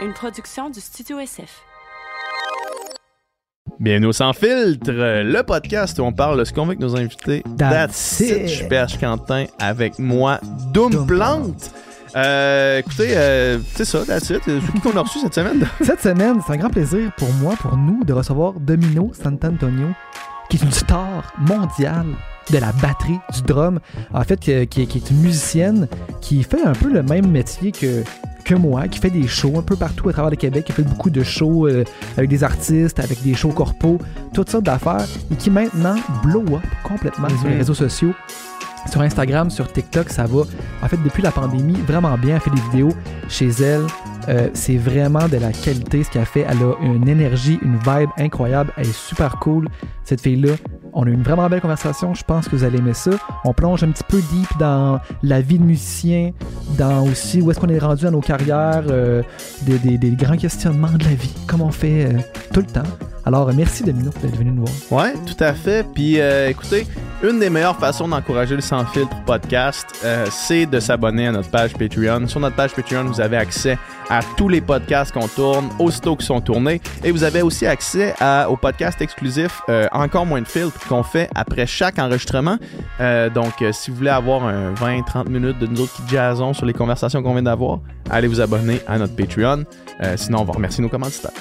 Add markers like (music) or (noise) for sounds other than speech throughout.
une production du Studio SF. Bienvenue au Sans Filtre, le podcast où on parle de ce qu'on veut avec nos invités. That's it. Je suis PH Quentin avec moi, Doom Plante. Euh, écoutez, euh, c'est ça, that's it. C'est qui qu'on a reçu cette semaine? (laughs) Cette semaine, c'est un grand plaisir pour moi, pour nous, de recevoir Domino Sant'Antonio, qui est une star mondiale de la batterie, du drum. En fait, qui est une musicienne qui fait un peu le même métier que, que moi, qui fait des shows un peu partout à travers le Québec, qui fait beaucoup de shows euh, avec des artistes, avec des shows corpos, toutes sortes d'affaires, et qui maintenant blow up complètement sur les Mhm. réseaux sociaux. Sur Instagram, sur TikTok, ça va. En fait, depuis la pandémie, vraiment bien. Elle fait des vidéos chez elle. Euh, c'est vraiment de la qualité ce qu'elle fait. Elle a une énergie, une vibe incroyable. Elle est super cool, cette fille-là. On a eu une vraiment belle conversation. Je pense que vous allez aimer ça. On plonge un petit peu deep dans la vie de musicien, dans aussi où est-ce qu'on est rendu dans nos carrières, euh, des, grands questionnements de la vie, comme on fait euh, tout le temps. Alors, merci Domino d'être venu nous voir. Ouais, tout à fait. Puis écoutez, une des meilleures façons d'encourager le Sans Filtre podcast, c'est de s'abonner à notre page Patreon. Sur notre page Patreon, vous avez accès à tous les podcasts qu'on tourne, aussitôt qu'ils sont tournés. Et vous avez aussi accès à, aux podcasts exclusifs euh, Encore moins de filtres qu'on fait après chaque enregistrement. Euh, donc, euh, si vous voulez avoir un 20-30 minutes de nous autres qui jazzons sur les conversations qu'on vient d'avoir, allez vous abonner à notre Patreon. Sinon, on va remercier nos commanditaires.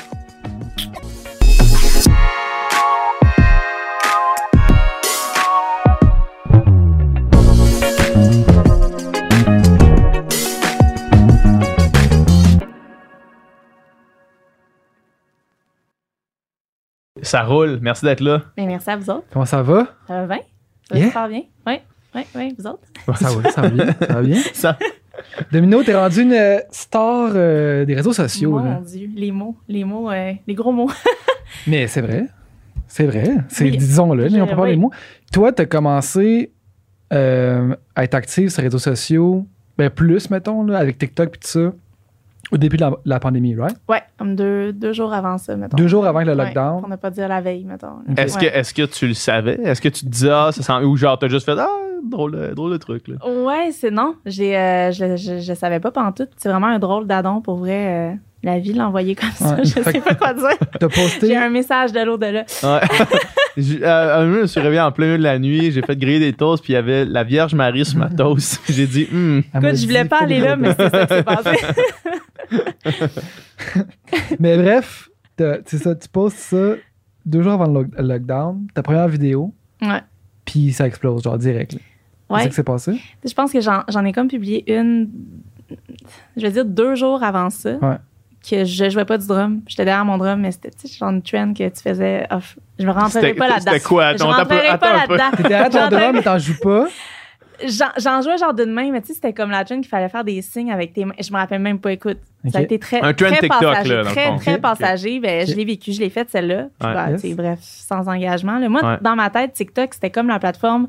Ça roule. Merci d'être là. Ben, merci à vous autres. Comment ça va? Ça va bien? Ça va Yeah. super bien? Oui, oui, oui, vous autres? Ça va, ça va bien. Ça va bien. (laughs) Ça, Domino, t'es rendu une euh, star euh, des réseaux sociaux. Mon là. Dieu, les mots, les mots, euh, les gros mots. (laughs) Mais c'est vrai. C'est vrai. C'est, Oui. disons-le, Je- on peut pas oui. les mots. Toi, t'as commencé euh, à être active sur les réseaux sociaux, ben plus, mettons, là, avec TikTok et tout ça, au début de la, la pandémie, right? Ouais, comme deux, deux jours avant ça, mettons. Deux jours avant le Ouais, lockdown. pour ne pas dire la veille, mettons. Est-ce Ouais. que, est que tu le savais? Est-ce que tu te disais, ah, ça sent. Ou genre, t'as juste fait, ah, drôle, de- drôle de truc, là? Ouais, c'est non. J'ai, euh, je, je, je savais pas pantoute. C'est vraiment un drôle d'adon pour vrai. euh, la vie l'envoyer comme ça. Ouais. (laughs) Je Fait sais pas quoi dire. T'as posté? J'ai un message de l'au-delà. Ouais. (laughs) J'ai- euh, un jour, je me suis réveillé en plein milieu de la nuit, j'ai fait griller des toasts, puis il y avait la Vierge Marie sur ma toast. (laughs) J'ai dit, hum, Écoute, je voulais dit, pas aller là, mais c'est ça qui s'est passé. (laughs) Mais bref, c'est ça, tu postes ça deux jours avant le lock- le lockdown, ta première vidéo, ouais. puis ça explose, genre direct. là. C'est ça qui s'est passé? Je pense que j'en j'en ai comme publié une, je veux dire deux jours avant ça, Ouais. que je jouais pas du drum. J'étais derrière mon drum, mais c'était genre une trend que tu faisais off. Je me C'était- pas là-dedans. c'était quoi? Je Attends, rentrerai attends pas là-dedans. T'étais à ton drum, mais t'en joues pas. J'en jouais genre d'une main, mais tu sais, c'était comme la trend qu'il fallait faire des signes avec tes mains. Je me rappelle même pas, écoute. Ça a été très, Un trend très TikTok, passager. là, dans très, très passager. Ben. Je l'ai vécu, je l'ai faite, celle-là. Ouais. ben, Yes. bref, sans engagement. là. Moi, Ouais. dans ma tête, TikTok, c'était comme la plateforme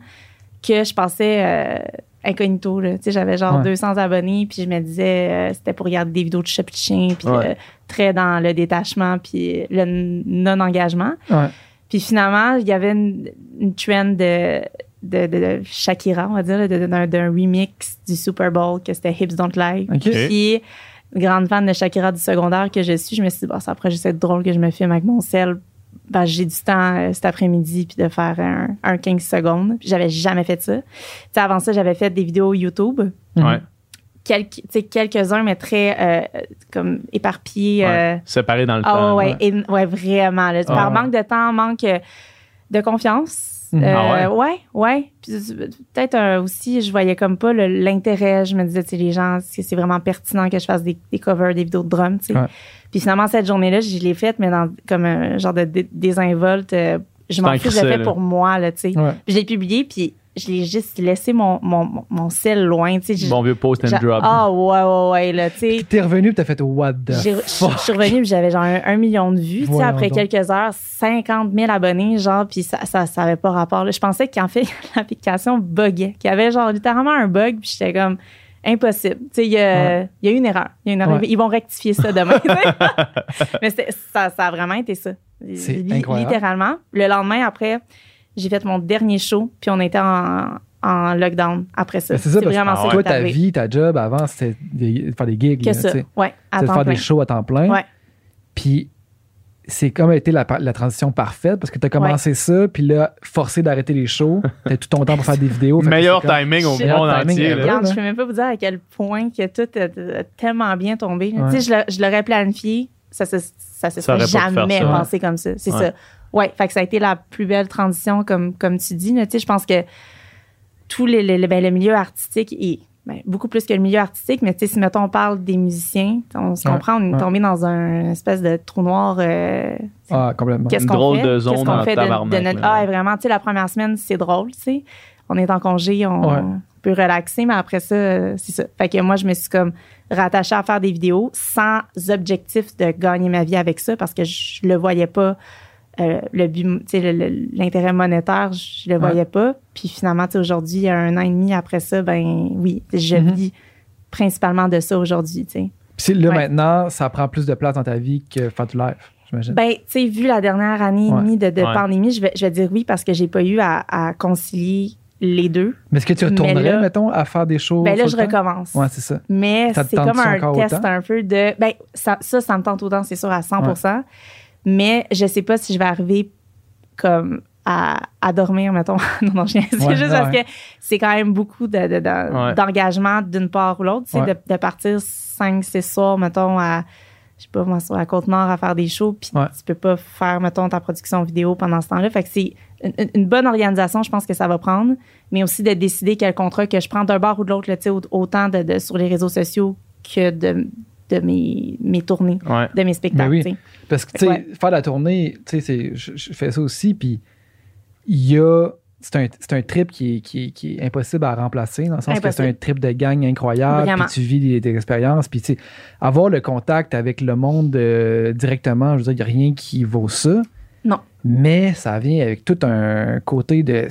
que je pensais euh, incognito. là. Tu sais, J'avais genre Ouais. 200 abonnés, puis je me disais, euh, c'était pour regarder des vidéos de chat puis de chien, puis Ouais. euh, très dans le détachement, puis le non-engagement. Puis finalement, il y avait une, une trend de, de, de Shakira, on va dire, d'un remix du Super Bowl, que c'était Hips Don't Lie. Ok. Puis, grande fan de Shakira du secondaire que je suis, je me suis dit, bon, ça après, j'essaie de drôle que je me filme avec mon sel. Ben, j'ai du temps euh, cet après-midi puis de faire un, un 15 secondes. J'avais jamais fait ça. Avant ça, j'avais fait des vidéos YouTube. Ouais, Quelques, quelques-uns, mais très euh, comme éparpillés. euh, ouais. Séparé dans le ah temps. ouais, et- ouais, vraiment. là. Ah Par ouais. manque de temps, manque euh, de confiance. Mhm. Euh, Ah ouais, ouais. Euh, peut-être euh, aussi, je voyais comme pas l'intérêt. Je me disais, tu sais, les gens, est-ce que c'est vraiment pertinent que je fasse des, des covers, des vidéos de drum, tu sais? Ouais. Puis finalement, cette journée-là, je l'ai faite, mais dans comme un genre de dé- désinvolte. euh, je m'en fous, je l'ai fait là. pour moi, là, tu sais. Ouais. Je l'ai publié, puis je l'ai juste laissé mon, mon, mon- sel loin, tu sais. Je- Bon vieux post and drop. Ah, ouais, ouais, ouais, là, tu sais. Puis t'es revenu, puis t'as fait What the J'ai- Je fuck? je suis revenue, puis j'avais genre un, un million de vues. tu sais, Voyons après donc. quelques heures, 50 000 abonnés, genre, puis ça, ça, ça avait pas rapport. là. Je pensais qu'en fait, (laughs) l'application buguait, qu'il y avait genre littéralement un bug, puis j'étais comme impossible. Tu sais, il y, a- il y a une erreur. Il y a une erreur. Ouais. Ils vont rectifier ça demain. tu sais. (laughs) Mais ça, ça a vraiment été ça. C'est incroyable. Littéralement. Le lendemain, après, j'ai fait mon dernier show, puis on était en, en lockdown après ça. C'est ça, parce vraiment que ça toi, ta vie, ta job avant, c'était de faire des gigs. Que là, ça. Ouais, à C'était de temps faire plein. des shows à temps plein. Ouais. Puis c'est comme été la, la transition parfaite parce que tu as commencé ça, puis là, forcé d'arrêter les shows. (laughs) T'as tout ton temps pour faire des vidéos. Meilleur comme- timing au Meilleur monde timing entier. Regarde, je peux même pas vous dire à quel point que tout a, a tellement bien tombé. Ouais. Tu sais, je l'a- je l'aurais planifié, ça se, ça se Ça aurait serait jamais ça. passé comme ça. C'est Ouais. ça. Ouais, fait que ça a été la plus belle transition, comme, comme tu dis. Tu sais, je pense que tout les, les- ben, le milieu artistique est ben, beaucoup plus que le milieu artistique, mais tu sais, si mettons on parle des musiciens, on se Ouais. comprend, on est Ouais. tombé dans un espèce de trou noir. euh, Ah, complètement. Qu'est-ce qu'on drôle fait? de zone Qu'est-ce qu'on fait de, notre... Ah, vraiment, tu sais, la première semaine, c'est drôle, tu sais. On est en congé, on Ouais. peut relaxer, mais après ça, c'est ça. Fait que moi, je me suis comme rattachée à faire des vidéos sans objectif de gagner ma vie avec ça parce que je le voyais pas. Euh, le but, tu sais, le- le- l'intérêt monétaire, je le Ouais. voyais pas. Puis finalement, tu sais, aujourd'hui, un an et demi après ça, ben oui, je Mhm. vis principalement de ça aujourd'hui, tu sais. Puis là, Ouais. maintenant, ça prend plus de place dans ta vie que faire du live, j'imagine. Ben, tu sais, vu la dernière année et demie de, de Ouais. pandémie, je vais, je vais dire oui parce que j'ai pas eu à, à concilier les deux. Mais est-ce que tu retournerais, là- mettons, à faire des shows? Ben là, je recommence. Ouais, c'est ça. Mais c'est comme un test autant? un peu de. Ben, ça, ça, ça me tente autant, c'est sûr, à 100 Mais je sais pas si je vais arriver comme à, à dormir, mettons. (laughs) non, non, je c'est (laughs) juste ouais. parce que c'est quand même beaucoup de- de- de- Ouais. d'engagement d'une part ou l'autre. Tu sais, de, de partir 5-6 soirs, mettons, à. Je sais pas, moi, sur la Côte-Nord à faire des shows, puis tu peux pas faire, mettons, ta production vidéo pendant ce temps-là. Fait que c'est une, une bonne organisation, je pense que ça va prendre, mais aussi de décider quel contrat que je prends d'un bord ou de l'autre, tu sais, autant de, de- sur les réseaux sociaux que de, de mes, mes tournées, Ouais. de mes spectacles. Ben oui. Parce que, tu sais, Ouais. faire la tournée, tu sais, c'est- je, je fais ça aussi, puis il y a. C'est un, c'est un trip qui est, qui, est, qui est impossible à remplacer, dans le sens que c'est un trip de gang incroyable, puis tu vis des, des expériences, puis tu sais, avoir le contact avec le monde euh, directement, je veux dire, il n'y a rien qui vaut ça. Non. Mais ça vient avec tout un côté de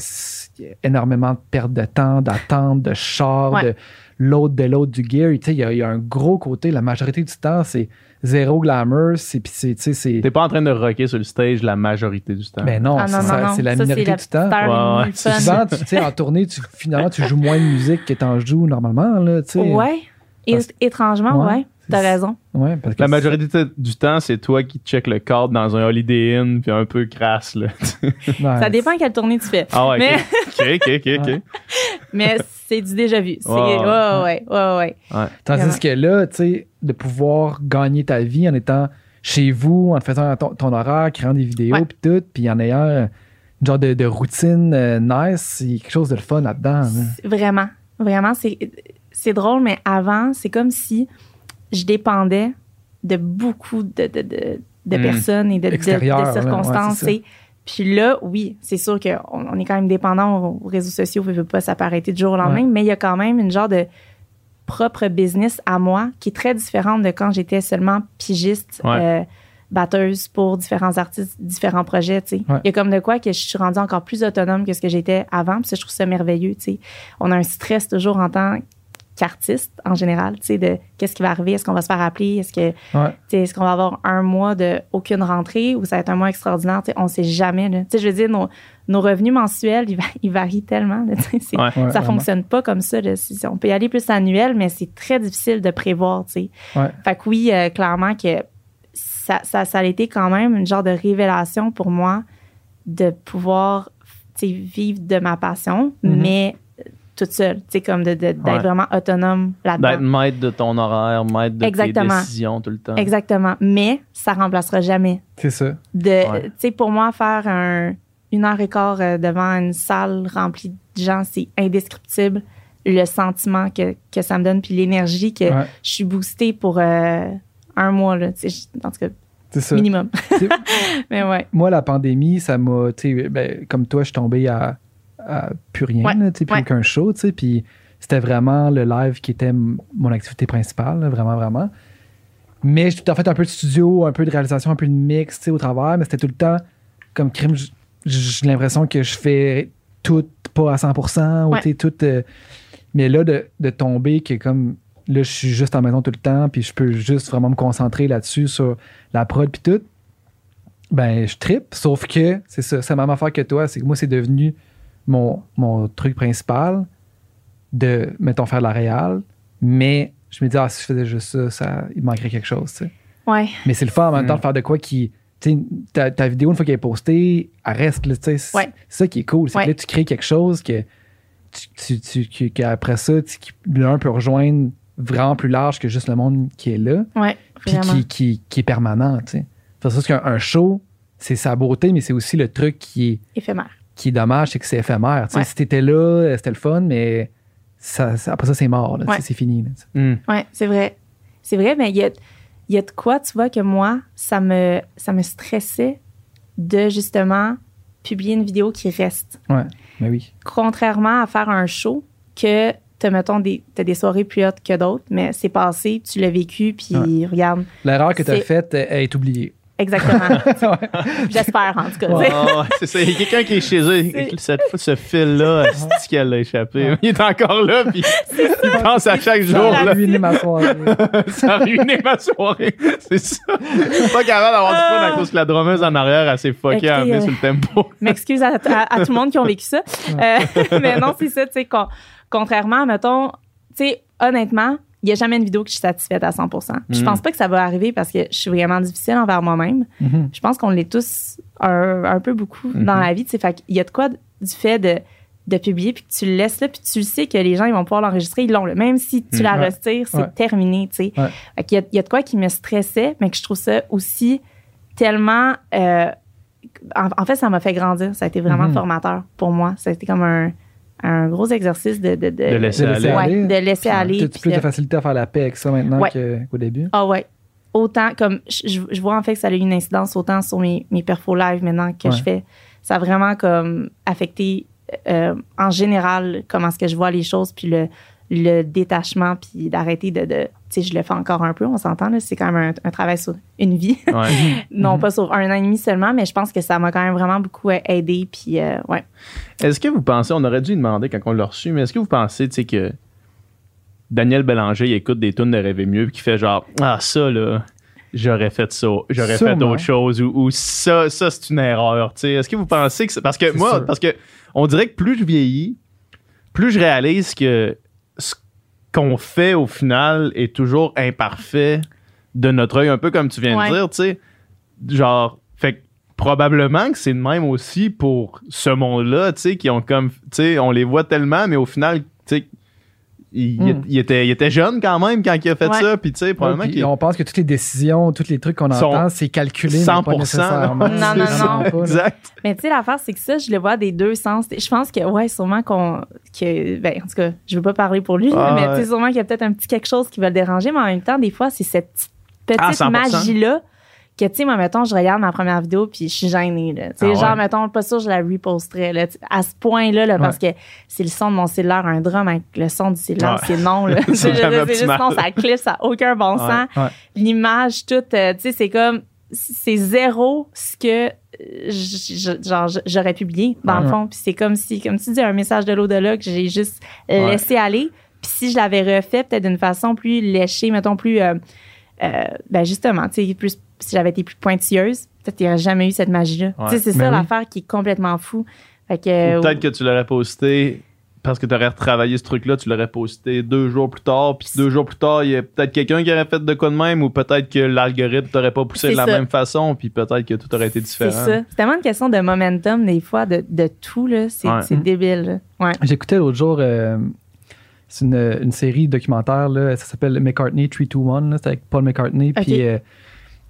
énormément de perte de temps, d'attente, de char, Ouais. de l'autre de l'autre du gear. Tu sais, Il y, a- il y a un gros côté, la majorité du temps, c'est zéro glamour. C'est, puis c'est, tu sais, c'est, T'es pas en train de rocker sur le stage la majorité du temps. ben non, Ah non, c'est, non, ça- non. c'est la Ça, minorité du temps. Souvent, tu tu sais, en tournée, tu, finalement, tu joues moins de musique que t'en joues normalement. Là, tu sais. Ouais. Parce- étrangement, Ouais. ouais. T'as C'est- raison. Ouais, parce que La c'est- majorité du temps, c'est toi qui check le cadre dans un Holiday Inn puis un peu crasse. Là. (laughs) Ça dépend quelle tournée tu fais. ah ouais, Mais- ok, ok, ok. Mais c'est du déjà vu. C'est, Ouais, ouais, ouais. ouais, ouais, ouais. Tandis Vraiment. que là, tu sais, de pouvoir gagner ta vie en étant chez vous, en te faisant ton, ton horaire, créant des vidéos, puis tout, puis en ayant euh, une genre de, de routine euh, nice, il y a quelque chose de le fun là-dedans. là. C'est- Vraiment. Vraiment, c'est, c'est drôle, mais avant, c'est comme si je dépendais de beaucoup de, de, de, de Mm. personnes et de, ouais, circonstances. Puis là, oui, c'est sûr qu'on on est quand même dépendant aux, aux réseaux sociaux, ne veut pas, ça peut arrêter du jour au lendemain, Ouais. mais il y a quand même une genre de propre business à moi qui est très différente de quand j'étais seulement pigiste, Ouais. euh, batteuse pour différents artistes, différents projets. Ouais. Il y a comme de quoi que je suis rendue encore plus autonome que ce que j'étais avant. Ça, je trouve ça merveilleux. tu sais. On a un stress toujours en tant qu'artiste en général, tu sais, de qu'est-ce qui va arriver, est-ce qu'on va se faire appeler, est-ce que Ouais. est-ce qu'on va avoir un mois de aucune rentrée ou ça va être un mois extraordinaire? Tu sais, on ne sait jamais. là. Tu sais, je veux dire, nos, nos revenus mensuels, ils, va- ils varient tellement. là, tu sais, c'est- Ouais. Ouais, ça fonctionne pas comme ça. là. On peut y aller plus annuel, mais c'est très difficile de prévoir. tu sais. Fait que oui, euh, clairement que ça, ça, ça a été quand même une genre de révélation pour moi de pouvoir tu sais, vivre de ma passion, Mhm. mais toute seule, tu sais, comme de, de- d'être Ouais. vraiment autonome D'être là-dedans. maître de ton horaire, maître de Exactement. tes décisions tout le temps. Exactement. Mais ça remplacera jamais C'est ça. de Ouais. tu sais pour moi faire un une heure et quart euh, devant une salle remplie de gens c'est indescriptible le sentiment que, que ça me donne puis l'énergie que Ouais. je suis boostée pour euh, un mois là tu sais je- en tout cas C'est ça. minimum C'est- (laughs) mais ouais Moi, la pandémie, ça m'a. tu sais, ben, comme toi, je suis tombé à, à plus rien, Ouais. là, plus Ouais. aucun show. Puis c'était vraiment le live qui était mon activité principale, là, vraiment, vraiment. Mais j'ai tout en fait un peu de studio, un peu de réalisation, un peu de mix tu sais, au travers, mais c'était tout le temps comme crime. J'ai l'impression que je fais tout pas à 100%, ou Ouais. tout. euh, mais là, de, de tomber que comme. Là, je suis juste à la maison tout le temps, puis je peux juste vraiment me concentrer là-dessus, sur la prod, puis tout ben je trippe sauf que c'est ça c'est la même affaire que toi c'est que moi c'est devenu mon, mon truc principal de, mettons, faire de la réal, mais je me dis, ah, si je faisais juste ça, ça il manquerait quelque chose, tu sais. Ouais. Mais c'est le fun en même temps Mm. de faire de quoi qui. Tu sais, ta, ta vidéo, une fois qu'elle est postée, elle reste, là, tu sais. C'est Ouais. c'est ça qui est cool. C'est Ouais. que là, tu crées quelque chose que. Tu, tu, tu- que- qu'après ça, tu, qui- l'un peut rejoindre vraiment plus large que juste le monde qui est là, Ouais, puis qui, qui, qui est permanent, tu sais. C'est qu'un un show, c'est sa beauté, mais c'est aussi le truc qui est, Éphémère. Qui est dommage, c'est que c'est éphémère. tu sais. Ouais. Si t'étais là, euh, c'était le fun, mais ça, ça- après ça, c'est mort, Ouais. c'est fini. Hmm. Ouais, c'est vrai. C'est vrai, mais il y a, il y a de quoi, tu vois, que moi, ça me, ça me stressait de justement publier une vidéo qui reste. Ouais, mais oui. Contrairement à faire un show que t'as, mettons, des, t'as des soirées plus hautes que d'autres, mais c'est passé, tu l'as vécu, puis Ouais. regarde. L'erreur que tu as faite est oubliée. Exactement. (laughs) Ouais. J'espère, en tout cas. Ouais. Ah, ouais, c'est ça. Il y a quelqu'un qui est chez eux. C'est- Cette fois, ce fil-là, (laughs) c'est qu'elle l'a échappé. Il est encore là, puis il pense à chaque jour. Ça a Là. ruiné ma soirée. (laughs) Ça a ruiné ma soirée. C'est ça. Pas capable d'avoir du fun à cause que la drummeuse en arrière, elle s'est fuckée à amener euh, sur le tempo. m'excuse à, à- à tout le monde qui ont vécu ça. Euh, mais non, c'est ça, tu sais, con- contrairement, mettons, tu sais, honnêtement, il n'y a jamais une vidéo que je suis satisfaite à 100% Je Mm. pense pas que ça va arriver parce que je suis vraiment difficile envers moi-même. Mhm. Je pense qu'on l'est tous un, un peu beaucoup Mhm. dans la vie. Fait qu'il y a de quoi du fait de, de publier puis que tu le laisses là puis tu le sais que les gens ils vont pouvoir l'enregistrer, ils l'ont là. Même si tu Mm. la retires, c'est Ouais. terminé, tu sais. Ouais. Fait qu'il y a, il y a de quoi qui me stressait, mais que je trouve ça aussi tellement. euh, en, en fait, ça m'a fait grandir. Ça a été vraiment Mhm. formateur pour moi. Ça a été comme un, un gros exercice de, de, De laisser De aller. Ouais, de laisser aller. Puis plus de- de facilité à faire la paix avec ça maintenant Ouais. qu'au début? ah ouais. Autant comme je, je- je vois en fait que ça a eu une incidence autant sur mes, mes perfos live maintenant que Ouais. je fais. Ça a vraiment comme affecté euh, en général comment est-ce que je vois les choses puis le, le détachement puis d'arrêter de, de tu sais je le fais encore un peu on s'entend là c'est quand même un, un travail sur une vie Ouais. (laughs) non Mhm. pas sur un an et demi seulement mais je pense que ça m'a quand même vraiment beaucoup euh, aidé puis euh, ouais Est-ce que vous pensez, on aurait dû demander quand on l'a reçu, mais est-ce que vous pensez, tu sais, que Daniel Bélanger, il écoute des tunes de Rêver mieux, puis qu'il fait genre, ah, ça, là, j'aurais fait ça, j'aurais fait d'autres choses, ou, ou ça, ça, c'est une erreur, tu sais. Est-ce que vous pensez que c'est. Parce que moi, sûr. parce que on dirait que plus je vieillis, plus je réalise que qu'on fait au final est toujours imparfait de notre œil, un peu comme tu viens Ouais. de dire, tu sais. Genre, fait que probablement que c'est de même aussi pour ce monde-là, tu sais, qui ont comme, tu sais, on les voit tellement, mais au final, tu sais, il, il- Mm. il était, il était jeune quand même quand il a fait Ouais. ça, puis tu sais, probablement Ouais, puis qu'il on pense que toutes les décisions, tous les trucs qu'on entend, c'est calculé, mais 100%. pas nécessairement. Non, non, non. pas, exact. Mais tu sais, l'affaire, c'est que ça, je le vois des deux sens. Je pense que, ouais, sûrement qu'on. Que, ben, en tout cas, je veux pas parler pour lui, Ah, mais ouais. tu sais, sûrement qu'il y a peut-être un petit quelque chose qui va le déranger, mais en même temps, des fois, c'est cette petite Ah, 100%. magie-là que, tu sais, moi, mettons, je regarde ma première vidéo puis je suis gênée, là. Tu sais, Ah, genre, mettons, pas sûr, je la reposterais, là. À ce point-là, là, parce que c'est le son de mon cellulaire, un drum avec le son du cellulaire, Ouais. c'est non, là. (laughs) C'est juste non, ça clip, ça a aucun bon sens l'image toute euh, tu sais c'est comme c'est zéro ce que euh, j'aurais publié dans le fond puis c'est comme si comme tu dis un message de l'au-delà que j'ai juste Ouais. laissé aller puis si je l'avais refait peut-être d'une façon plus léchée mettons plus euh, euh, ben justement tu sais plus si j'avais été plus pointilleuse peut-être qu'il n'y aurait jamais eu cette magie là Ouais. tu sais c'est Ben ça oui. l'affaire qui est complètement fou fait que Ou peut-être que tu l'aurais posté parce que tu aurais retravaillé ce truc-là, tu l'aurais posté deux jours plus tard, puis deux jours plus tard, il y a peut-être quelqu'un qui aurait fait de quoi de même, ou peut-être que l'algorithme t'aurait pas poussé C'est de la ça. même façon, puis peut-être que tout aurait été c'est différent. ça c'est tellement une question de momentum des fois de, de tout là c'est Ouais. c'est débile là. ouais J'écoutais l'autre jour, euh, c'est une, une série documentaire, là, ça s'appelle McCartney 321, là, c'est avec Paul McCartney, puis euh,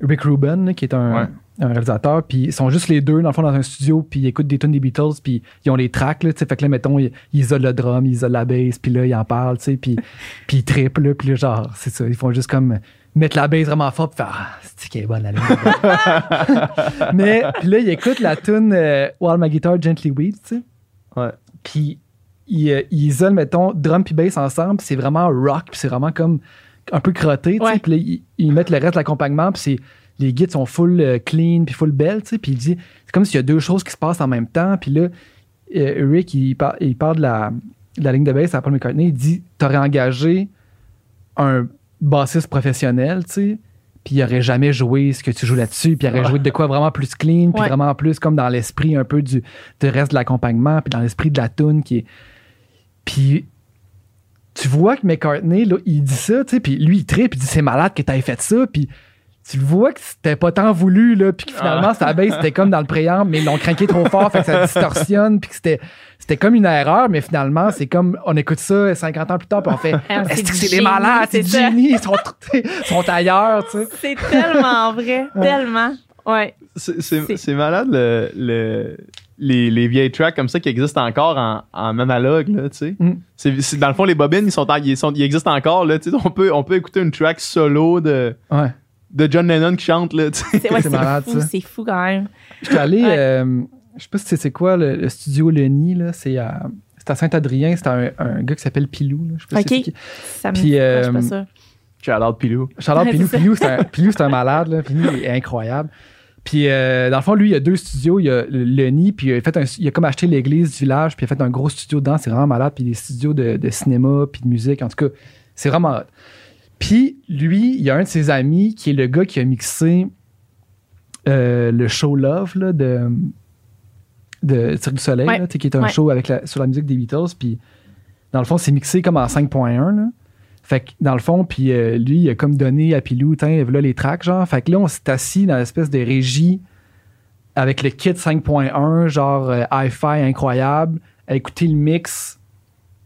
Rick Rubin, qui est un, Ouais. un réalisateur, puis ils sont juste les deux, dans le fond, dans un studio, puis ils écoutent des tunes des Beatles, puis ils ont les tracks, là, tu sais, fait que là, mettons, ils, ils isolent le drum, ils isolent la bass, puis là, ils en parlent, tu sais, puis, (laughs) puis ils trippent, là, puis là, genre, c'est ça, ils font juste comme mettre la bass vraiment fort, puis faire « Ah, c'est qui est bonne, la ligne. (laughs) » Mais, puis là, ils écoutent la tune euh, While My Guitar Gently Weeps, tu sais. Ouais. Puis ils, euh, ils isolent, mettons, drum puis bass ensemble, puis c'est vraiment rock, puis c'est vraiment comme un peu crotté. Ouais. Puis là, ils, ils mettent le reste de l'accompagnement, puis c'est les guides sont full euh, clean, puis full belle. Puis il dit, c'est comme s'il y a deux choses qui se passent en même temps. Puis là, euh, Rick, il, par- il parle de la, de la ligne de bass à Paul McCartney. Il dit, t'aurais engagé un bassiste professionnel, tu sais. puis il aurait jamais joué ce que tu joues là-dessus, puis il aurait Ouais. joué de quoi vraiment plus clean, puis Ouais. vraiment plus comme dans l'esprit un peu du, du reste de l'accompagnement, puis dans l'esprit de la tune qui est. Puis tu vois que McCartney, là, il dit ça, tu sais, puis lui, il tripe, il dit c'est malade que t'aies fait ça, puis tu le vois que c'était pas tant voulu, là, puis que finalement, sa base, c'était comme dans le préamble, mais ils l'ont craqué trop fort, fait que ça (laughs) distorsionne, puis que c'était, c'était comme une erreur, mais finalement, c'est comme, on écoute ça 50 ans plus tard, puis on fait, Ah, est-ce c'est que c'est des malades, c'est c'est du ça. génie, ils sont, ils sont ailleurs, tu sais. C'est tellement vrai, tellement. Ouais. C'est malade le, le- les, les vieilles tracks comme ça qui existent encore en, en analogue, là, tu sais. Mm. C'est- c'est- dans le fond, les bobines, ils, sont, ils, sont, ils existent encore, là, tu sais. On peut, on peut écouter une track solo de, Ouais. de John Lennon qui chante, là, tu sais. C'est ouais, C'est c'est malade, fou, ça. c'est fou quand même. J'étais allé, Ouais. euh, je sais pas si c'est c'est quoi le, le studio Lenny, là, c'est à, c'est à Saint-Adrien, c'est un, un gars qui s'appelle Pilou, là, je sais pas si. Ça me Puis, quoi, je suis euh, pas sûre. Shout out Pilou. Charlotte Ouais, Pilou. (laughs) Pilou, c'est un, Pilou, c'est un malade. Là. Pilou est incroyable. Puis, euh, dans le fond, lui, il y a deux studios. Il y a le, nid, puis il a, fait un- il a comme acheté l'église du village, puis il a fait un gros studio dedans. C'est vraiment malade. Puis des studios de, de cinéma, puis de musique. En tout cas, c'est vraiment hot. Puis, lui, il y a un de ses amis qui est le gars qui a mixé euh, le show Love là, de, de Cirque du Soleil, Ouais. là, qui est un Ouais. show avec la- sur la musique des Beatles. Puis, dans le fond, c'est mixé comme en 5.1. Fait que dans le fond, puis euh, lui, il a comme donné à Pilou, tiens, là les tracks, genre. Fait que là, on s'est assis dans l'espèce de régie avec le kit 5.1, genre euh, hi-fi incroyable, à écouter le mix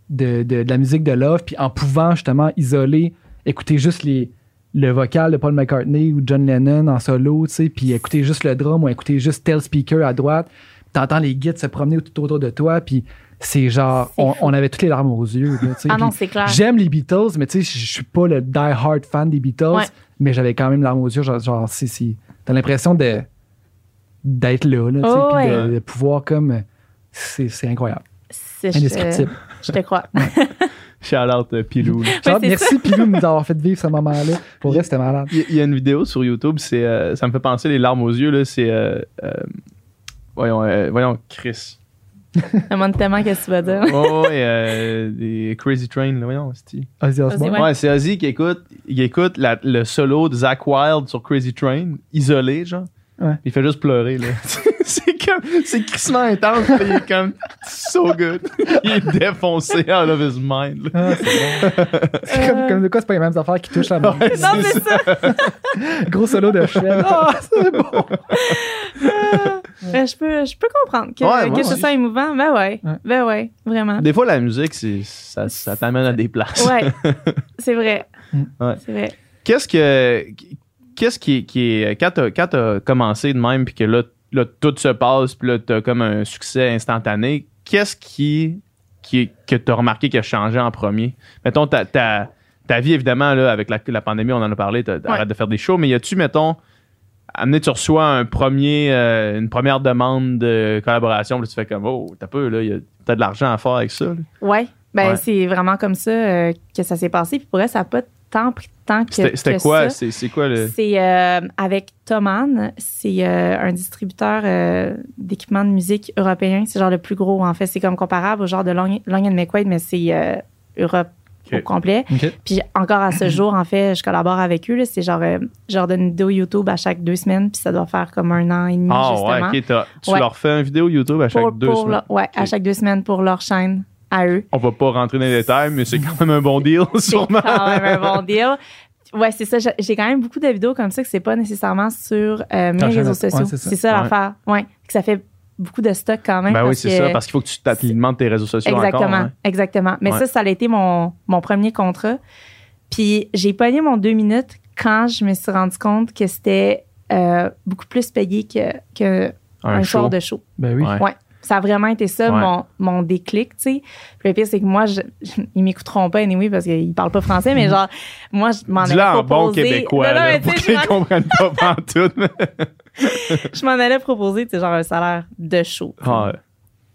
de, de- de la musique de Love, puis en pouvant justement isoler, écouter juste les, le vocal de Paul McCartney ou John Lennon en solo, tu sais, puis écouter juste le drum ou écouter juste tel speaker à droite. T'entends les guides se promener tout autour de toi, puis c'est genre, on, avait toutes les larmes aux yeux. là, tu sais, Ah non, c'est clair. J'aime les Beatles, mais tu sais, je je suis pas le die-hard fan des Beatles, Ouais. mais j'avais quand même larmes aux yeux. Genre, genre c'est, c'est- t'as l'impression de, d'être là, là tu sais, Oh, puis de, ouais. de pouvoir comme. C'est, c'est incroyable. C'est- je- Indescriptible. (laughs) Je te crois. (laughs) Shout out euh, Pilou. merci Pilou de nous avoir fait vivre ce moment-là. Pour vrai, c'était malade. Il y, a- il y a une vidéo sur YouTube, c'est, euh, ça me fait penser les larmes aux yeux, là, c'est... euh, euh, voyons, euh, voyons, Chris. Je me demande tellement qu'est-ce que tu vas dire. Oh, ouais, euh, des Crazy Train, là, voyons, c'est Ozzy Osbourne. Ouais. Ouais, c'est Ozzy qui écoute, il écoute la- le solo de Zach Wild sur Crazy Train, isolé, genre. Ouais. Il fait juste pleurer, là. (laughs) c'est comme, c'est crissement intense, puis il est comme, so good. il est défoncé out of his mind, là. Ah, c'est bon. C'est comme, comme de quoi, c'est pas les mêmes affaires qui touchent la main. Ouais, Non, c'est c'est ça. Gros solo de chef. Ah, c'est bon. (laughs) Ben, je, peux, je peux comprendre que, Ouais, que ce soit émouvant. Ben ouais. Ouais. Ben ouais, vraiment. Des fois, la musique, c'est, ça, ça t'amène à des places. Ouais, (laughs) c'est vrai. Ouais. C'est vrai. Qu'est-ce que. Qu'est-ce qui, qui est. Quand t'as, commencé de même, puis que là, là, tout se passe, puis là, t'as comme un succès instantané, qu'est-ce qui. qui que t'as remarqué qui a changé en premier? Mettons, ta, ta, ta vie, évidemment, là, avec la, la pandémie, on en a parlé, t'as- t'arrêtes de faire des shows, mais y a-tu, mettons, amené, tu reçois un premier, euh, une première demande de collaboration, puis tu fais comme, oh, t'as peu, là, t'as de l'argent à faire avec ça, là. Ouais. Ben, Ouais. c'est vraiment comme ça euh, que ça s'est passé. Puis pour elle, ça n'a pas tant pris de temps que. C'était, quoi? C'est, c'est quoi le. C'est euh, avec Thomann, c'est un distributeur d'équipements de musique européen. C'est genre le plus gros, en fait. C'est comme comparable au genre de Long, Long and McQuaid, mais c'est Europe Ok. au complet. Puis encore à ce (clears throat) jour, en fait, je collabore avec eux. là. C'est genre, euh, je leur donne une vidéo YouTube à chaque deux semaines, puis ça doit faire comme un an et demi, Ah, justement. ouais, ok, t'as- tu Ouais. leur fais une vidéo YouTube à chaque pour, deux pour semaines. ouais, à chaque deux semaines pour leur chaîne à eux. On va pas rentrer dans les détails, mais c'est quand même un bon (laughs) deal, C'est sûrement. quand même un bon deal. Ouais, c'est ça. J'ai- quand même beaucoup de vidéos comme ça que c'est pas nécessairement sur euh, mes réseaux ouais, sociaux. c'est ça. c'est ça Ouais. l'affaire. Ouais. Que ça fait beaucoup de stock quand même. Ben oui, parce c'est que- ça, parce qu'il faut que tu t'alimentes tes réseaux sociaux Exactement, encore. hein. exactement. Mais Ouais. ça, ça a été mon, mon premier contrat. Puis j'ai pogné mon deux minutes quand je me suis rendu compte que c'était euh, beaucoup plus payé que, que Un, un, show. soir de show. Ben oui. Ouais. Ouais. Ça a vraiment été ça, Ouais. mon, mon déclic, tu sais. Puis le pire, c'est que moi, je, je- ils m'écouteront pas anyway parce qu'ils parlent pas français, mais genre, moi, je m'en allais en bon proposer. québécois, Non, non, là, pour qu'ils comprennent pas (laughs) mais- je m'en allais proposer, tu sais, genre un salaire de show. Ah, ouais.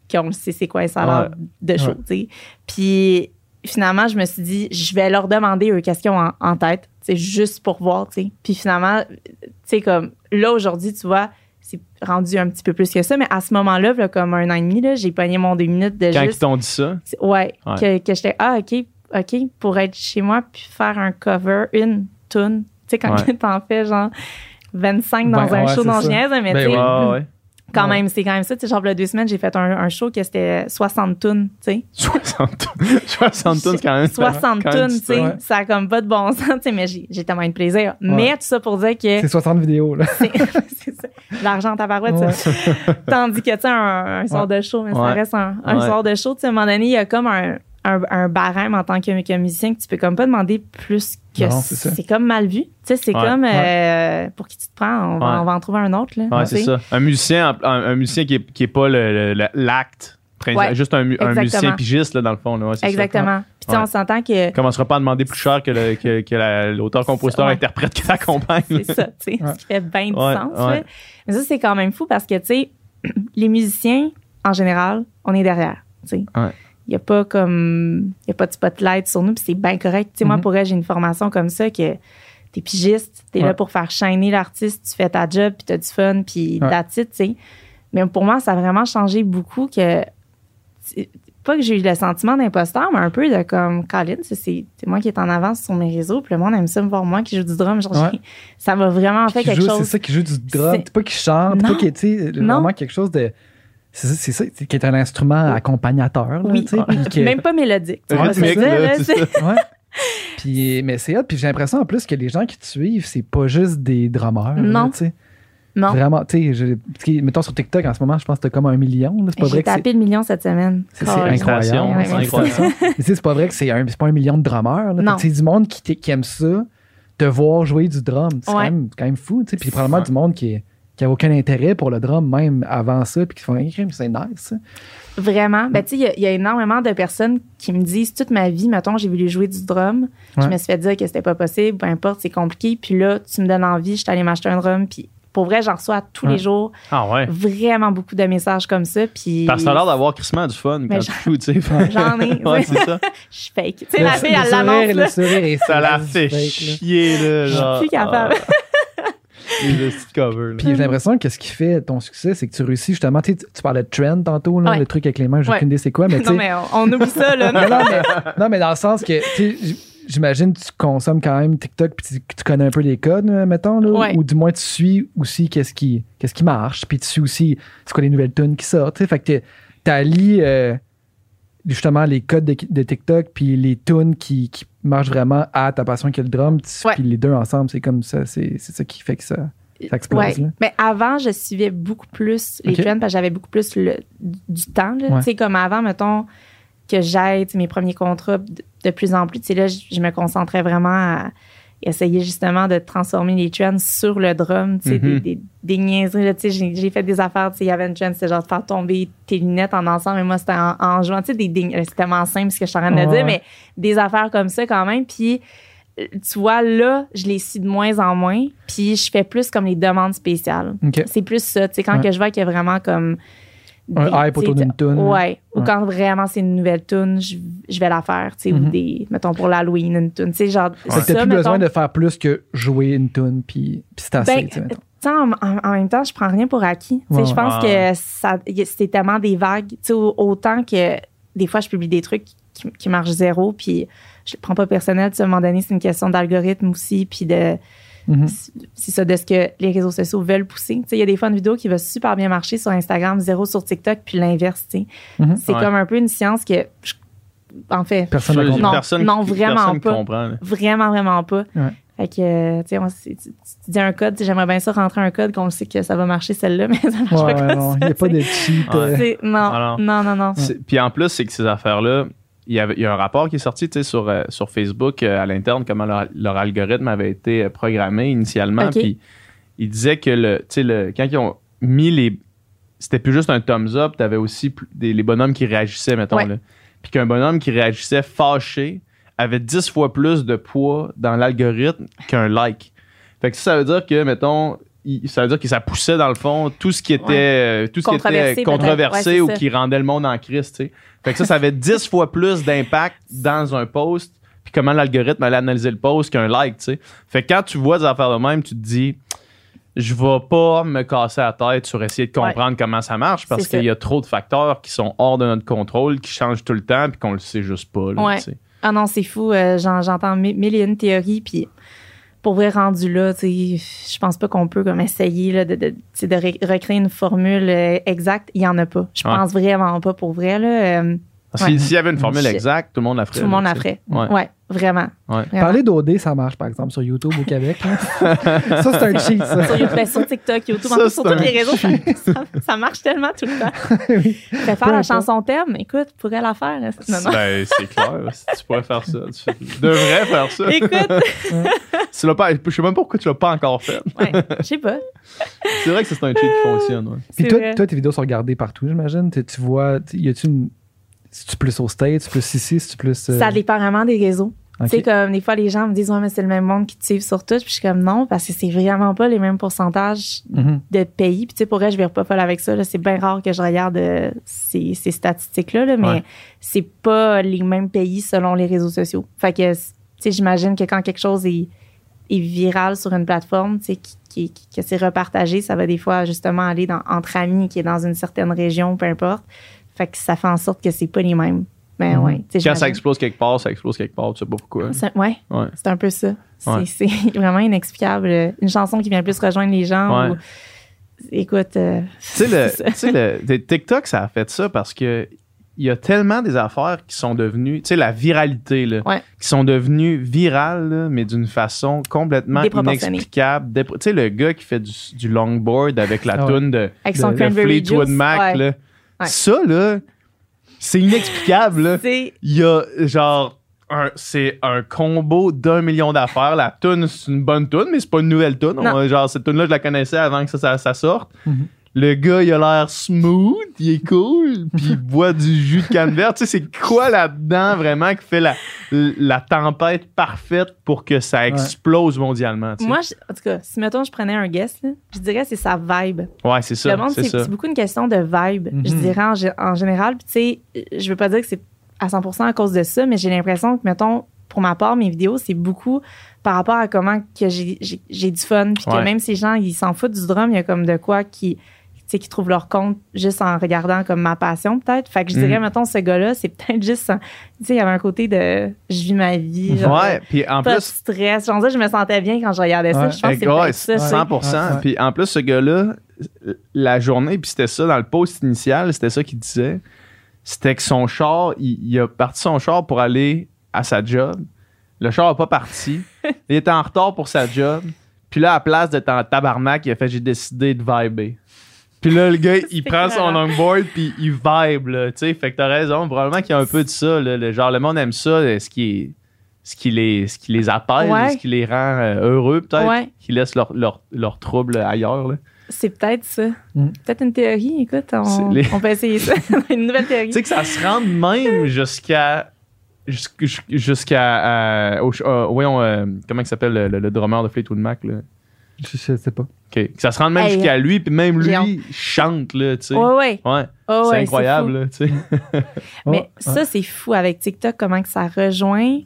qu'on sait c'est quoi un salaire Ouais. de show, tu sais. Puis finalement, je me suis dit, je vais leur demander eux questions en, en tête, c'est juste pour voir, tu sais. Puis finalement, tu sais, comme là, aujourd'hui, tu vois, c'est rendu un petit peu plus que ça, mais à ce moment-là, là, comme un an et demi, là, j'ai pogné mon deux minutes de Quand ils t'ont dit ça, Ouais, Ouais. que, que j'étais, ah, OK, OK, pour être chez moi puis faire un cover, une tune sais, quand Ouais. (laughs) t'en fais genre 25 dans Ouais, un ouais, show niaise, mais Ben tu quand Ouais. même, c'est quand même ça. Tu sais, genre, il y a deux semaines, j'ai fait un, un show que c'était 60 tunes, tu sais. (laughs) 60 60 tonnes, quand même. 60 quand même tunes, tu sais. Ouais. Ça a comme pas de bon sens, tu sais, mais j'ai j'ai tellement eu de plaisir. Mais tout ça pour dire que C'est 60 vidéos, là. c'est (laughs) c'est ça. L'argent en tabarouette, Ouais. ça. Tandis que, tu sais, un, un soir de show, mais ça reste un, un Ouais. soir de show. Tu sais, à un moment donné, il y a comme un, un, un barème en tant que, que musicien que tu peux comme pas demander plus que c'est ça. c'est comme mal vu. Tu sais, c'est Ouais. comme euh, pour qui tu te prends, on, va, Ouais. on va en trouver un autre. Là, c'est ça. Un musicien, un, un musicien qui est, qui est pas le- le- le- l'acte, juste un, mu- un exactement. musicien pigiste, là, dans le fond. Là, ouais, c'est ça. Exactement. Puis, tu sais, Ouais. on s'entend que On commencera pas à demander plus cher que, le- que, que la- l'auteur, compositeur, Ouais. interprète qui t'accompagne. C'est ça, tu sais, Ouais. ce qui fait bien du sens. ouais. là. Mais ça, c'est quand même fou parce que, tu sais, (clears throat) les musiciens, en général, on est derrière, tu sais. Il n'y a pas comme, y a pas de spotlight sur nous, puis c'est bien correct. Tu sais, moi, Mhm. pour elle, j'ai une formation comme ça que t'es pigiste, t'es là pour faire shiner l'artiste, tu fais ta job, puis t'as du fun, puis Ouais. that's it, tu sais. Mais pour moi, ça a vraiment changé beaucoup que, pas que j'ai eu le sentiment d'imposteur, mais un peu de comme, Colin, c'est moi qui est en avance sur mes réseaux, puis le monde aime ça me voir moi qui joue du drum. Genre, Ouais. (laughs) ça m'a vraiment fait quelque joue- chose. C'est ça qui joue du drum. Pas qui chante, pas qui, tu sais, vraiment quelque chose de. C'est ça, c'est ça, c'est- qui est un instrument accompagnateur, là, Oui. tu sais, puis que- Même pas mélodique. c'est ça, ça. Ouais. (laughs) Puis, mais c'est hot. Puis j'ai l'impression en plus que les gens qui te suivent, c'est pas juste des drummers. Non. Non. Vraiment, tu sais, mettons sur TikTok en ce moment, je pense que t'as comme un million. là. C'est pas vrai J'ai que c'est. tapé le million cette semaine. C'est incroyable. C'est incroyable. C'est pas vrai que c'est un- c'est pas un million de drummers. C'est du monde qui, qui aime ça, te voir jouer du drum. C'est quand, Ouais. même, quand même fou. tu sais. Puis probablement Ouais. du monde qui, est- qui a aucun intérêt pour le drum, même avant ça, puis qui font un crime, c'est nice. ça. Vraiment. Ben, tu sais, il y a- y, a énormément de personnes qui me disent toute ma vie, mettons, j'ai voulu jouer du drum. Je me suis fait dire que c'était pas possible, peu importe, c'est compliqué. Puis là, tu me donnes envie, je suis allée m'acheter un drum. Puis pour vrai, j'en reçois tous Ouais. les jours Ah ouais. vraiment beaucoup de messages comme ça. Puis. Parce que t'as l'air d'avoir crissement du fun Mais quand j'en- tu sais. (laughs) J'en ai. Ouais, c'est ça. (laughs) Je suis fake. Tu sais, la fille, le elle l'annonce, Le là. sourire est Ça la fait chier, là. Je suis plus capable. ah. Les petits covers, là. Puis j'ai l'impression que ce qui fait ton succès, c'est que tu réussis justement. Tu, parlais de trend tantôt, là, Ouais. le truc avec les mains, j'ai Ouais. aucune idée c'est quoi, mais (laughs) Non, mais on, on oublie ça, là. (laughs) non, non, mais, non, mais dans le sens que, j'imagine que tu consommes quand même TikTok puis tu, tu connais un peu les codes, euh, mettons, là, Ouais. ou du moins tu suis aussi qu'est-ce qui, qu'est-ce qui marche, puis tu suis aussi c'est quoi les nouvelles tunes qui sortent. Fait que tu allies euh, justement les codes de, de TikTok puis les tunes qui, qui marchent vraiment à ta passion qui est le drum, Ouais. puis les deux ensemble, c'est comme ça, c'est ça qui fait que ça, ça explose. Ouais. là. Mais avant, je suivais beaucoup plus les Ok. trends parce que j'avais beaucoup plus le- du temps. Tu sais, comme avant, mettons, que j'aide mes premiers contrats de, de plus en plus. Tu sais, là, je, je me concentrais vraiment à essayer justement de transformer les trends sur le drum. Tu sais, Mhm. des, des, des niaiseries. Tu sais, j'ai, fait des affaires. Tu sais, il y avait une trend, c'était genre de faire tomber tes lunettes en dansant, mais moi, c'était en, en jouant. Tu sais, des, des- c'est tellement simple ce que je suis en train de Ouais. dire, mais des affaires comme ça quand même. Puis, euh, tu vois, là, je les suis de moins en moins. Puis, je fais plus comme les demandes spéciales. C'est plus ça. Tu sais, quand Ouais. que je vois qu'il y a vraiment comme. Un hype autour d'une toune. Ouais. Ou Ouais. quand vraiment c'est une nouvelle tune, je, je vais la faire. Tu sais, Mhm. ou des. Mettons pour l'Halloween, une tune. Tu sais, genre. T'as ça, plus mettons. besoin de faire plus que jouer une tune puis, puis c'est assez. Ben, tu sais, en, en- en même temps, je prends rien pour acquis. Tu sais, Ouais, je pense ouais. que ça, c'est tellement des vagues. Tu sais, au- autant que des fois, je publie des trucs qui, qui marchent zéro, puis je le prends pas personnel. Tu sais, à un moment donné, c'est une question d'algorithme aussi, puis de. Mhm. C'est ça, de ce que les réseaux sociaux veulent pousser. Tu sais, il y a des fois une vidéo qui va super bien marcher sur Instagram, zéro sur TikTok, puis l'inverse. Mhm. C'est Ouais. comme un peu une science que. je- en fait, Personne ne Je- comprend. Non, personne non, vraiment personne pas. comprend. Vraiment, vraiment pas. Ouais. Fait que, tu sais, tu, tu dis un code, j'aimerais bien ça rentrer un code qu'on sait que ça va marcher celle-là, (laughs) mais ça marche Ouais, pas comme non, ça. il n'y a pas de cheat. Ouais. euh, Non, non, non, Puis en plus, c'est que ces affaires-là, il y, avait, il y a un rapport qui est sorti tu sais, sur, euh, sur Facebook euh, à l'interne, comment leur, leur algorithme avait été euh, programmé initialement. Puis il disait que le, tu sais, le, quand ils ont mis les. C'était plus juste un thumbs up, tu avais aussi des, les bonhommes qui réagissaient, mettons. Ouais. Là. Puis qu'un bonhomme qui réagissait fâché avait 10 fois plus de poids dans l'algorithme qu'un like. Fait que ça, ça veut dire que, mettons, ça veut dire que ça poussait dans le fond tout ce qui était, euh, tout ce qui Controversé, était controversé Ouais, ou ça. qui rendait le monde en crise, tu sais. Fait que ça, ça avait (laughs) 10 fois plus d'impact dans un post, puis comment l'algorithme allait analyser le post qu'un like, tu sais. Fait que quand tu vois des affaires de même, tu te dis, je vais pas me casser la tête sur essayer de comprendre comment ça marche parce qu'il y a trop de facteurs qui sont hors de notre contrôle, qui changent tout le temps, puis qu'on le sait juste pas, là, tu sais. Ah non, c'est fou. euh, j'en- J'entends mi- mille et une théories, puis pour vrai rendu là, je pense pas qu'on peut comme essayer là, de, recréer une formule euh, exacte. Il y en a pas. Je Ouais. pense vraiment pas pour vrai là. euh, Si-. S'il y avait une formule exacte, tout le monde la ferait. tout le monde la ferait. Ouais. Ouais, vraiment. Ouais. Vraiment. Parler d'OD, ça marche, par exemple, sur YouTube au Québec. (laughs) ça, c'est un cheat, ça. sur, YouTube, ben, sur TikTok, YouTube, Ça, en fait, c'est sur tous un- les réseaux, (laughs) ça, marche tellement tout le temps. (laughs) Oui. Fait faire la chanson thème, écoute, tu pourrais la faire. Ben, c'est clair. si tu pourrais faire ça. Tu fais- devrais faire ça. Écoute, Tu pas, je sais même pas pourquoi tu l'as pas encore fait. ouais, je sais pas. C'est vrai que c'est un cheat qui fonctionne. ouais. Puis toi, vrai. toi, tes vidéos sont regardées partout, j'imagine. Tu, vois, y a-tu une. Si tu plus au States, si tu plus ici, si tu plus. euh, Ça dépend vraiment des réseaux. Tu sais, comme des fois, les gens me disent, ouais, mais c'est le même monde qui te suivent sur tout. Puis je suis comme, non, parce que c'est vraiment pas les mêmes pourcentages Mhm. de pays. Puis tu sais, pour vrai, je vais pas folle avec ça. C'est bien rare que je regarde euh, ces, ces statistiques-là, là, mais Ouais. c'est pas les mêmes pays selon les réseaux sociaux. Fait que, tu sais, j'imagine que quand quelque chose est, est viral sur une plateforme, tu sais, qui, qui- qui- que c'est repartagé, ça va des fois justement aller dans, entre amis qui est dans une certaine région, peu importe. Fait que ça fait en sorte que c'est pas les mêmes. Mais Mhm. ouais. Quand ça explose quelque part, ça explose quelque part. Tu sais pas pourquoi. c'est- ouais, Ouais. c'est un peu ça. C'est Ouais. c'est (laughs) vraiment inexplicable. Une chanson qui vient plus rejoindre les gens. Ouais. ou- écoute. euh, Tu sais, le, (laughs) le- (laughs) TikTok, ça a fait ça parce que il y a tellement des affaires qui sont devenues, tu sais, la viralité, là, Ouais. qui sont devenues virales, là, mais d'une façon complètement inexplicable. Tu sais, le gars qui fait du, du longboard avec la Ah ouais. toune de, Avec son de- Fleetwood juice. Mac, ouais. là. Ouais. ça, là, c'est inexplicable. C'est Il y a genre. un- C'est un combo d'un million d'affaires. La tune, c'est une bonne tune, mais c'est pas une nouvelle tune. Genre, cette tune-là, je la connaissais avant que ça, ça, ça sorte. Mhm. Le gars, il a l'air smooth, il est cool, puis il (laughs) boit du jus de canne verte. Tu sais, c'est quoi là-dedans vraiment qui fait la, la tempête parfaite pour que ça explose mondialement? tu sais? Moi, je- en tout cas, si mettons je prenais un guest, là, je dirais que c'est sa vibe. ouais, c'est ça. le monde, c'est c'est ça. c'est beaucoup une question de vibe, je Mhm. dirais en, en général. Puis, tu sais, je veux pas dire que c'est à 100% à cause de ça, mais j'ai l'impression que, mettons, pour ma part, mes vidéos, c'est beaucoup par rapport à comment que j'ai j'ai- j'ai du fun. Puis que Ouais. même si les gens, ils s'en foutent du drum, il y a comme de quoi qui sais, qui trouvent leur compte juste en regardant comme ma passion, peut-être. Fait que je dirais, Mhm. mettons, ce gars-là, c'est peut-être juste, tu sais, il y avait un côté de je vis ma vie, genre, Ouais, puis en pas de plus, stress. Genre, ça, je me sentais bien quand je regardais ça. Ouais. Je pense que c'est Ouais, peut-être ça. tu sais. 100%. Ouais, ouais. Puis en plus, ce gars-là, la journée, puis c'était ça dans le post initial, c'était ça qu'il disait. C'était que son char, il, il a parti son char pour aller à sa job. Le char n'a pas parti. (laughs) il était en retard pour sa job. Puis là, à la place d'être en tabarnak, il a fait j'ai décidé de vibrer. Puis là, le gars, il prend son longboard puis il vibe, là, tu sais. Fait que t'as raison, probablement qu'il y a un peu de ça, là, le, genre, le monde aime ça, euh, ce qui est... Ce qui, les, ce qui les apaise, Ouais. ce qui les rend euh, heureux, peut-être, Ouais. qui laisse leur, leur, leur trouble ailleurs. Là. C'est peut-être ça. Mm. Peut-être une théorie. Écoute, on, C'est les- on peut essayer ça. (laughs) une nouvelle théorie. Tu sais que ça se rend même jusqu'à. jusqu'- Jusqu'à. euh, au ch- euh, voyons, euh, comment il s'appelle le, le- le drummer de Fleetwood Mac, là? Je, sais pas. Que ça se rend même Hey, jusqu'à lui, puis même lui chante, là, tu sais. Ouais, ouais. Ouais, Oh, c'est ouais, incroyable, tu sais. (laughs) Mais ça, c'est fou avec TikTok, comment que ça rejoint.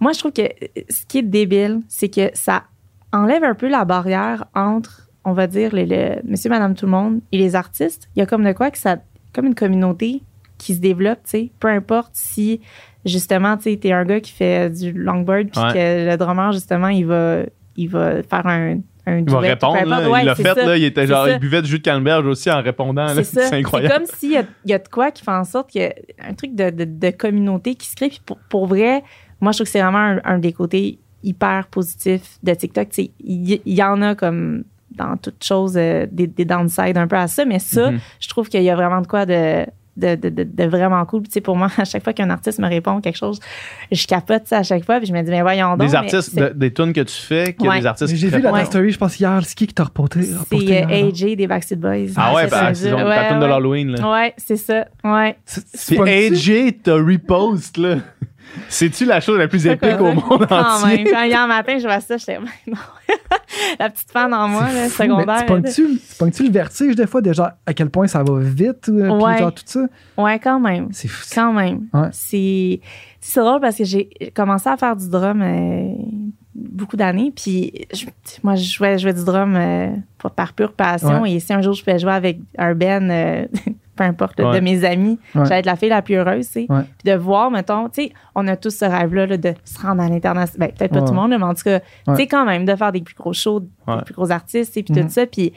Moi, je trouve que euh, ce qui est débile, c'est que ça enlève un peu la barrière entre, on va dire, le, le monsieur, madame, tout le monde et les artistes. Il y a comme de quoi que ça, comme une communauté qui se développe, tu sais. Peu importe si, justement, tu sais, t'es un gars qui fait du longboard puis Ouais. que le drummer, justement, il va, il va faire un, un Il va répondre, là. Ouais, il l'a fait, ça. là. Il était genre, ça. il buvait du jus de canneberge aussi en répondant. C'est ça. (laughs) C'est incroyable. comme s'il y a, il y a de quoi qui fait en sorte qu'il y a un truc de, de, de communauté qui se crée. Puis pour, pour vrai, moi, je trouve que c'est vraiment un, un des côtés hyper positifs de TikTok. Il y, en a comme dans toute chose euh, des, des downsides un peu à ça, mais ça, Mhm. je trouve qu'il y a vraiment de quoi de. De, de, de, de vraiment cool. Puis, tu sais, pour moi, (laughs) à chaque fois qu'un artiste me répond quelque chose, je capote ça à chaque fois. Puis je me dis, mais voyons donc. Des artistes, de- des tunes que tu fais, qu'il y a Ouais. des artistes J'ai qui vu la ta story, je pense, hier. C'est qui qui t'a reporté? C'est euh? AJ des Backstreet Boys. Ah ouais, c'est bah, c'est ouais, ta tune de ouais. l'Halloween, là. Ouais, c'est ça. Ouais. C'est- AJ te repost, là. C'est-tu la chose la plus épique au monde Quand entier? même. Quand hier matin, je vois ça, j'étais (laughs) non. La petite fan en moi, là, fou, secondaire. Tu pognes-tu tu pognes-tu le vertige des fois, déjà à quel point ça va vite, euh, puis Ouais. genre tout ça? Ouais, quand même. C'est fou. Quand même. Ouais. C'est drôle parce que j'ai commencé à faire du drum euh, beaucoup d'années. Puis je- moi, je jouais, je jouais du drum euh, par- par pure passion. Ouais. Et si un jour je pouvais jouer avec un Ben, euh, (laughs) peu importe, Ouais. de mes amis. Ouais. J'allais être la fille la plus heureuse, tu sais. Ouais. Puis de voir, mettons, tu sais, on a tous ce rêve-là là, de se rendre à l'international. Ben, peut-être pas tout le monde, mais en tout cas, tu sais, quand même, de faire des plus gros shows, des plus gros artistes, sais, puis Mhm. tout ça. Puis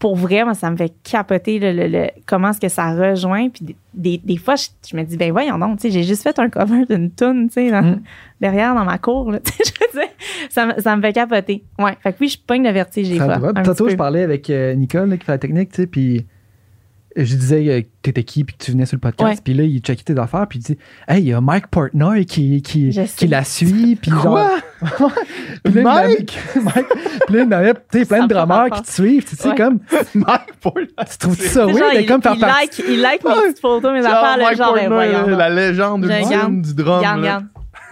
pour vrai, moi, ça me fait capoter le, le- le- comment est-ce que ça rejoint. Puis des, des, des fois, je, je me dis, ben voyons donc, tu sais, j'ai juste fait un cover d'une tune, tu sais, Mhm. derrière dans ma cour, là, (laughs) tu sais, je dire, ça, me- ça me fait capoter. Ouais, fait que oui, je pogne le vertige des fois. Tantôt, je parlais avec euh, Nicole là, qui fait la technique, tu sais, puis je disais euh, que t'étais qui, puis que tu venais sur le podcast, Ouais. puis là, il checkait tes affaires, puis il dit Hey, il y a Mike Portnoy qui, qui, qui la suit, puis Quoi? genre. (laughs) Puis là, m'avait- (laughs) Mike? Puis là, il tu sais, plein de drummers qui te suivent, tu sais, Ouais. comme, (laughs) Mike Portnoy. tu trouves ça de il, comme faire partie. like, il like mes petites photos, mes affaires, là, Mike genre, la légende ultime du drum. Là.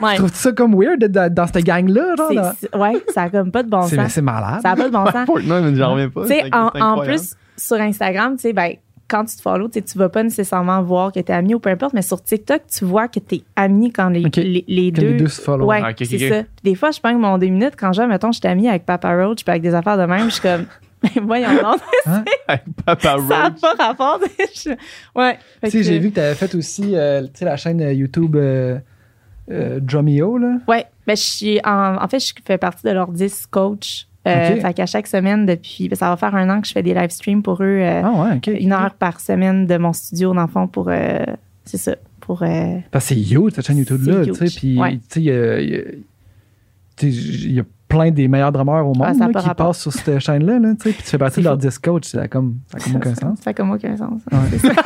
Ouais. Tu trouves ça comme weird de- dans cette gang-là, dans- c'est- ouais, ça a comme pas de bon C'est sens. c'est malade. Ça a pas de bon Mike sens. Portnoy, mais j'en reviens pas. Tu sais, c'est en, en plus, sur Instagram, tu sais, ben, quand tu te follow, tu tu vas pas nécessairement voir que t'es ami ou peu importe, mais sur TikTok, tu vois que t'es ami quand les, les, les Que deux. les deux se follow. Ouais, Ah, c'est ça. Puis des fois, je prends mon deux minutes quand j'ai, mettons, je suis amie avec Papa Roach, puis avec des affaires de même, je suis comme, (laughs) ben, voyons donc, (laughs) (laughs) Avec Papa ça n'a Roach. pas rapport. Je- ouais. Tu sais, que- j'ai vu que tu avais fait aussi euh, tu sais, la chaîne euh, YouTube euh, euh, Drumeo, là. Ouais, ben, je suis en, en fait, je fais partie de leur 10 coach. Euh. Fait qu'à chaque semaine, depuis, ben, ça va faire un an que je fais des live streams pour eux, euh, Ah ouais, ok. une heure par semaine de mon studio, dans le fond, pour. euh, c'est ça. Pour. euh, Parce que c'est huge, cette chaîne YouTube-là, puis, tu sais, il y a- plein des meilleurs drummers au monde Ouais, ça a là, pas qui rapport. passent sur cette chaîne-là, là, tu sais, puis tu fais partie de leur. 10 coach, ça a comme, ça a comme aucun (laughs) sens. Ça fait comme aucun sens. Ouais. (laughs)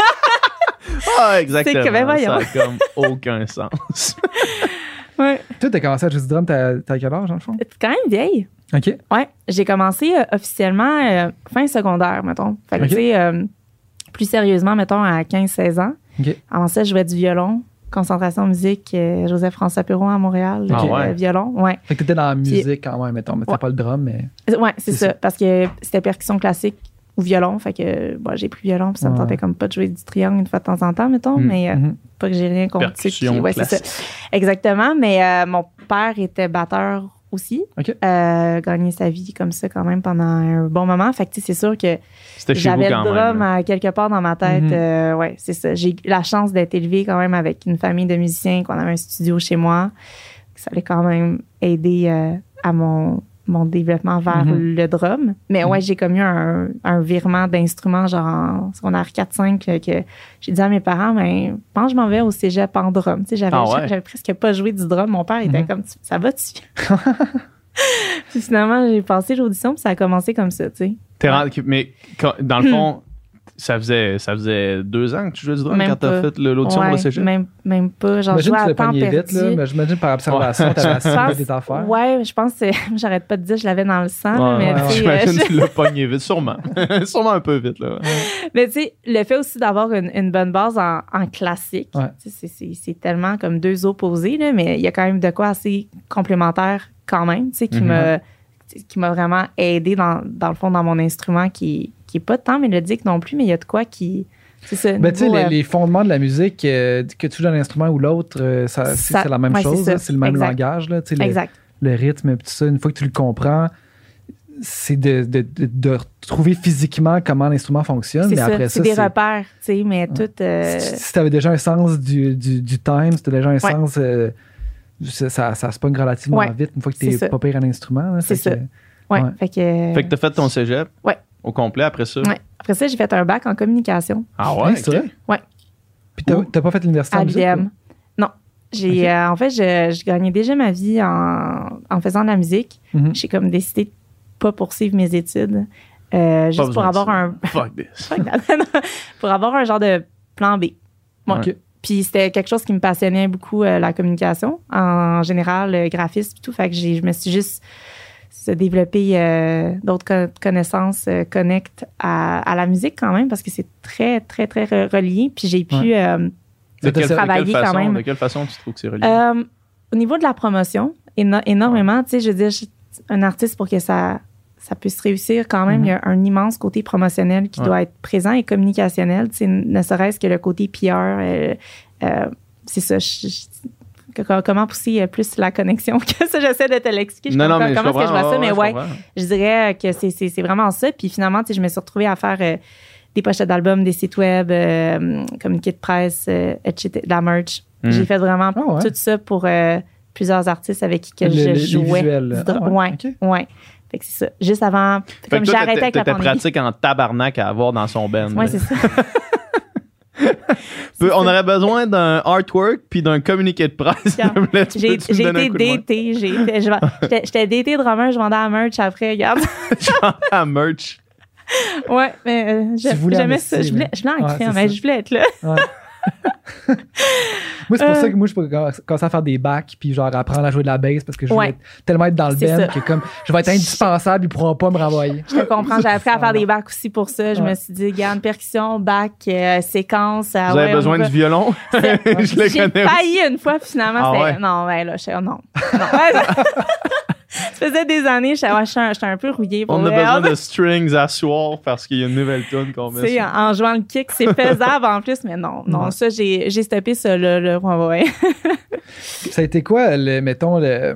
Ah, exactement. Que, ben. Ça a comme aucun sens. (laughs) Ouais. Toi, t'as commencé à jouer du drum, t'as t'as quel âge, dans le fond? C'est quand même vieille. OK. Ouais. J'ai commencé euh, officiellement euh, fin secondaire, mettons. Fait que, Ok. tu sais, euh, plus sérieusement, mettons, à 15-16 ans. OK. Avant ça, je jouais du violon. Concentration musique, Joseph-François Perron à Montréal. Ah ouais? violon, ouais. Fait que t'étais dans la musique quand même, mettons, mais t'as Ouais. pas le drum, mais... Ouais, c'est C'est ça, ça. Parce que c'était percussion classique ou violon. Fait que bon, j'ai pris violon, puis ça me tentait comme pas de jouer du triangle une fois de temps en temps, mettons. Mm. Mais euh, Mhm. pas que j'ai rien contre ouais, ça. Exactement. Mais euh, mon père était batteur aussi. OK. Euh, gagné sa vie comme ça quand même pendant un bon moment. Fait que c'est sûr que j'avais le drum à quelque part dans ma tête. Mhm. Euh, ouais, c'est ça. J'ai eu la chance d'être élevée quand même avec une famille de musiciens, qu'on avait un studio chez moi. Ça allait quand même aider euh, à mon, mon développement vers Mhm. le drum. Mais ouais, j'ai comme eu un, un virement d'instruments, genre en secondaire 4-5, que, que j'ai dit à mes parents, mais je pense que je m'en vais au cégep en drum. Tu sais, j'avais, Ah ouais? presque pas joué du drum. Mon père était Mhm. comme, ça va-tu? (laughs) puis finalement, j'ai passé l'audition, puis ça a commencé comme ça, tu sais. Mais quand- dans le fond, ça faisait, ça faisait deux ans que tu jouais du drum Même quand t'as fait le- l'audition pour Ouais, le cégep? Même, même pas. Genre, je J'imagine jouais que tu à l'as temps pogné vite, là, perdu. mais j'imagine par observation, Ouais. t'avais (laughs) assimilé des affaires. Ouais, je pense que (laughs) j'arrête pas de dire que je l'avais dans le sang, là, Ouais, J'imagine euh, que tu l'as pogné vite, sûrement. (laughs) sûrement un peu vite, là. mais tu sais, le fait aussi d'avoir une, une bonne base en, en classique, c'est- tellement comme deux opposés, là, mais il y a quand même de quoi assez complémentaire quand même, tu sais, qui Mhm. m'a qui m'a vraiment aidé dans, dans le fond dans mon instrument qui qui est pas tant mélodique non plus, mais il y a de quoi qui c'est ça. Ben, tu sais, niveau, les, euh, les fondements de la musique, euh, que tu joues dans l'instrument ou l'autre, euh, ça- c'est Ça- la même ouais, chose, ça. c'est le même Exact. langage. Là, tu sais, le, exact. le rythme, et tout ça, une fois que tu le comprends, c'est de, de, de, de retrouver physiquement comment l'instrument fonctionne. C'est Mais ça. après C'est ça, des repères, tu sais, mais tout. euh, si, tu avais déjà un sens du, du, du time, si tu déjà un Ouais. sens. euh, ça, ça, ça se pogne relativement Ouais, vite une fois que tu ça. es pas pire à l'instrument. C'est Fait que- ça. ouais, ouais. Fait que. Fait que t'as fait ton cégep Ouais. Au complet après ça? Ouais. Après ça, j'ai fait un bac en communication Ah Ouais, ouais? c'est vrai? Ouais. Puis t'as pas fait l'université en musique? Non. J'ai, euh, en fait, je, je gagnais déjà ma vie en, en faisant de la musique. Mhm. J'ai comme décidé de pas poursuivre mes études. euh, juste pour avoir un (laughs) Fuck this. (laughs) pour avoir un genre de plan B. Ouais. Ok. Puis c'était quelque chose qui me passionnait beaucoup, euh, la communication, en général, le graphisme et tout. Fait que j'ai, je me suis juste se développer euh, d'autres co- connaissances euh, connectes à, à la musique quand même, parce que c'est très, très, très re- relié. Puis j'ai pu... Ouais. euh, De quelle, de travaillé quand façon, même. de quelle façon tu trouves que c'est relié? euh, au niveau de la promotion, éno- énormément, tu sais, je veux dire, je- un artiste pour que ça, ça puisse réussir quand même, Mhm. il y a un immense côté promotionnel qui Ouais. doit être présent et communicationnel, tu sais, ne serait-ce que le côté PR. euh, c'est ça. je- je- que- comment pousser euh, plus la connexion (laughs) que ça, j'essaie de te l'expliquer. Je non, non, mais je comment est-ce que je vois ça, mais ouais, je dirais que c'est, c'est, c'est vraiment ça. Puis finalement, tu sais, je me suis retrouvée à faire euh, des pochettes d'albums, des sites web, euh, communiqués de presse, euh, etc., de la merch. Mm. J'ai fait vraiment Ah ouais. tout ça pour euh, plusieurs artistes avec qui que Le- je jouais. visuels, Ah ouais, ouais, ok. ouais. Fait que c'est ça. Juste avant, Fait comme j'ai arrêté avec la pandémie. pratique en tabarnak à avoir dans son band. Ouais, c'est ça. (laughs) On aurait besoin d'un artwork puis d'un communiqué de presse. (laughs) J'ai été vends- J'étais datée drummer, je vendais la merch après, regarde. (laughs) Je vends la merch. Ouais, mais euh, j'aimais ça. essayer, Je voulais, mais- je voulais en Ouais, crème, c'est mais ça. je voulais être là. Ouais. Moi, c'est pour Euh. ça que moi, je peux commencer à faire des bacs puis genre apprendre à jouer de la bass parce que je Ouais. être- tellement être dans le band que comme je vais être indispensable, ils pourront pas me renvoyer. Je te comprends. J'ai appris à faire des bacs aussi pour ça. Je Ouais. me suis dit, garde, percussion, bac, euh, séquence. ah Vous avez ouais, besoin du violon? (laughs) (laughs) je le J'ai connais aussi. failli une fois, puis finalement, Ah c'était. Non, ouais, là, je non. (laughs) non. Ça faisait des années, j'étais ouais, j'étais un, j'étais un peu rouillée. Pour On a besoin de strings à soir parce qu'il y a une nouvelle tune qu'on Tu met. sur- en, en jouant le kick, c'est faisable en plus, mais non, non, Ouais. ça, j'ai, j'ai stoppé ça, là, là, ouais, ouais. (laughs) Ça a été quoi, le, mettons, le-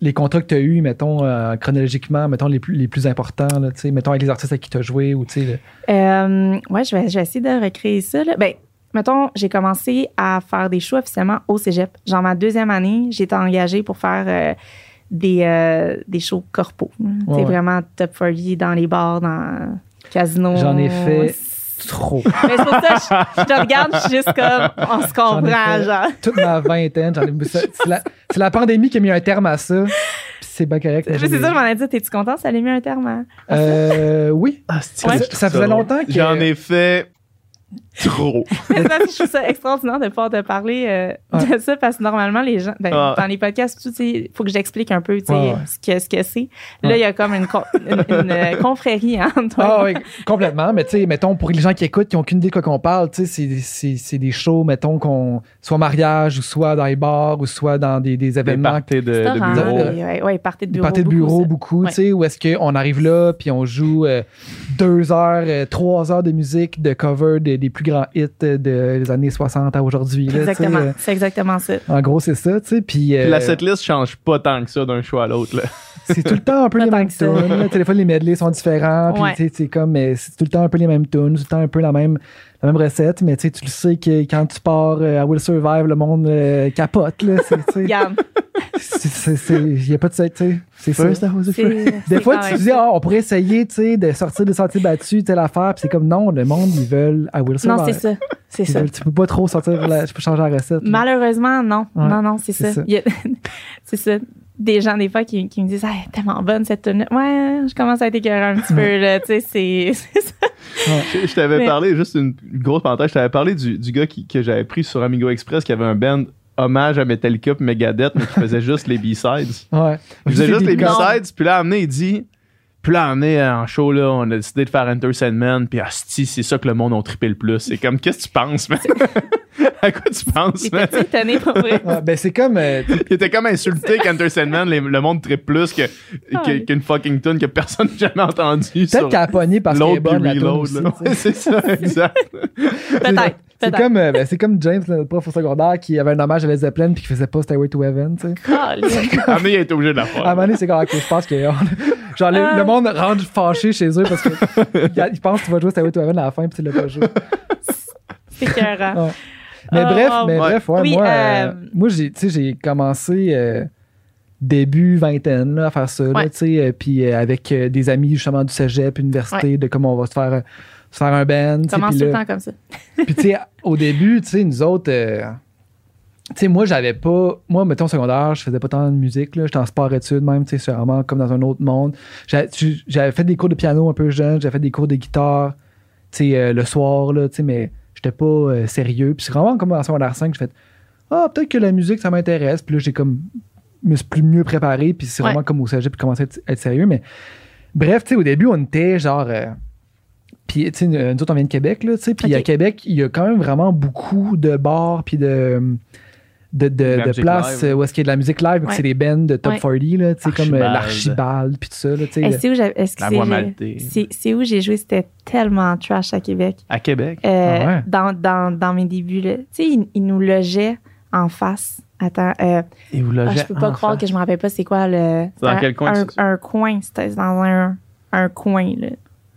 les contrats que tu as eus, mettons, euh, chronologiquement, mettons, les plus, les plus importants, là, tu sais, mettons, avec les artistes avec qui tu as joué ou, tu sais, le- Euh, ouais, je vais, je vais essayer de recréer ça. Là. Ben, mettons, j'ai commencé à faire des shows officiellement au cégep. Genre, ma deuxième année, été engagée pour faire euh, des, euh, des shows corpo. C'est ouais. vraiment top 40 dans les bars, dans casinos. J'en ai fait trop. (laughs) Mais c'est pour ça que je, je te regarde, je suis juste comme, on se comprend, genre. Toute ma vingtaine, j'en ai ça- C'est la, c'est la pandémie qui a mis un terme à ça. C'est bien correct. C'est ça, je m'en ai dit, t'es-tu content? Ça allait mis un terme à... Euh, oui. Ah, c'est- Ouais. Ça faisait longtemps que- J'en ai fait trop. (laughs) Mais que je trouve ça extraordinaire de pouvoir te parler euh, Ouais. de ça parce que normalement, les gens, ben, Ah. dans les podcasts, il faut que j'explique un peu tu sais, Ouais, ouais. ce que ce que c'est. Là, Ouais. il y a comme une, con- une, une, euh, confrérie hein, entre toi. Ah oui, complètement. Mais tu sais, mettons, pour les gens qui écoutent, qui n'ont aucune idée de quoi qu'on parle, tu sais, c'est- des shows, mettons, qu'on soit mariage ou soit dans les bars ou soit dans des, des Des événements parties de, bureau. ouais, de Des bureau. parties de beaucoup, bureau, ça. beaucoup, Ouais. tu sais, où est-ce qu'on arrive là, puis on joue euh, deux heures, euh, trois heures de musique, de cover de- des plus grands hits euh, de- des années 60 à aujourd'hui. Exactement. euh, C'est exactement ça. en gros, c'est ça, tu sais. Puis Puis euh, la setlist change pas tant que ça d'un show à l'autre. là. (laughs) c'est tout le temps un peu les mêmes tunes. Des fois, les medleys sont différents. Puis Ouais. tu sais, c'est comme, mais c'est tout le temps un peu les mêmes tunes, tout le temps un peu la même, la même recette. Mais tu sais, tu le sais que quand tu pars euh, à Will Survive, le monde euh, capote. Là, c'est, tu sais, (laughs) Regarde. c'est, c'est, c'est- y a pas de, tu sais, c'est ça. A c'est- friend. Des fois, tu te dis, ça. ah, on pourrait essayer, tu sais, de sortir des sentiers battus, telle affaire. Puis c'est comme, non, le monde, ils veulent à Will Survive. Non, c'est ça. C'est ça. veulent- tu peux pas trop sortir, la, tu peux changer la recette. là. Malheureusement, non. Ouais, non, non, c'est c'est ça. ça. Il (laughs) C'est ça. Des gens, des fois, qui, qui me disent, ah, elle est tellement bonne cette tune Ouais, je commence à être écœurée un petit peu, là. Tu sais, c'est (laughs) ça. Je, je t'avais Mais- parlé, juste une, grosse parenthèse, je t'avais parlé du, du gars qui, que j'avais pris sur Amigo Express qui avait un band hommage à Metallica puis Megadeth, mais qui faisait (laughs) juste les B-sides. Ouais. Il faisait juste les B-sides, puis là, amené, il dit. Puis là, amené en show, là, on a décidé de faire Enter Sandman, puis asti, c'est ça que le monde a trippé le plus. C'est comme, qu'est-ce que tu penses, man? (laughs) à quoi tu penses, man? étonné pour vrai. Ouais, ben c'est comme, euh, Il était comme insulté qu'Enter Sandman, les- le monde trippe plus que, Ah que- oui. qu'une fucking tune que personne n'a jamais entendue. peut-être qu'elle a pogné parce qu'elle est bonne, la tune reload. aussi. Ouais, c'est ça, (laughs) exact. Peut-être. C'est comme, euh, ben, c'est comme James, notre prof au secondaire, qui avait un hommage à Led Zeppelin puis qui faisait pas Stairway to Heaven, tu sais. Caliste. Amené, il a été obligé de la À un faire. moment donné, c'est comme, ok, je pense que. Genre, le, le monde rentre fâché chez eux parce que (laughs) ils pensent que tu vas jouer Stairway to Heaven à la fin puis tu l'as pas joué. C'est écœurant. Ouais. Mais Ah, bref, ah, mais ouais. bref, ouais, Oui, moi, euh, euh, moi j'ai, tu sais, j'ai commencé euh, début vingtaine là, à faire ça, Ouais. euh, puis euh, avec euh, des amis justement du cégep, université, de comment on va se faire, euh, se faire un band. Commence tout le temps comme ça. Puis, tu sais, au début, tu sais, nous autres, euh, tu sais, moi, j'avais pas. Moi, mettons, au secondaire, je faisais pas tant de musique, là. J'étais en sport-études même, tu sais, c'est vraiment comme dans un autre monde. J'avais fait des cours de piano un peu jeune, j'avais fait des cours de guitare, tu sais, euh, le soir, là, tu sais, mais j'étais pas euh, sérieux. Puis c'est vraiment comme en secondaire 5, j'ai fait Ah, peut-être que la musique, ça m'intéresse. Puis là, j'ai comme. me suis plus mieux préparé, puis c'est Ouais. vraiment comme au cégep, puis commencé à être, être sérieux. Mais bref, tu sais, au début, on était genre. euh, puis, tu sais, nous autres, on vient de Québec, là, tu sais. Puis à Québec, il y a quand même vraiment beaucoup de bars, puis de, de, de, places live. euh, où est-ce qu'il y a de la musique live, Ouais. c'est des bands de top Ouais. 40, là, comme euh, Archibald. l'Archibald, puis tout ça, là, tu sais. Eh, c'est où j'ai- où joué, c'était tellement trash à Québec. À Québec? Euh, Ah ouais? dans, dans, dans mes débuts, là. Tu sais, ils, ils nous logeaient en face. Attends, euh, Et vous ah, logez je peux pas en croire face. que je me rappelle pas c'est quoi le. C'est dans un, quel coin, Un, coin, c'était dans un, un coin, là.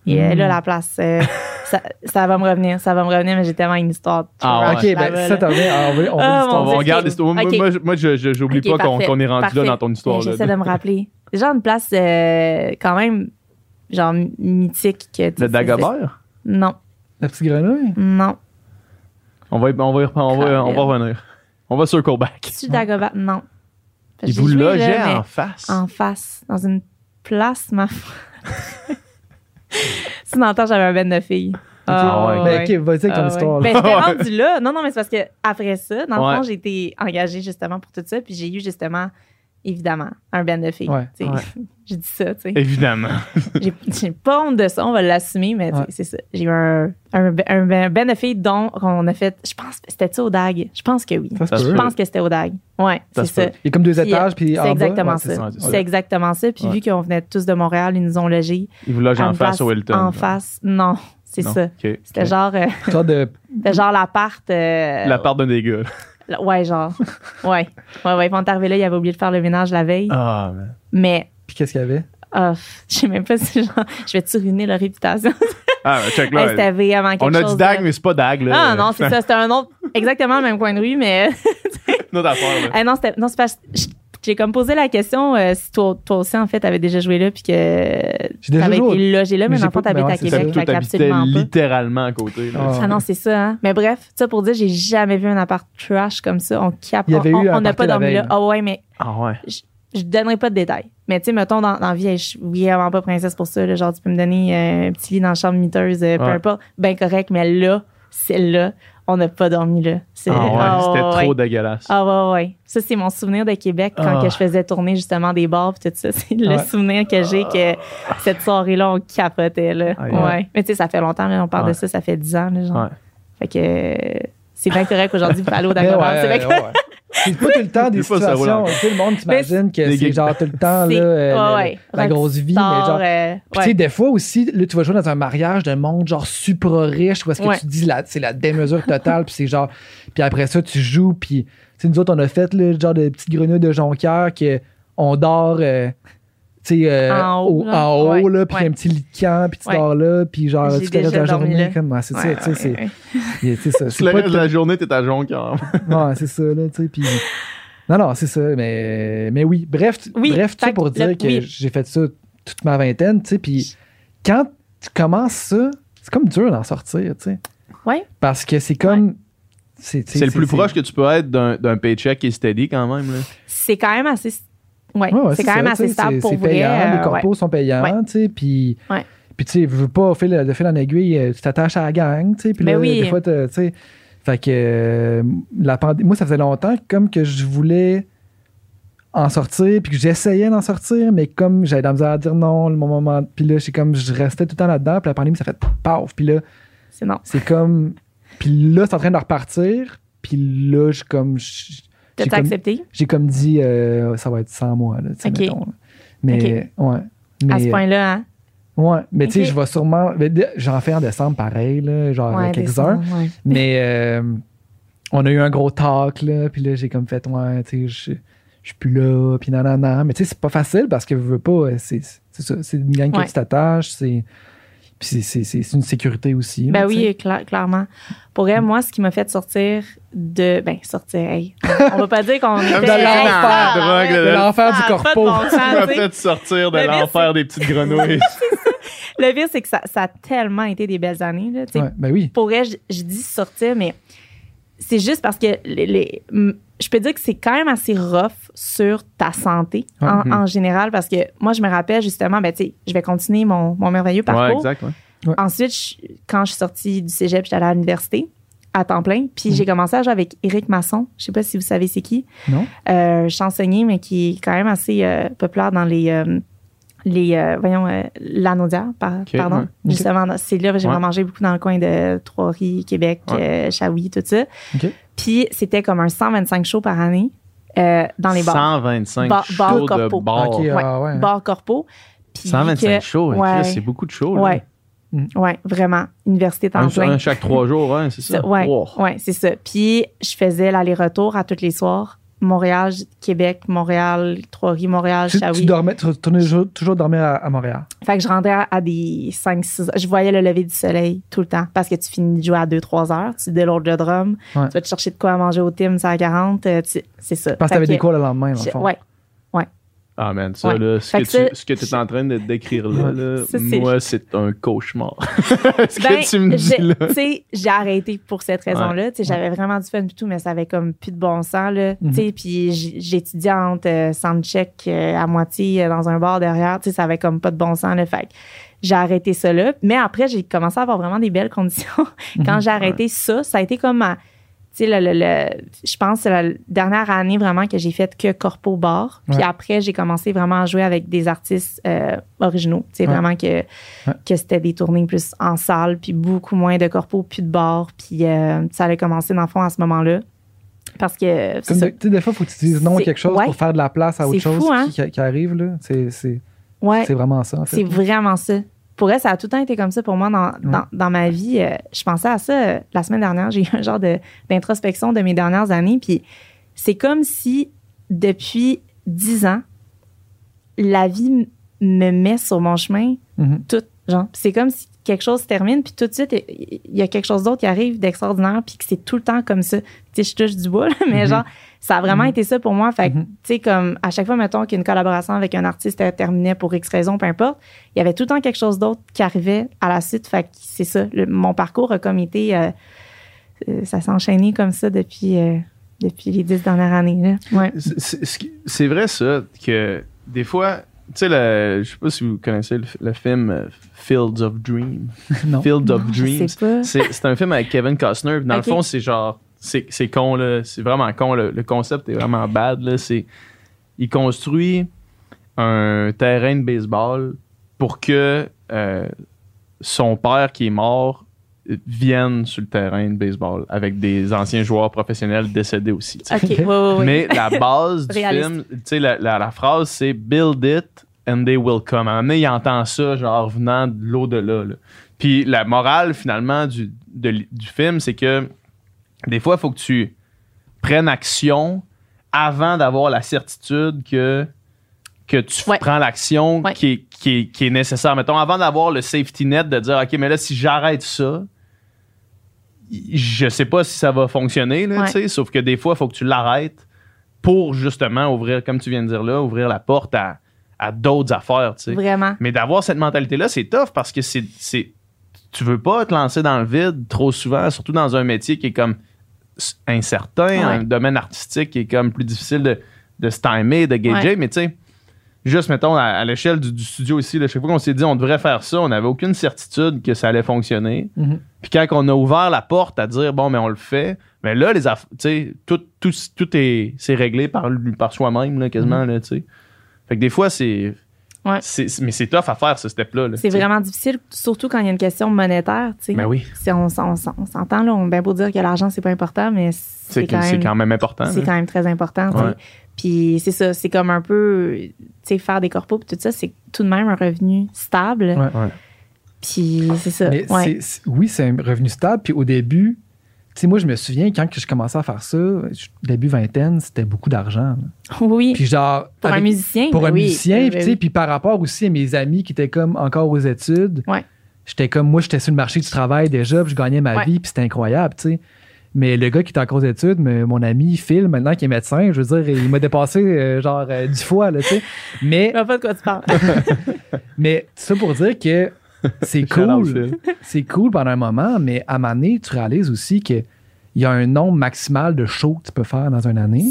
Et euh, Mm. là, la place. (laughs) ça, ça va me revenir, ça va me revenir, mais j'ai tellement une histoire. Ah, ouais. Ok, ben ça t'en vient. On Ah, l'histoire. On, on Dieu. garde l'histoire. Moi, moi, moi, je, je- j'oublie pas qu'on qu'on est rendu parfait. là dans ton histoire. Ben, là. J'essaie de me rappeler. C'est genre une place euh, quand même, genre mythique. Que, Le c'est- Dagobert? Non, La petite grenouille? non. On va, on va, y reprendre- on va, on va revenir. On va circle back. Tu Dagobert? Non. Il J'ai vous mais en face? en face, dans une place, ma (laughs) foi. Si dans le temps, j'avais un ben de filles. Ah ouais. Ben, ok, vas-y avec ton Ah ouais. histoire. Ben, là. j'étais (laughs) rendue là. Non, non, mais c'est parce que après ça, dans le Ouais. fond, j'ai été engagée justement pour tout ça. Puis j'ai eu justement, évidemment, un band de filles. Ouais. Ouais. (laughs) j'ai dit ça, tu sais. Évidemment. (laughs) J'ai pas honte de ça, on va l'assumer, mais Ouais. c'est ça. J'ai eu un, un, un, un band de filles dont on a fait, je pense, c'était-tu au DAG? Je pense que oui. Ça. Je pense que c'était au DAG. Ouais, c'est ça. Il y a comme deux Puis, étages, puis en C'est bas. exactement ouais, ça. ça, c'est ça. C'est exactement ça. Puis Ouais. vu qu'on venait tous de Montréal, ils nous ont logés. Il vous loge à en face au Hilton. En face. Non, c'est ça. C'était genre, euh, de. (laughs) c'était genre l'appart. euh, La part d'un des gars. Ouais, genre. (laughs) ouais. Ouais, ouais. Est arrivé là, il avait oublié de faire le ménage la veille. Ah. Mais, Puis qu'est-ce qu'il y avait? ah, je sais même pas si genre, je vais-tu ruiner leur réputation. Ah, ben, check Hey, là. vraiment quelque on a dit Dag, de- mais c'est pas Dag. Là. Ah non, c'est ça. C'était un autre, exactement le même coin de rue, mais. (laughs) Notre affaire. Là. Ah non, c'était, non, c'est pas. J'ai comme posé la question euh, si toi, toi aussi, en fait, t'avais déjà joué là, puis que t'avais été logé là, mais, mais pas- t'habites ouais, à Québec, fait qu'absolument pas. littéralement à côté. Là. Ah. Ah non, c'est ça, hein. Mais bref, ça pour dire, j'ai jamais vu un appart trash comme ça. On cap. Il y avait on, n'a pas dormi là. Ah ouais, mais Ah ouais. je donnerai pas de détails. Mais tu sais, mettons, dans, dans la vie, je suis vraiment pas princesse pour ça. là. genre, tu peux me donner euh, un petit lit dans la chambre miteuse, euh, peu importe. Ben correct, mais là, celle-là, on n'a pas dormi là. C'est, Ah ouais, ah c'était ouais, trop ouais. dégueulasse. Ah ouais, ouais. Ça, c'est mon souvenir de Québec quand Ah. que je faisais tourner justement des bars pis tout ça. (laughs) C'est le Ouais. souvenir que j'ai que cette soirée-là, on capotait, là. Aïe. ouais. Mais tu sais, ça fait longtemps, là, on parle de ça, ça fait 10 ans, là, genre. Ouais. Fait que euh, c'est bien correct aujourd'hui pour aller au (laughs) c'est bien correct. C'est pas tout le temps des situations. sais, le monde t'imagine que c'est genre tout le temps, là, euh, ouais, le- la grosse vie, mais Rockstar, genre. euh, Puis, tu ouais. sais, des fois aussi, là, tu vas jouer dans un mariage d'un monde genre super riche où est-ce que Ouais. tu dis la, c'est la démesure totale, puis c'est genre. Puis après ça, tu joues, puis. Tu sais, nous autres, on a fait, là, genre de petites grenouilles de jonquière que on dort. euh, tu sais, euh, En haut, au- là. en haut, Ouais, là, puis ouais. un petit lit de camp, puis tu Ouais. dors là, puis genre, tu la dormi journée. Comme, c'est Ouais, ça, tu sais, ouais, c'est- Le reste de la journée, t'es à Jonquière. (laughs) Ouais, c'est ça, là, tu sais. Puis. Non, non, c'est ça. Mais, mais oui. Bref, tu- Oui, bref, tout ça pour dire le- que oui. j'ai fait ça toute ma vingtaine, tu sais. Puis quand tu commences ça, c'est comme dur d'en sortir, tu sais. Ouais. Parce que c'est comme. C'est tu le plus proche que tu peux être d'un d'un paycheck qui est steady quand même. Là. C'est quand même assez. Ouais, Ouais, ouais, c'est quand même assez stable pour vrai. payant, euh, les corpos sont payants, tu sais. Puis. Puis tu sais, veux pas, au fil, de fil en aiguille, euh, tu t'attaches à la gang, tu sais. Puis Ben là, oui. des fois, tu sais. Fait que euh, la pandémie, moi, ça faisait longtemps comme que je voulais en sortir, puis que j'essayais d'en sortir, mais comme j'avais de la misère à dire non, le moment. Puis là, c'est comme je restais tout le temps là-dedans, puis la pandémie, ça fait paf. Puis là, C'est non. c'est comme. Puis là, c'est en train de repartir, puis là, je comme. je- T'as j'ai comme- accepté? J'ai comme dit, euh, ça va être 100 mois, là, mettons. Mais, ouais. Mais, À ce point-là, hein? Ouais, mais tu sais, je vais sûrement. J'en fais en décembre pareil, là, genre Ouais, quelques décembre, heures. ouais. Mais euh, on a eu un gros talk, là, puis là, j'ai comme fait, ouais, tu sais, je suis plus là, puis non. Mais tu sais, c'est pas facile parce que je veux pas, euh, c'est ça, c'est une gang que Ouais. tu t'attaches, c'est. Puis c'est- c'est c'est- c'est une sécurité aussi. Ben là, oui, cla- clairement. Pour elle, moi, ce qui m'a fait sortir de. Ben, sortir, hey. On va pas dire qu'on (laughs) était. De l'enfer. drogue, De l'enfer du corpo. bon sens, Tu m'as tu sais. fait sortir de l'enfer des petites grenouilles. Le pire, c'est que ça, ça a tellement été des belles années. Là, tu sais. Ouais, ben oui. Pour elle, je, je dis sortir, mais c'est juste parce que les, je peux dire que c'est quand même assez rough sur ta santé en, en général parce que moi, je me rappelle justement, ben, je vais continuer mon, mon merveilleux ouais, parcours. exact. ouais. Ensuite, je- quand je suis sortie du cégep, j'étais allée à l'université à temps plein. Puis Mhm. j'ai commencé à jouer avec Éric Masson. Je sais pas si vous savez c'est qui. Non? Euh, chansonnier, mais qui est quand même assez euh, populaire dans les. euh, les euh, voyons, euh, l'Anaudière, par- Ok, pardon. ouais. Justement, c'est là que j'ai Ouais. mangé beaucoup dans le coin de Trois-Rives, Québec, Ouais. euh, Shawi, tout ça. OK. Puis c'était comme un 125 shows par année euh, dans les bars. 125 Bar- bar shows de corpo. bar. Ok, ah ouais. Bars corpo. Puis vu 125 que- shows, ouais, c'est beaucoup de shows. là. ouais, Mm. ouais, vraiment. Université temps Un, plein. un chaque trois jours, hein, c'est ça? Wow. ouais, c'est ça. Puis je faisais l'aller-retour à tous les soirs Montréal, Québec, Montréal, Trois-Rivières, Montréal, Tu, tu dormais, tu retournais toujours, dormir à, à Montréal? Fait que je rentrais à, à des 5-6 Je voyais le lever du soleil tout le temps parce que tu finis de jouer à 2-3 heures, tu déloades le drum, Ouais. tu vas te chercher de quoi à manger au Tim, c'est à 40, euh, c'est ça. Parce que t'avais des cours le lendemain, le je- fond. Ouais. Ah, man, ça, Ouais. là, ce que, tu, ce que tu es en train de décrire là, là, Ça, c'est- moi, c'est un cauchemar. (laughs) ce Ben, que tu me dis j'ai- là. tu sais, j'ai arrêté pour cette raison-là. Tu sais, J'avais vraiment du fun et tout, mais ça avait comme plus de bon sens. Là. Mhm. Tu sais, Puis j- j'étudiais entre euh, soundcheck euh, à moitié euh, dans un bar derrière. Tu sais, Ça avait comme pas de bon sens. Là. Fait que j'ai arrêté ça là. Mais après, j'ai commencé à avoir vraiment des belles conditions. (laughs) Quand Mhm. j'ai arrêté ça, ça a été comme ma- sais, le, le- le- je pense que c'est la dernière année vraiment que j'ai fait que corpo bar. Puis Ouais. après, j'ai commencé vraiment à jouer avec des artistes euh, originaux. Tu sais, Ouais. vraiment que, que c'était des tournées plus en salle, puis beaucoup moins de corpo, plus de bar. Puis euh, ça allait commencer dans le fond à ce moment-là. Parce que Comme ça. de- tu sais, des fois, il faut que tu dises non à quelque chose pour faire de la place à autre chose fou, hein? qui, arrive. là. C'est c'est- vraiment ça, en fait. C'est vraiment ça. Pour elle, ça a tout le temps été comme ça pour moi dans, dans, dans ma vie. Euh, je pensais à ça euh, la semaine dernière. (laughs) J'ai eu un genre d'introspection de, mes dernières années. Puis c'est comme si depuis dix ans, la vie me met sur mon chemin Mhm. tout. Genre, c'est comme si quelque chose se termine, puis tout de suite, il y a quelque chose d'autre qui arrive d'extraordinaire, puis que c'est tout le temps comme ça. Tu sais, je touche du bois, là, mais Mhm. genre, ça a vraiment Mhm. été ça pour moi. Fait que, Mhm. tu sais, comme à chaque fois, mettons qu'une collaboration avec un artiste terminait pour X raison, peu importe, il y avait tout le temps quelque chose d'autre qui arrivait à la suite. Fait que c'est ça. Le- mon parcours a comme été. euh, euh, ça s'est enchaîné comme ça depuis, euh, depuis les dix dernières années. Là. Ouais. C'est- vrai, ça, que des fois, tu sais, le- je sais pas si vous connaissez le, le film Fields of Dreams. (laughs) Non. Field of Non, je Dreams. sais pas. C'est c'est un film avec Kevin Costner. Dans le fond, c'est genre. C'est con, là. C'est vraiment con. Le, le concept est vraiment bad, là. C'est. Il construit un terrain de baseball pour que euh, son père qui est mort vienne sur le terrain de baseball avec des anciens joueurs professionnels décédés aussi. ouais, ouais. Mais la base du film, tu sais, la, la- la phrase, c'est Build it and they will come. À un moment donné, il entend ça, genre, venant de l'au-delà. là. Puis la morale, finalement, du, de du film, c'est que des fois, il faut que tu prennes action avant d'avoir la certitude que, que tu Ouais. prends l'action Ouais. qui, est, qui, est, qui est nécessaire. Mettons, avant d'avoir le safety net de dire, OK, mais là, si j'arrête ça, je sais pas si ça va fonctionner, là, Ouais. tu sais, sauf que des fois, il faut que tu l'arrêtes pour justement ouvrir, comme tu viens de dire là, ouvrir la porte à, à d'autres affaires. Vraiment. Mais d'avoir cette mentalité-là, c'est tough parce que c'est, c'est, tu veux pas te lancer dans le vide trop souvent, surtout dans un métier qui est comme incertain, Ouais. un domaine artistique qui est comme plus difficile de, de se timer, de gager. Ouais. Mais tu sais, juste mettons à, à l'échelle du, du studio ici, là, chaque fois qu'on s'est dit on devrait faire ça, on n'avait aucune certitude que ça allait fonctionner. Mhm. Puis quand on a ouvert la porte à dire bon, mais on le fait, mais là, les tout, tout, tout est, c'est réglé par, par soi-même, là, quasiment, là, tu sais. Fait que des fois, c'est. Ouais. mais c'est tough à faire, ce step-là. là, C'est vraiment difficile, surtout quand il y a une question monétaire. tu sais. Ben oui. Si on, on on s'entend, là, on a bien beau dire que l'argent, c'est pas important, mais C'est c'est quand, quand même important. c'est là. quand même très important. Ouais. Puis c'est ça, c'est comme un peu, tu sais, faire des corpos puis tout ça, c'est tout de même un revenu stable. Ouais. Ouais. Puis c'est ça. Mais ouais. c'est- c'est- oui, c'est un revenu stable. Puis au début, tu sais, moi, je me souviens quand que je commençais à faire ça, début vingtaine, c'était beaucoup d'argent. là. Oui, Puis genre. pour un musicien. Pour ben un oui, musicien, ben puis tu sais, oui. puis par rapport aussi à mes amis qui étaient comme encore aux études, Ouais. j'étais comme, moi, j'étais sur le marché du travail déjà, puis je gagnais ma Ouais. vie, puis c'était incroyable, tu sais. Mais le gars qui était encore aux études, mais mon ami Phil, maintenant qui est médecin, je veux dire, il m'a dépassé euh, genre euh, dix fois, là, tu sais. Mais, Je sais pas de quoi tu parles. (laughs) mais ça pour dire que c'est cool. C'est cool pendant un moment, mais à un moment donné, tu réalises aussi qu'il y a un nombre maximal de shows que tu peux faire dans une année,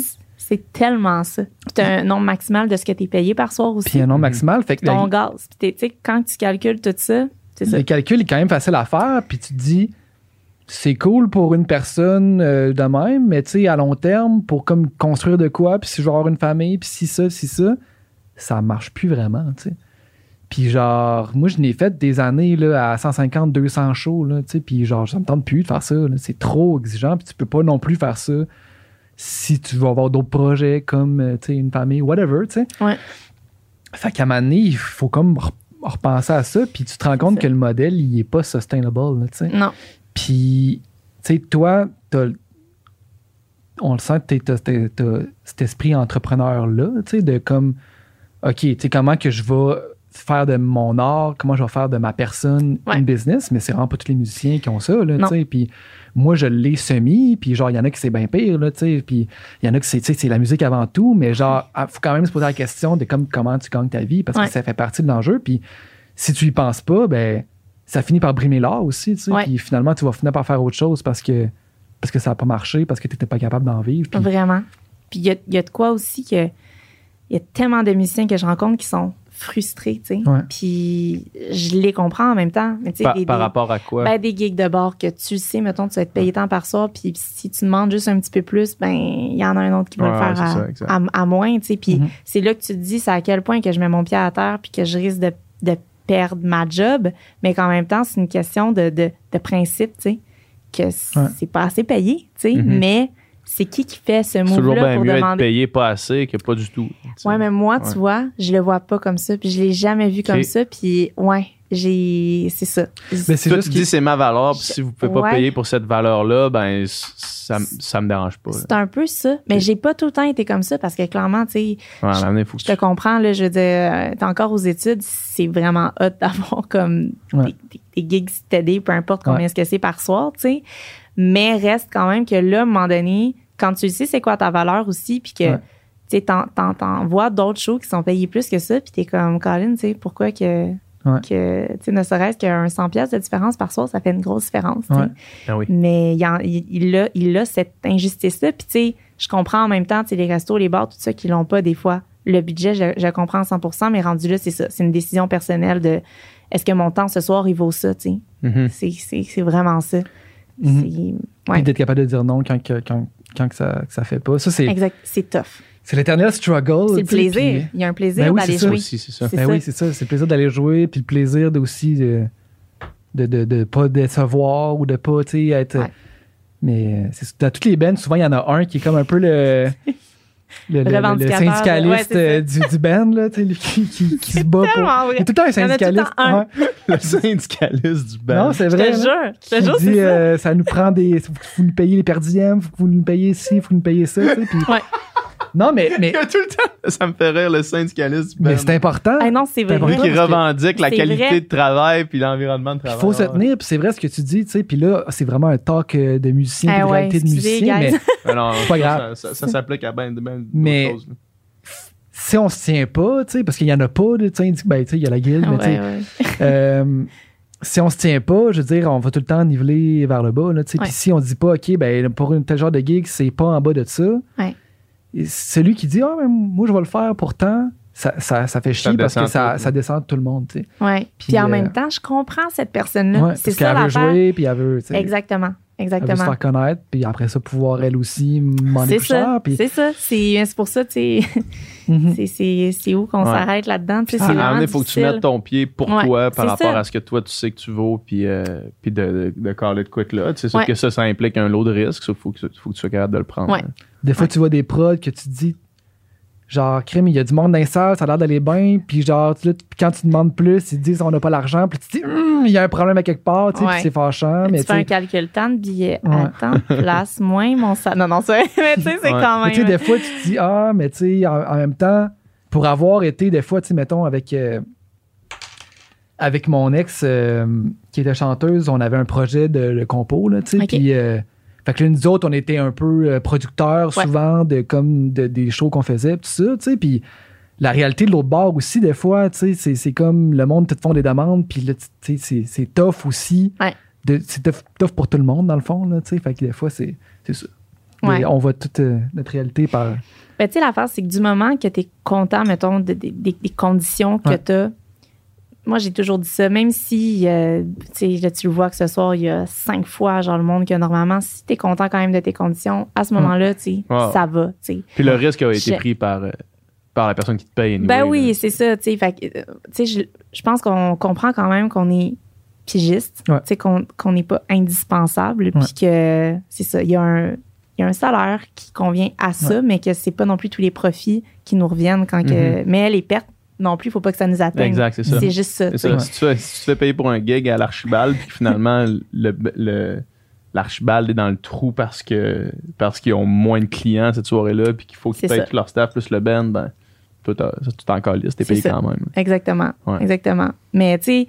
c'est tellement ça. Puis t'as un nombre maximal de ce que t'es payé par soir aussi. puis un nombre maximal. Fait que ton le, gaz. Puis t'es- tu sais, quand tu calcules tout ça, c'est ça. le calcul est quand même facile à faire, puis tu te dis, c'est cool pour une personne euh, de même, mais tu sais, à long terme, pour comme construire de quoi, puis si je veux avoir une famille, puis si ça, si ça, ça marche plus vraiment, tu sais. Puis genre, moi, je n'ai fait des années là, à 150, 200 shows, là, tu sais, puis genre, ça me tente plus de faire ça. C'est trop exigeant, puis tu peux pas non plus faire ça si tu veux avoir d'autres projets comme, euh, tu sais, une famille, whatever, tu sais. Ouais. Fait qu'à un moment donné, il faut comme re- repenser à ça, puis tu te rends compte que le modèle, il est pas sustainable, tu sais. Non. Puis, tu sais, toi, t'as- on le sent que t'as cet esprit entrepreneur-là, tu sais, de comme, OK, tu sais, comment que je vais faire de mon art, comment je vais faire de ma personne Ouais. une business, mais c'est vraiment pas tous les musiciens qui ont ça, là, tu Non. sais. Puis moi, je l'ai semi, puis genre, il y en a qui c'est bien pire, là, tu sais. Puis il y en a qui c'est, c'est la musique avant tout, mais genre, il faut quand même se poser la question de comme, comment tu gagnes ta vie, parce Ouais. que ça fait partie de l'enjeu. Puis si tu y penses pas, ben, ça finit par brimer l'art aussi, tu sais. Ouais. Puis finalement, tu vas finir par faire autre chose parce que, parce que ça n'a pas marché, parce que tu n'étais pas capable d'en vivre. Vraiment. Puis il y a, il y a de quoi aussi que il y a tellement de musiciens que je rencontre qui sont frustrés, tu sais. Ouais. Puis je les comprends en même temps. Mais tu sais, Par, des, par des- rapport à quoi? ben, des gigs de bar que tu sais, mettons, tu vas être payé tant par soir, puis si tu demandes juste un petit peu plus, ben il y en a un autre qui va Ouais, le faire à, à- à moins, tu sais. Puis Mhm. c'est là que tu te dis, c'est à quel point que je mets mon pied à terre, puis que je risque de, de perdre ma job, mais qu'en même temps, c'est une question de, de, de principe, tu sais, que Ouais. c'est pas assez payé, tu sais, Mhm. mais c'est qui qui fait ce c'est toujours move-là bien pour mieux être payé pas assez que pas du tout. tu sais. Ouais, mais moi, Ouais. tu vois, je le vois pas comme ça, puis je l'ai jamais vu comme ça, puis ouais, j'ai... C'est ça. Mais c'est Toi, juste tu dis c'est ma valeur, puis si vous pouvez pas Ouais. payer pour cette valeur-là, ben ça, ça me dérange pas. là. C'est un peu ça. Mais j'ai pas tout le temps été comme ça parce que clairement, tu sais, Ouais, je te comprends, là, je veux dire, euh, t'es encore aux études, c'est vraiment hot (laughs) d'avoir comme Ouais. des, des- des gigs steady, peu importe combien Ouais. est-ce que c'est par soir, tu sais. Mais reste quand même que là, à un moment donné, quand tu sais c'est quoi ta valeur aussi, puis que, Ouais. tu t'en, vois d'autres shows qui sont payés plus que ça, puis t'es comme, Colin, tu sais, pourquoi que... Ouais. que tu ne serait-ce qu'un 100 pièces de différence par soir, ça fait une grosse différence. Ouais. Oui. Mais il, y en- il, il a, il a cette injustice-là. Puis, tu sais, je comprends en même temps, tu sais, les restos, les bars, tout ça, qui l'ont pas des fois. Le budget, je, je comprends à 100% mais rendu là, c'est ça. C'est une décision personnelle de est-ce que mon temps ce soir, il vaut ça, tu sais? Mhm. C'est, c'est, c'est vraiment ça. Ouais, d'être capable de dire non quand, quand, quand que ça, que ça fait pas. Ça, c'est, exact. C'est tough. c'est l'éternel struggle. C'est le plaisir. puis- Il y a un plaisir Ben oui, d'aller c'est ça jouer. aussi, c'est ça. C'est Ben ça. oui, c'est ça. C'est le plaisir d'aller jouer, puis le plaisir de aussi de de, de, de pas décevoir ou de pas, tu sais, être. Ouais. Mais euh, c'est, dans toutes les bands, souvent, il y en a un qui est comme un peu le. (laughs) Le, le- le- le Revendicateur de- ouais, syndicaliste euh, du, du band, là, tu sais, lui, qui, qui, qui (laughs) se bat pour. tellement vrai. Il est tout le temps un Il syndicaliste. temps un. ouais. (laughs) Le syndicaliste du band. Non, c'est Je vrai. te là. jure. Je te Qui jure, dit, c'est ça. euh, ça nous prend des. Faut que vous nous payiez les perdièmes, faut que vous nous payiez ci, faut que vous nous payiez ça, tu sais. puis- Ouais. Non, mais, mais, (laughs) Il y a tout le temps. Ça me fait rire, le syndicaliste band. mais c'est important. Ah non, c'est vrai. Ben, Lui qui revendique la qualité vrai. de travail puis l'environnement de Il travail. faut se tenir, puis c'est vrai ce que tu dis, tu sais. Puis là, c'est vraiment un talk euh, de musicien, Ah puis de ouais, réalité de musicien. Mais Mais (laughs) non, C'est pas grave. Ça, ça- ça s'applique à ben, ben d'autres Mais- choses, là. si on se tient pas, tu sais, parce qu'il y en a pas, de, tu sais, ben, tu sais, il y a la guilde, mais tu sais, Ouais, (laughs) euh, si on se tient pas, je veux dire, on va tout le temps niveler vers le bas, là, tu sais. Puis si on dit pas, OK, ben, pour une tel genre de gig, c'est pas en bas de ça. Ouais. Celui qui dit, ah, mais moi, je vais le faire pourtant, ça, ça, ça fait chier parce que ça, ça descend tout le monde, tu sais. Ouais. Puis, Puis, en euh, même temps, je comprends cette personne-là. Ouais, c'est parce ça qu'elle veut jouer, puis elle veut, tu sais, Exactement. Elle veut se Exactement. faire connaître, puis après ça, pouvoir elle aussi plus ça. cher. Puis, C'est ça. C'est c'est pour ça, tu sais, (laughs) Mhm. c'est- c'est c'est où qu'on Ouais. s'arrête là-dedans. Tu sais, donné, il faut que tu mettes ton pied pour Ouais, toi par rapport ça. à ce que toi tu sais que tu vaux, puis, euh, puis de, de, de caler de quoi que là. C'est sûr Ouais. que ça, ça implique un lot de risques. Il faut, que tu- faut que tu sois capable de le prendre. Ouais. Des fois, Ouais. tu vois des prods que tu te dis, genre, crime, il y a du monde dans les salles, ça a l'air d'aller bien, puis genre, tu- là, quand tu demandes plus, ils te disent, on n'a pas l'argent, puis tu te dis, Hum, il y a un problème à quelque part, tu sais, Ouais. puis c'est fâchant, mais Tu fais un calcul temps de billets. Ouais. Attends, place (laughs) moins mon salaire. Non, non, c'est (laughs) mais tu sais, c'est Ouais. quand mais même. tu sais, des fois, tu te dis, ah, mais tu sais, en, en même temps, pour avoir été, des fois, tu sais, mettons, avec, euh, avec mon ex, euh, qui était chanteuse, on avait un projet de, de compo, là, tu sais, Ok. puis. euh, fait que là, nous autres, on était un peu euh, producteurs Ouais. souvent de comme de- des shows qu'on faisait, tout ça, tu sais. Puis la réalité de l'autre bord aussi, des fois, tu sais, c'est- c'est comme le monde te font des demandes, puis là, tu sais, c'est- tough aussi. Ouais. C'est tough, tough pour tout le monde, dans le fond, là, tu sais. Fait que des fois, c'est ça. Ouais. On voit toute euh, notre réalité par. Ben, tu sais, l'affaire, c'est que du moment que tu es content, mettons, de- de- des- des conditions que tu as, moi, j'ai toujours dit ça, même si, euh, tu sais, là, tu le vois que ce soir, il y a cinq fois, genre, le monde que normalement, si tu es content quand même de tes conditions, à ce moment-là, tu ça va. Puis le risque a été Je- pris par, euh, par la personne qui te paye. anyway, Ben oui, c'est ça, tu sais. Euh, je, je pense qu'on comprend quand même qu'on est pigiste, Ouais. tu sais, qu'on qu'on n'est pas indispensable, puis que c'est ça, il y a un il y a un salaire qui convient à ça, mais que c'est pas non plus tous les profits qui nous reviennent quand que. Mais les pertes non plus, il faut pas que ça nous atteigne. Exact, c'est ça. C'est juste ça. Si, tu fais, si tu te fais payer pour un gig à l'archibald, puis finalement, le, le, l'archibald est dans le trou parce que parce qu'ils ont moins de clients cette soirée-là, puis qu'il faut qu'ils payent tout leur staff plus le band, ben, t'as- ça, tu t'es payé ça. quand même. Exactement. Ouais. Exactement. Mais tu sais,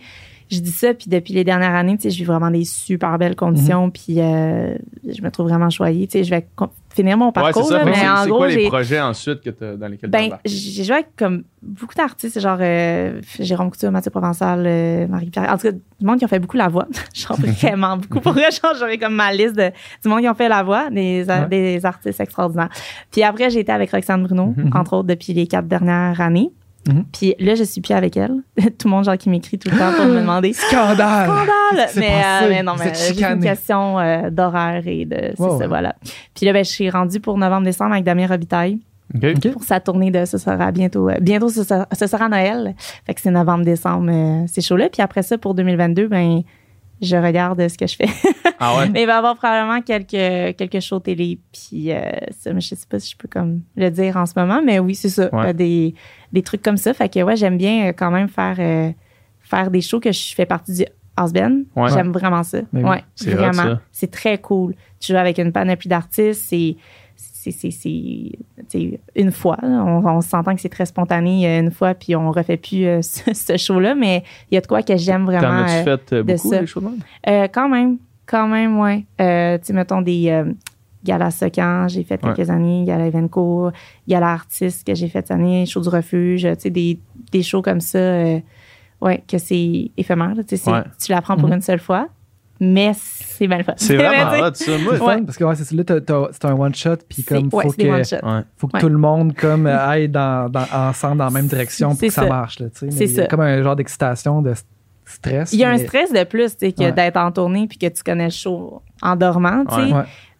je dis ça, puis depuis les dernières années, tu sais, je vis vraiment des super belles conditions, Mhm. puis euh, je me trouve vraiment choyée. Tu sais, je vais finir mon Ouais, parcours, ça. là, Fait que mais c'est- en gros, quoi les projets ensuite que t'as- dans lesquels ben, t'embarques? j'ai joué avec comme beaucoup d'artistes, genre euh, Jérôme Couture, Mathieu Provençal, euh, Marie-Pierre. En tout cas, du monde qui ont fait beaucoup la voix. (laughs) genre (laughs) vraiment beaucoup. Pour genre, j'aurais comme ma liste de, du monde qui ont fait la voix, des, Ouais. des artistes extraordinaires. Puis après, j'ai été avec Roxane Bruno, Mhm. entre autres, depuis les quatre dernières années. Mhm. Puis là, je suis plus avec elle. (laughs) tout le monde, genre, qui m'écrit tout le temps pour me (gasps) demander. Scandale! Scandale! Mais, euh, mais non, mais c'est une question euh, d'horaire et de. C'est Ouais, ça, voilà. Puis là, ben, je suis rendue pour novembre-décembre avec Damien Robitaille OK. OK. pour sa tournée de ce sera bientôt. euh, bientôt, ce sera, ce sera Noël. Fait que c'est novembre-décembre, euh, ces shows-là. Puis après ça, pour 2022, ben, je regarde ce que je fais. Ah ouais? (laughs) Mais il va y avoir probablement quelques, quelques shows télé. Puis euh, ça, mais je sais pas si je peux comme le dire en ce moment, mais oui, c'est ça. Ouais. Des, des trucs comme ça. Fait que ouais, j'aime bien euh, quand même faire, euh, faire des shows que je fais partie du band. Ouais. J'aime vraiment ça. Ouais, vraiment. C'est très cool. Tu joues avec une panoplie d'artistes. C'est c'est une fois. On, on s'entend que c'est très spontané euh, une fois, puis on refait plus euh, (laughs) ce, ce show-là. Mais il y a de quoi que j'aime T'en vraiment. as-tu euh, fait euh, de beaucoup, des de même? euh, quand même, quand même. Euh, tu sais, mettons des galas Socan, j'ai fait Ouais. quelques années, gala Evenco, gala artiste que j'ai fait cette année, show du refuge, tu sais, des, des shows comme ça, ouais, que c'est éphémère, tu sais, c'est- Ouais. tu l'apprends pour Mhm. une seule fois, mais c'est bien le fun. C'est (laughs) vraiment tu sais, hot, ça. Moi, C'est fun, Ouais. parce que ouais, c'est ça, là, c'est un one-shot, puis comme ouais, faut que, one-shots. Ouais. faut que Ouais. tout le monde comme aille dans, dans- ensemble dans la même direction pour que ça, ça. marche. Là, tu sais. C'est ça. comme un genre d'excitation, de st- stress. Il y a un stress de plus, tu sais, que Ouais. d'être en tournée puis que tu connais le show en dormant, tu sais.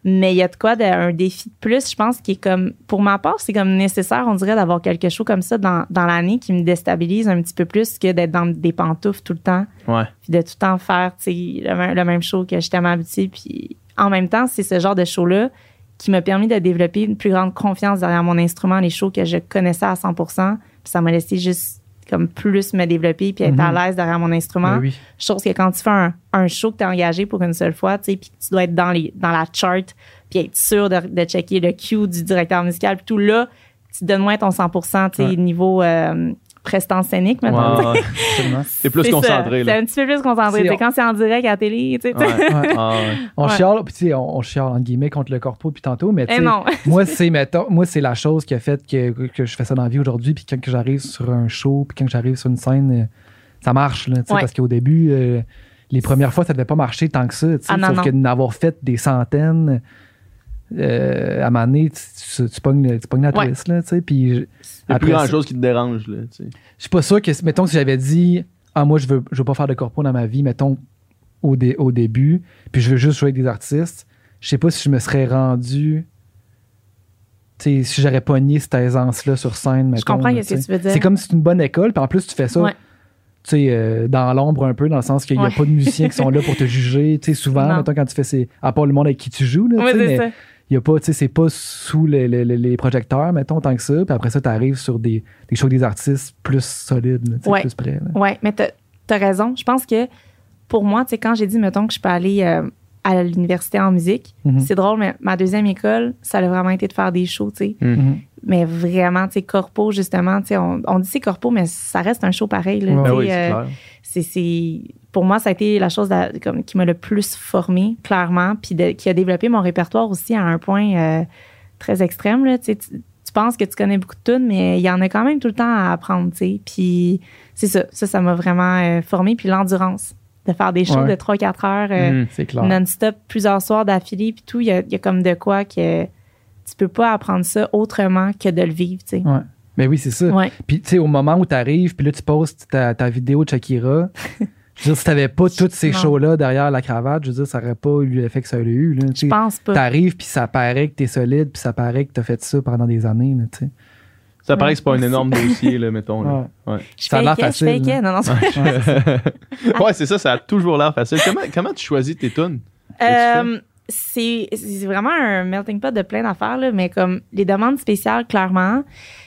Mais il y a de quoi d'un défi de plus, je pense, qui est comme, pour ma part, c'est comme nécessaire, on dirait, d'avoir quelque chose comme ça dans, dans l'année qui me déstabilise un petit peu plus que d'être dans des pantoufles tout le temps, Ouais. puis de tout le temps faire, tu sais, le, même- le même show que je suis tellement habituée. Puis en même temps, c'est ce genre de show-là qui m'a permis de développer une plus grande confiance derrière mon instrument, les shows que je connaissais à 100% Puis ça m'a laissé juste comme plus me développer puis être Mhm. à l'aise derrière mon instrument. Ben oui. Chose que quand tu fais un, un show que tu es engagé pour une seule fois, tu sais, puis que tu dois être dans, les, dans la chart, puis être sûr de, de checker le cue du directeur musical, puis tout là, tu donnes moins ton 100 tu sais, Ouais. niveau euh, prestance scénique, maintenant. Ouais, ouais. Absolument. (laughs) T'es plus concentré, C'est un petit peu plus concentré. C'est- quand c'est en direct à la télé, tu sais. Ouais. Ouais. Ouais. (laughs) On Ouais. chiale, puis tu sais, on, on chiale entre guillemets contre le corpo puis tantôt, mais tu Eh sais, non. (laughs) moi c'est moi c'est la chose qui a fait que, que je fais ça dans la vie aujourd'hui, puis quand que j'arrive sur un show, puis quand j'arrive sur une scène, euh, ça marche là, tu sais, Ouais. parce qu'au début, euh, les premières fois ça devait pas marcher tant que ça, tu sais, Ah, non, sauf non. que d'avoir fait des centaines. Euh, à un moment donné, tu, tu, tu pognes, tu pognes la Ouais. twist, là, tu sais, puis je- Il y a plus grand ça- chose qui te dérange, là, tu sais. je suis pas sûr que, mettons, si j'avais dit, ah, moi, je veux, je veux pas faire de corpo dans ma vie, mettons, au, dé- au début, puis je veux juste jouer avec des artistes, je sais pas si je me serais rendu, tu sais, si j'aurais pogné cette aisance-là sur scène, mettons. Je comprends là, ce que tu veux dire. C'est comme si c'est une bonne école, puis en plus, tu fais ça, Ouais. tu sais, euh, dans l'ombre un peu, dans le sens qu'il n'y a Ouais. pas de musiciens qui sont là pour te juger, tu sais, souvent, mettons, quand tu fais ces, à part le monde avec qui tu joues, là, tu Oui, sais, c'est mais y a pas, tu sais, c'est pas sous les, les- les- projecteurs, mettons, tant que ça. Puis après ça, tu arrives sur des, des shows des artistes plus solides, là, Ouais. plus près. là. Ouais, mais t'as as raison. Je pense que pour moi, tu sais, quand j'ai dit, mettons, que je peux aller euh, à l'université en musique, Mhm. c'est drôle, mais ma deuxième école, ça a vraiment été de faire des shows, tu sais. Mhm. Mais vraiment, tu sais, corpo, justement, tu sais, on, on dit c'est corpo, mais ça reste un show pareil, là, Ouais. sais, oui, c'est euh, c'est- pour moi, ça a été la chose comme, qui m'a le plus formé, clairement, puis de- qui a développé mon répertoire aussi à un point euh, très extrême. Là, tu, penses que tu connais beaucoup de tunes, mais il y en a quand même tout le temps à apprendre. Puis c'est ça, ça, ça m'a vraiment euh, formé. Puis l'endurance, de faire des shows Ouais. de 3-4 heures euh, clair. non-stop, plusieurs soirs d'affilée, puis tout, il y a, il y a comme de quoi que tu peux pas apprendre ça autrement que de le vivre. tu sais. Ouais. Mais oui, c'est ça. Ouais. Puis, tu sais, au moment où tu arrives, puis là, tu postes ta, ta vidéo de Shakira, (laughs) je veux dire, si t'avais pas tous ces shows-là derrière la cravate, je veux dire, ça aurait pas eu l'effet que ça a eu. Là, tu Je pense pas. T'arrives, puis ça paraît que t'es solide, puis ça paraît que t'as fait ça pendant des années, là, tu sais. Ça paraît que c'est pas un énorme (laughs) dossier, là, mettons. Là. Ouais. Je ça a l'air je facile, fakeais. Non, non, c'est- (laughs) ouais, c'est ça, ça a toujours l'air facile. Comment, comment tu choisis tes tunes? Euh, c'est vraiment un melting pot de plein d'affaires, là, mais comme les demandes spéciales, clairement.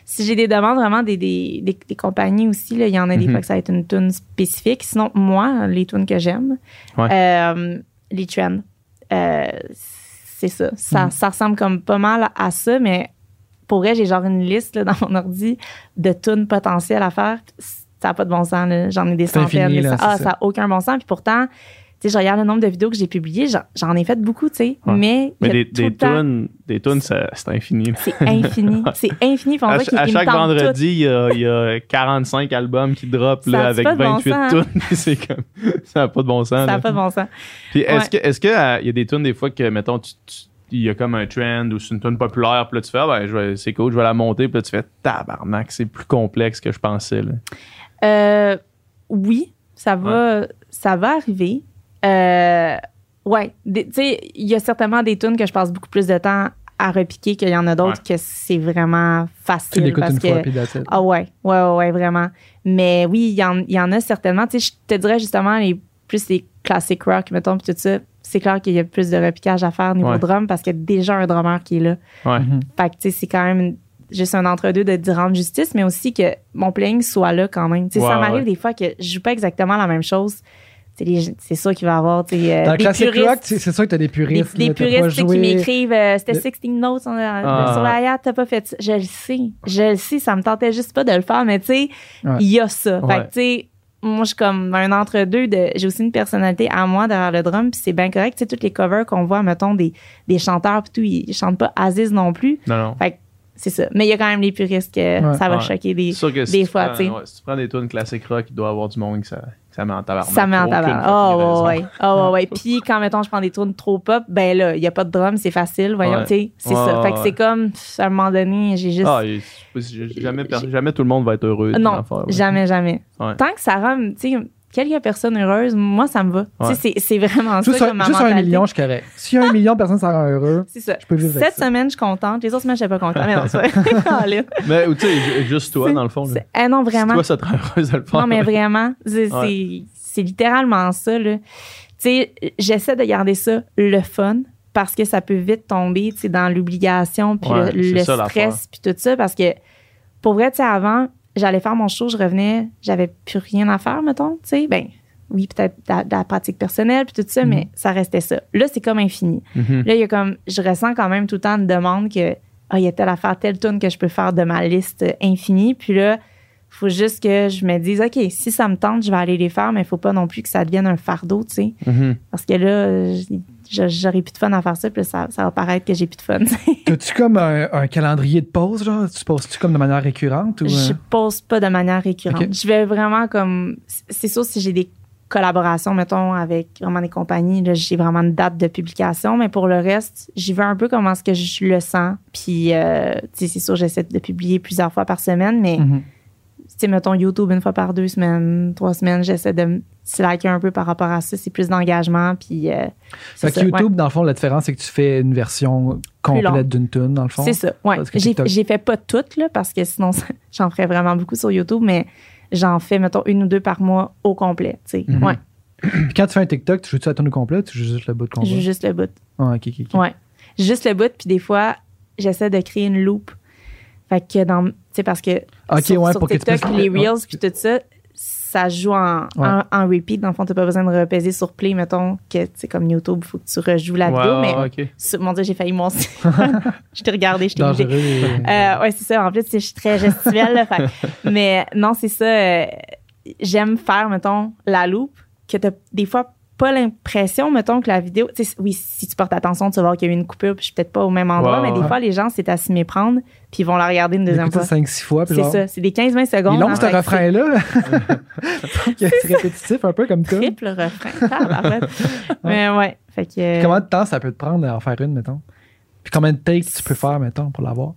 Si j'ai des demandes vraiment des, des, des, des compagnies aussi, là, il y en a des Mhm. fois que ça va être une tune spécifique. Sinon, moi, les tunes que j'aime, Ouais. euh, les trends. euh, c'est ça. Ça, Mhm. ça ressemble comme pas mal à ça, mais pour vrai, j'ai genre une liste là, dans mon ordi de tunes potentielles à faire. Ça n'a pas de bon sens. J'en ai des centaines. infini, là, ah, ça. n'a aucun bon sens. Puis pourtant, sais, je regarde le nombre de vidéos que j'ai publiées. J'en, ai fait beaucoup, tu sais. Ouais. Mais, Mais des, des tunes, des c'est infini. (laughs) C'est infini. c'est infini. À, chaque vendredi, il y, a, il y a 45 albums qui drop là, avec pas de bon 28 sens, hein? tunes. c'est comme. (laughs) Ça n'a pas de bon sens. Ça n'a pas de bon sens. Puis est-ce que est-ce que euh, y a des tunes des fois que mettons tu- tu- il y a comme un trend ou c'est une tune populaire puis là tu fais ah, ben je vais- c'est cool je vais la monter puis là tu fais tabarnak c'est plus complexe que je pensais là. Euh, oui, ça va, ça va arriver. Euh, ouais, tu sais, il y a certainement des tunes que je passe beaucoup plus de temps à repiquer qu'il y en a d'autres que c'est vraiment Tu facile l'écoutes parce une que fois, puis ah ouais, ouais, ouais, ouais, vraiment. Mais oui, il y en, il y en a certainement. Tu sais, je te dirais justement les plus les classic rock, mettons, puis tout ça. C'est clair qu'il y a plus de repiquage à faire niveau Ouais. drum parce qu'il y a déjà un drummer qui est là. Ouais. Mhm. Fait que, tu sais, c'est quand même une- juste un entre-deux de rendre justice, mais aussi que mon playing soit là quand même. Tu sais, Ouais, ça m'arrive ouais. des fois que je joue pas exactement la même chose. Tu C'est sûr qu'il va y avoir tu euh, Dans des classic puristes, rock, tu c'est sûr que t'as des des, puristes. des pas puristes tu qui m'écrivent euh, c'était Le- 16 notes sur la, Ah. sur la yacht, t'as pas fait ça. Je le sais. Je le sais, ça me tentait juste pas de le faire, mais tu sais, il Ouais. y a ça. Fait que, tu sais, moi, je suis comme un entre-deux. de J'ai aussi une personnalité à moi derrière le drum, puis c'est bien correct. Tu sais, toutes les covers qu'on voit, mettons, des, des chanteurs, puis tout, ils chantent pas Aziz non plus. Non non. Fait que c'est ça. Mais il y a quand même les puristes que Ouais. ça va Ouais. choquer des, C'est sûr que si des tu fois, prends, tu sais. ouais, si tu prends des tunes classiques rock, il doit y avoir du monde que ça, que ça met en tabarnak. Ça met en fucking Oh, ouais, ouais. Oh, ouais, ouais. (laughs) Puis quand, mettons, je prends des tunes trop pop, ben là, il n'y a pas de drum, c'est facile. Voyons, Ouais. tu sais, c'est Ouais, ça. ouais, Fait que ouais. c'est comme, à un moment donné, j'ai juste. Ah, jamais, jamais tout le monde va être heureux. de non, jamais, jamais. Ouais. Tant que ça rend, tu sais, quelques personnes heureuses, moi, ça me va. Ouais. Tu sais, c'est- vraiment Juste, ça un, comme ma juste un million, je suis correct. S'il y a un million de personnes, ça rend heureux. (laughs) C'est ça. Je peux vivre avec Cette ça. semaine, je suis contente. Les autres semaines, je suis pas contente. Mais non, (laughs) c'est vrai. Colin. (laughs) Mais ou tu sais, ju- juste toi dans le fond. là. Eh non, Si vraiment. toi ça te rend heureuse de le faire. Non, mais vraiment, c'est Ouais. littéralement ça. là. Tu sais, j'essaie de garder ça le fun parce que ça peut vite tomber tu sais, dans l'obligation, puis Ouais, le, ça, stress, puis tout ça. Parce que pour vrai, tu sais, avant, j'allais faire mon show, je revenais, j'avais plus rien à faire, mettons. Tu sais, ben oui, peut-être de, la- de pratique personnelle, puis tout ça, mais ça restait ça. Là, c'est comme infini. Mhm. Là, il y a comme, je ressens quand même tout le temps une demande que, ah, il y a telle affaire, telle tune que je peux faire de ma liste infinie. Puis là, faut juste que je me dise, OK, si ça me tente, je vais aller les faire, mais il faut pas non plus que ça devienne un fardeau, tu sais. Mhm. Parce que là, j'aurais plus de fun à faire ça, puis ça, ça va paraître que j'ai plus de fun. (laughs) tu sais. T'as-tu comme un, un calendrier de pause, genre? Tu poses-tu comme de manière récurrente? Ou, Je euh? pose pas de manière récurrente. Je vais vraiment comme. C'est sûr, si j'ai des collaborations, mettons, avec vraiment des compagnies, là, j'ai vraiment une date de publication, mais pour le reste, j'y vais un peu comment est-ce que je le sens. Puis, euh, tu sais, c'est sûr, j'essaie de publier plusieurs fois par semaine, mais, Mhm. tu sais, mettons, YouTube une fois par deux semaines, trois semaines, j'essaie de me slacker un peu par rapport à ça. C'est plus d'engagement, puis. euh, Fait que ça, ouais. YouTube, dans le fond, la différence, c'est que tu fais une version complète d'une tune, dans le fond. C'est ça, ouais. J'ai fait pas toutes, là, parce que sinon, (laughs) j'en ferais vraiment beaucoup sur YouTube, mais j'en fais, mettons, une ou deux par mois au complet, tu sais. Mhm. Ouais, (clears throat) Puis quand tu fais un TikTok, tu joues-tu la tune au complet ou tu joues juste le bout de combat? je joue juste le bout. Ah, ok, ok. Ouais. Juste le bout, puis des fois, j'essaie de créer une loop. Fait que dans. Tu sais, parce que. Ok, sur, ouais, sur pour que TikTok, puisses- les ouais. Reels, puis tout ça, ça joue en, Ouais. en, en repeat. Dans le fond, t'as pas besoin de repaiser sur play, mettons, que, tu sais, comme YouTube, faut que tu rejoues la Ouais, vidéo. mais, sur- mon Dieu, j'ai failli mon. (laughs) (laughs) je t'ai regardé, je t'ai imité. et- Euh, ouais, c'est ça. En plus, je suis très gestuelle. là, fait- (laughs) mais non, c'est ça. euh, J'aime faire, mettons, la loupe, que t'as des fois pas l'impression, mettons, que la vidéo. Oui, si tu portes attention, tu vas voir qu'il y a eu une coupure, puis je suis peut-être pas au même endroit, mais des ouais. fois, les gens, c'est à s'y méprendre, puis ils vont la regarder une deuxième fois. 5-6 fois. puis C'est genre, ça. C'est des 15-20 Il secondes. long, ce fait refrain-là. c'est (laughs) répétitif un peu comme c'est ça. Triple refrain. mais ouais. Fait que. Combien de temps ça peut te prendre d'en faire une, mettons? Puis combien de takes tu peux faire, mettons, pour l'avoir?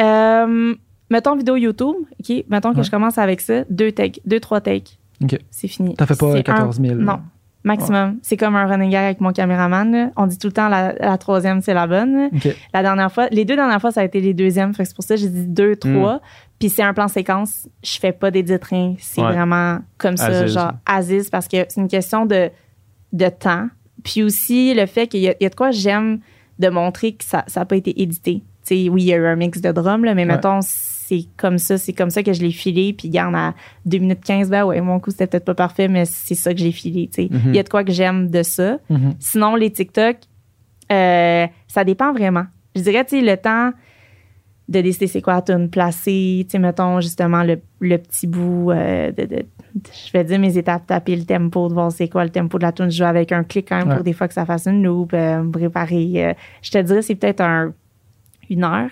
euh, mettons vidéo YouTube. OK? Mettons que Ouais. je commence avec ça. Deux takes. Deux, trois takes. OK. C'est fini. T'en fais pas C'est 14 000. un- non. Maximum. C'est comme un running gag avec mon caméraman. là. On dit tout le temps la, la troisième, c'est la bonne. La dernière fois, les deux dernières fois, ça a été les deuxièmes. Fait que c'est pour ça que j'ai dit deux, Hmm. trois. Puis c'est un plan séquence. Je fais pas d'édit rien. C'est Ouais. vraiment comme ça, Aziz. genre Aziz, parce que c'est une question de, de temps. Puis aussi le fait qu'il y, y a de quoi j'aime de montrer que ça n'a pas été édité. Sais, oui, il y a eu un mix de drums, là, mais Ouais. mettons, c'est comme ça, c'est comme ça que je l'ai filé. Puis garde à 2 minutes 15, ben ouais, mon coup, c'était peut-être pas parfait, mais c'est ça que j'ai filé. tu sais. Mhm. Il y a de quoi que j'aime de ça. Mhm. Sinon, les TikTok, Euh, ça dépend vraiment. Je dirais, tu sais, le temps de décider c'est quoi la tune placée, tu sais, mettons justement le, le petit bout euh, de, de- je vais dire mes étapes, taper le tempo, de voir c'est quoi le tempo de la tune, jouer avec un clic quand même Ouais. pour des fois que ça fasse une loop, euh, me préparer. euh, je te dirais, c'est peut-être un, une heure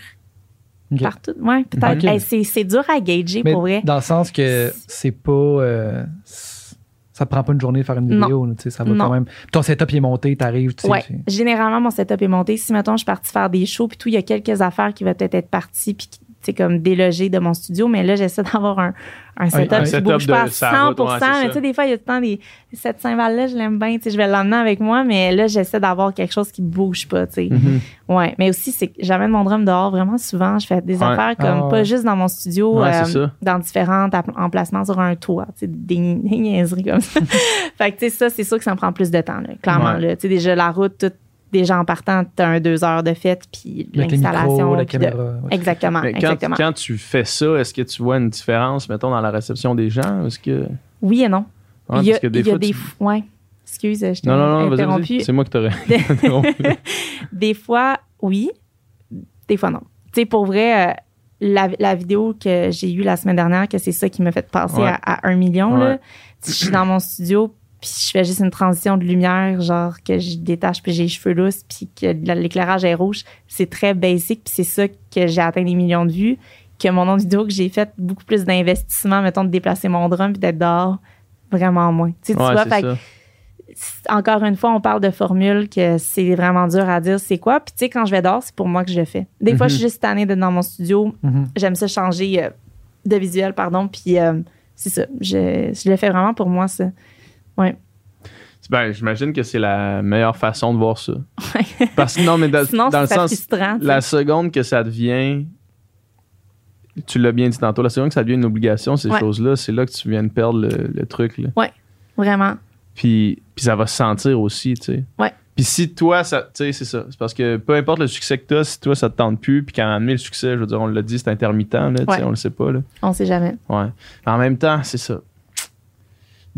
Partout. Ouais, peut-être. Hey, c'est, c'est dur à gager Mais pour vrai. dans le sens que c'est pas. euh, ça prend pas une journée de faire une Non. vidéo. sais, ça va Non. quand même. Ton setup est monté, t'arrives. tu sais, Ouais. Généralement, mon setup est monté. Si, mettons, je suis partie faire des shows, puis tout, il y a quelques affaires qui vont peut-être être parties, puis comme délogées de mon studio. Mais là, j'essaie d'avoir un, un setup un qui setup bouge de pas à sa 100 route, ouais, mais tu sais, des fois, il y a tout le temps des. Cette Saint-Val-là, je l'aime bien, tu sais, je vais l'emmener avec moi, mais là, j'essaie d'avoir quelque chose qui bouge pas, tu sais. Mhm. Ouais. Mais aussi, c'est que j'amène mon drum dehors vraiment souvent. Je fais des Ouais. affaires comme Ah ouais. pas juste dans mon studio, Ouais, euh, dans différents emplacements sur un toit, tu sais, des, des niaiseries comme ça. (laughs) fait que, tu sais, ça, c'est sûr que ça me prend plus de temps, là, clairement. Ouais. là. Tu sais, déjà, la route, tout, déjà en partant, t'as un deux heures de fête, puis l'installation. la de-. Exactement, Mais quand, exactement. quand tu fais ça, est-ce que tu vois une différence, mettons, dans la réception des gens? Est-ce que. Oui et non. Ouais, il y a, parce que des il y a fois, des tu- Ouais. Excuse, je t'ai Non, non, non, vas-y, interrompu. vas-y. C'est moi qui t'aurais (laughs) des fois, oui. Des fois, non. Tu sais, pour vrai, euh, la, la vidéo que j'ai eue la semaine dernière, que c'est ça qui m'a fait passer Ouais. à, à un million, Ouais. là. Je suis dans mon studio, puis je fais juste une transition de lumière, genre que je détache, puis j'ai les cheveux lousses, puis que la- l'éclairage est rouge. C'est très basic, puis c'est ça que j'ai atteint des millions de vues. Que mon autre vidéo que j'ai fait beaucoup plus d'investissement, mettons, de déplacer mon drum puis d'être dehors, vraiment moins. Tu sais, tu Ouais, vois, fait que encore une fois, on parle de formules que c'est vraiment dur à dire c'est quoi. Puis tu sais, quand je vais dehors, c'est pour moi que je le fais. Des fois, Mhm. je suis juste tannée d'être dans mon studio. Mhm. J'aime ça changer euh, de visuel, pardon. Puis euh, c'est ça. Je, je le fais vraiment pour moi, ça. Ouais. Ben, j'imagine que c'est la meilleure façon de voir ça. Parce que non, mais dans, Sinon, dans le sens, frustrant. la seconde que ça devient, tu l'as bien dit tantôt, la seconde que ça devient une obligation, ces Ouais. choses-là, c'est là que tu viens de perdre le, le truc. Là. Vraiment. Puis, puis ça va se sentir aussi, tu sais. Ouais. Puis si toi, ça, tu sais, c'est ça. C'est parce que peu importe le succès que tu as, si toi, ça te tente plus, puis moment donné, le succès, je veux dire, on l'a dit, c'est intermittent, là, tu sais, Ouais. on le sait pas, là. On sait jamais. Ouais. En même temps, c'est ça.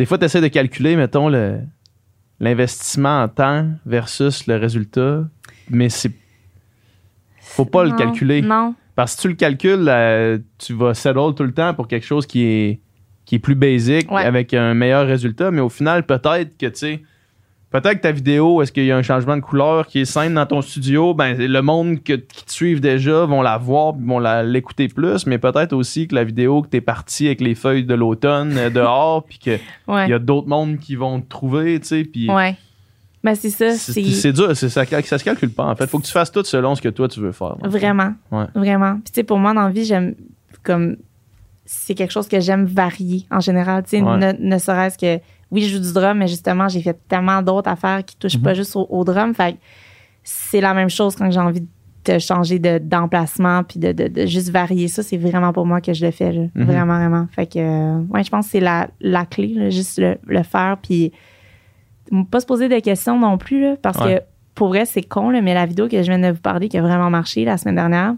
Des fois, tu essaies de calculer, mettons, le, l'investissement en temps versus le résultat, mais c'est. Faut pas le calculer. Non. Parce que si tu le calcules, euh, tu vas settle tout le temps pour quelque chose qui est, qui est plus basic, Ouais. avec un meilleur résultat, mais au final, peut-être que, tu sais, peut-être que ta vidéo, est-ce qu'il y a un changement de couleur qui est simple dans ton studio, ben, le monde que- qui te suivent déjà vont la voir, vont la- l'écouter plus, mais peut-être aussi que la vidéo que t'es parti avec les feuilles de l'automne euh, dehors, (laughs) puis qu'il Ouais. y a d'autres mondes qui vont te trouver, tu sais, puis Ouais. Ben, c'est ça. c'est C'est c'est dur, c'est- ça, ça se calcule pas, en fait. Faut que tu fasses tout selon ce que toi, tu veux faire. Vraiment. Ouais. Vraiment. Puis, tu sais, pour moi, dans la vie, j'aime comme. C'est quelque chose que j'aime varier en général. Tu sais, Ouais. ne, ne serait-ce que. Oui, je joue du drum, mais justement, j'ai fait tellement d'autres affaires qui touchent Mhm. pas juste au, au drum. Fait que c'est la même chose quand j'ai envie de changer de- d'emplacement puis de, de- de juste varier ça. C'est vraiment pour moi que je le fais. là. Mhm. Vraiment, vraiment. Fait que, euh, ouais, je pense que c'est la, la clé, là, juste le, le faire. Puis, pas se poser de questions non plus, là, parce Ouais. que pour vrai, c'est con, là, mais la vidéo que je viens de vous parler qui a vraiment marché la semaine dernière,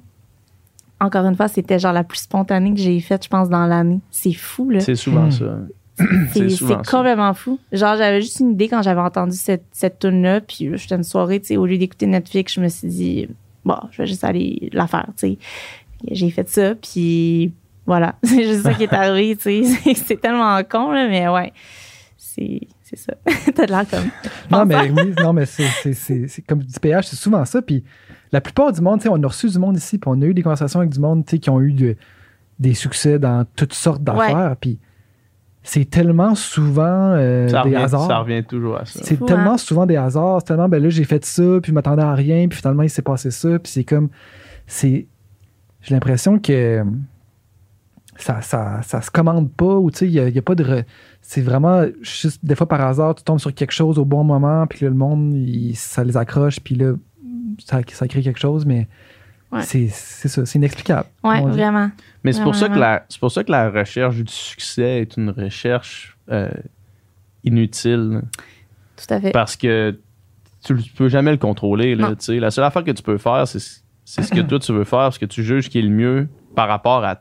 encore une fois, c'était genre la plus spontanée que j'ai faite, je pense, dans l'année. C'est fou, là. C'est souvent Hmm. ça. C'est complètement fou. Genre, j'avais juste une idée quand j'avais entendu cette, cette tune-là, puis là, j'étais une soirée, tu sais, au lieu d'écouter Netflix, je me suis dit, bon, je vais juste aller la faire, tu sais. J'ai fait ça, puis voilà. (laughs) C'est juste ça qui est arrivé, tu sais. (laughs) C'est- tellement con, là, mais ouais. C'est c'est ça. (laughs) T'as de l'air comme. Non, mais oui, non, mais c'est, c'est, c'est, c'est comme du PH, c'est souvent ça. Puis la plupart du monde, tu sais, on a reçu du monde ici, puis on a eu des conversations avec du monde, tu sais, qui ont eu de- des succès dans toutes sortes d'affaires. Puis c'est tellement souvent euh, Ça des revient, hasards. ça revient toujours à ça. C'est tellement souvent des hasards. C'est tellement, ben là, j'ai fait ça, puis je m'attendais à rien, puis finalement, il s'est passé ça. Puis c'est comme. c'est J'ai l'impression que ça, ça, ça se commande pas, ou tu sais, il n'y a, il y a pas de. re- C'est vraiment juste des fois par hasard, tu tombes sur quelque chose au bon moment, puis là, le monde, il- ça les accroche, puis là, ça, ça crée quelque chose, mais Ouais. c'est c'est ça, c'est inexplicable. Dit. vraiment. Mais c'est pour, ça que la, c'est pour ça que la recherche du succès est une recherche euh, inutile. Tout à fait. Parce que tu ne peux jamais le contrôler. Là, Non. tu sais. la seule affaire que tu peux faire, c'est, c'est ce que toi tu veux faire, ce que tu juges qui est le mieux par rapport à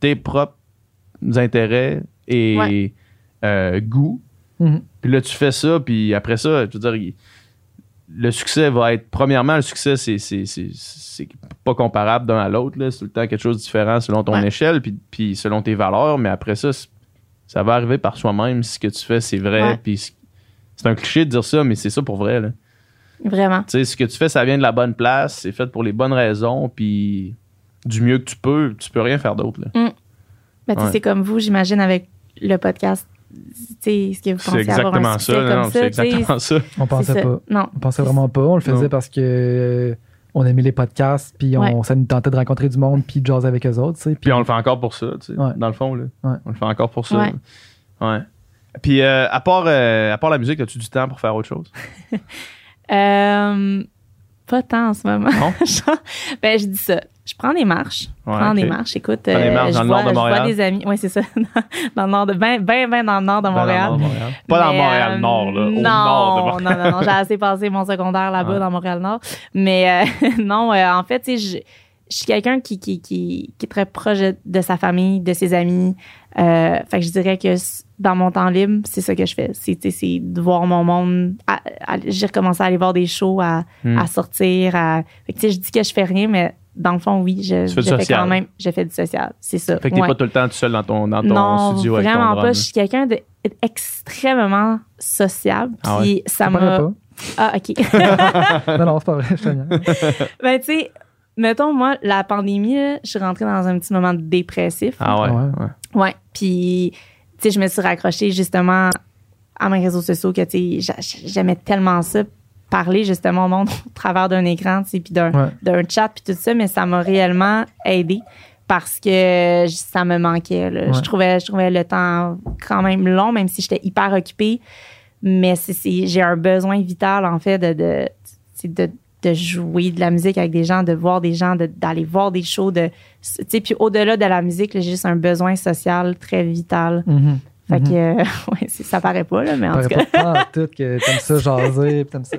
tes propres intérêts et Ouais. euh, goûts. Mhm. Puis là, tu fais ça, puis après ça, je veux dire, le succès va être. Premièrement, le succès, c'est, c'est, c'est, c'est pas comparable d'un à l'autre. là. C'est tout le temps quelque chose de différent selon ton Ouais. échelle, puis, puis selon tes valeurs. Mais après ça, ça va arriver par soi-même si ce que tu fais, c'est vrai. Ouais. Puis c'est- un cliché de dire ça, mais c'est ça pour vrai. Là. Vraiment. Tu sais, ce que tu fais, ça vient de la bonne place, c'est fait pour les bonnes raisons, puis du mieux que tu peux, tu peux rien faire d'autre. là. Ben, tu sais, Ouais. c'est comme vous, j'imagine, avec le podcast. Sais, ce que vous C'est pensez avoir un exactement ça. comme non, ça, c'est exactement ça. On c'est pensait ça. pas. Non. On pensait vraiment pas. On le faisait Non. parce que on aimait les podcasts, puis on, Ouais. ça nous tentait de rencontrer du monde, puis de jaser avec eux autres. Puis on le fait encore pour ça, tu sais, Ouais. dans le fond. Là. Ouais. On le fait encore pour ça. Ouais. Ouais. Puis euh, à, part, euh, à part la musique, as-tu du temps pour faire autre chose? (laughs) Euh, pas tant en ce moment. Non? (laughs) Ben, je dis ça. Je prends des marches. Je Ouais, prends des marches. Écoute, Prends des euh, marches je dans le vois, nord de je vois Montréal? des amis. Oui, c'est ça. (laughs) dans le nord de. Ben, ben, ben dans le nord de Ben, dans le Montréal. nord de Montréal. Pas dans Montréal-Nord, là. Au non, nord de Montréal. Non, non, non. J'ai assez passé mon secondaire là-bas dans Montréal-Nord. Mais euh, (laughs) non, euh, en fait, tu sais, je, suis quelqu'un qui, qui, qui, qui est très proche de sa famille, de ses amis. Euh, fait que je dirais que dans mon temps libre, c'est ça que je fais. C'est, de voir mon monde. J'ai recommencé à aller voir des shows, à, Hmm. à sortir. À, fait que, tu sais, je dis que je fais rien, mais dans le fond, oui, je, Tu fais du je fais quand même. J'ai fait du social. C'est ça. Fait que t'es Ouais. pas tout le temps tout seul dans ton, dans ton Non, studio avec vraiment pas. Je suis quelqu'un de extrêmement sociable. Puis Ah ouais? ça m'a. Ah, OK. (laughs) non, non, c'est pas vrai. Je te ben, tu sais, mettons, moi, la pandémie, là, je suis rentrée dans un petit moment dépressif. Ah ouais. Ouais. ouais. Ouais. Puis, tu sais, je me suis raccrochée justement à mes réseaux sociaux que, tu sais, j'a- j'aimais tellement ça, parler justement au monde (laughs) au travers d'un écran, tu sais, puis d'un Ouais. chat, puis tout ça, mais ça m'a réellement aidé parce que ça me manquait. là. Ouais. Je, trouvais, je trouvais le temps quand même long, même si j'étais hyper occupée. Mais c'est- c'est- j'ai un besoin vital, en fait, de, de, de, de jouer de la musique avec des gens, de voir des gens, de- d'aller voir des shows. De, tu sais, puis au-delà de la musique, j'ai juste un besoin social très vital. Mhm. Fait que, euh, (laughs) ouais, ça paraît pas, là, mais en Paraît tout cas. pas pas en tout que t'aimes ça jaser, pis t'aimes ça.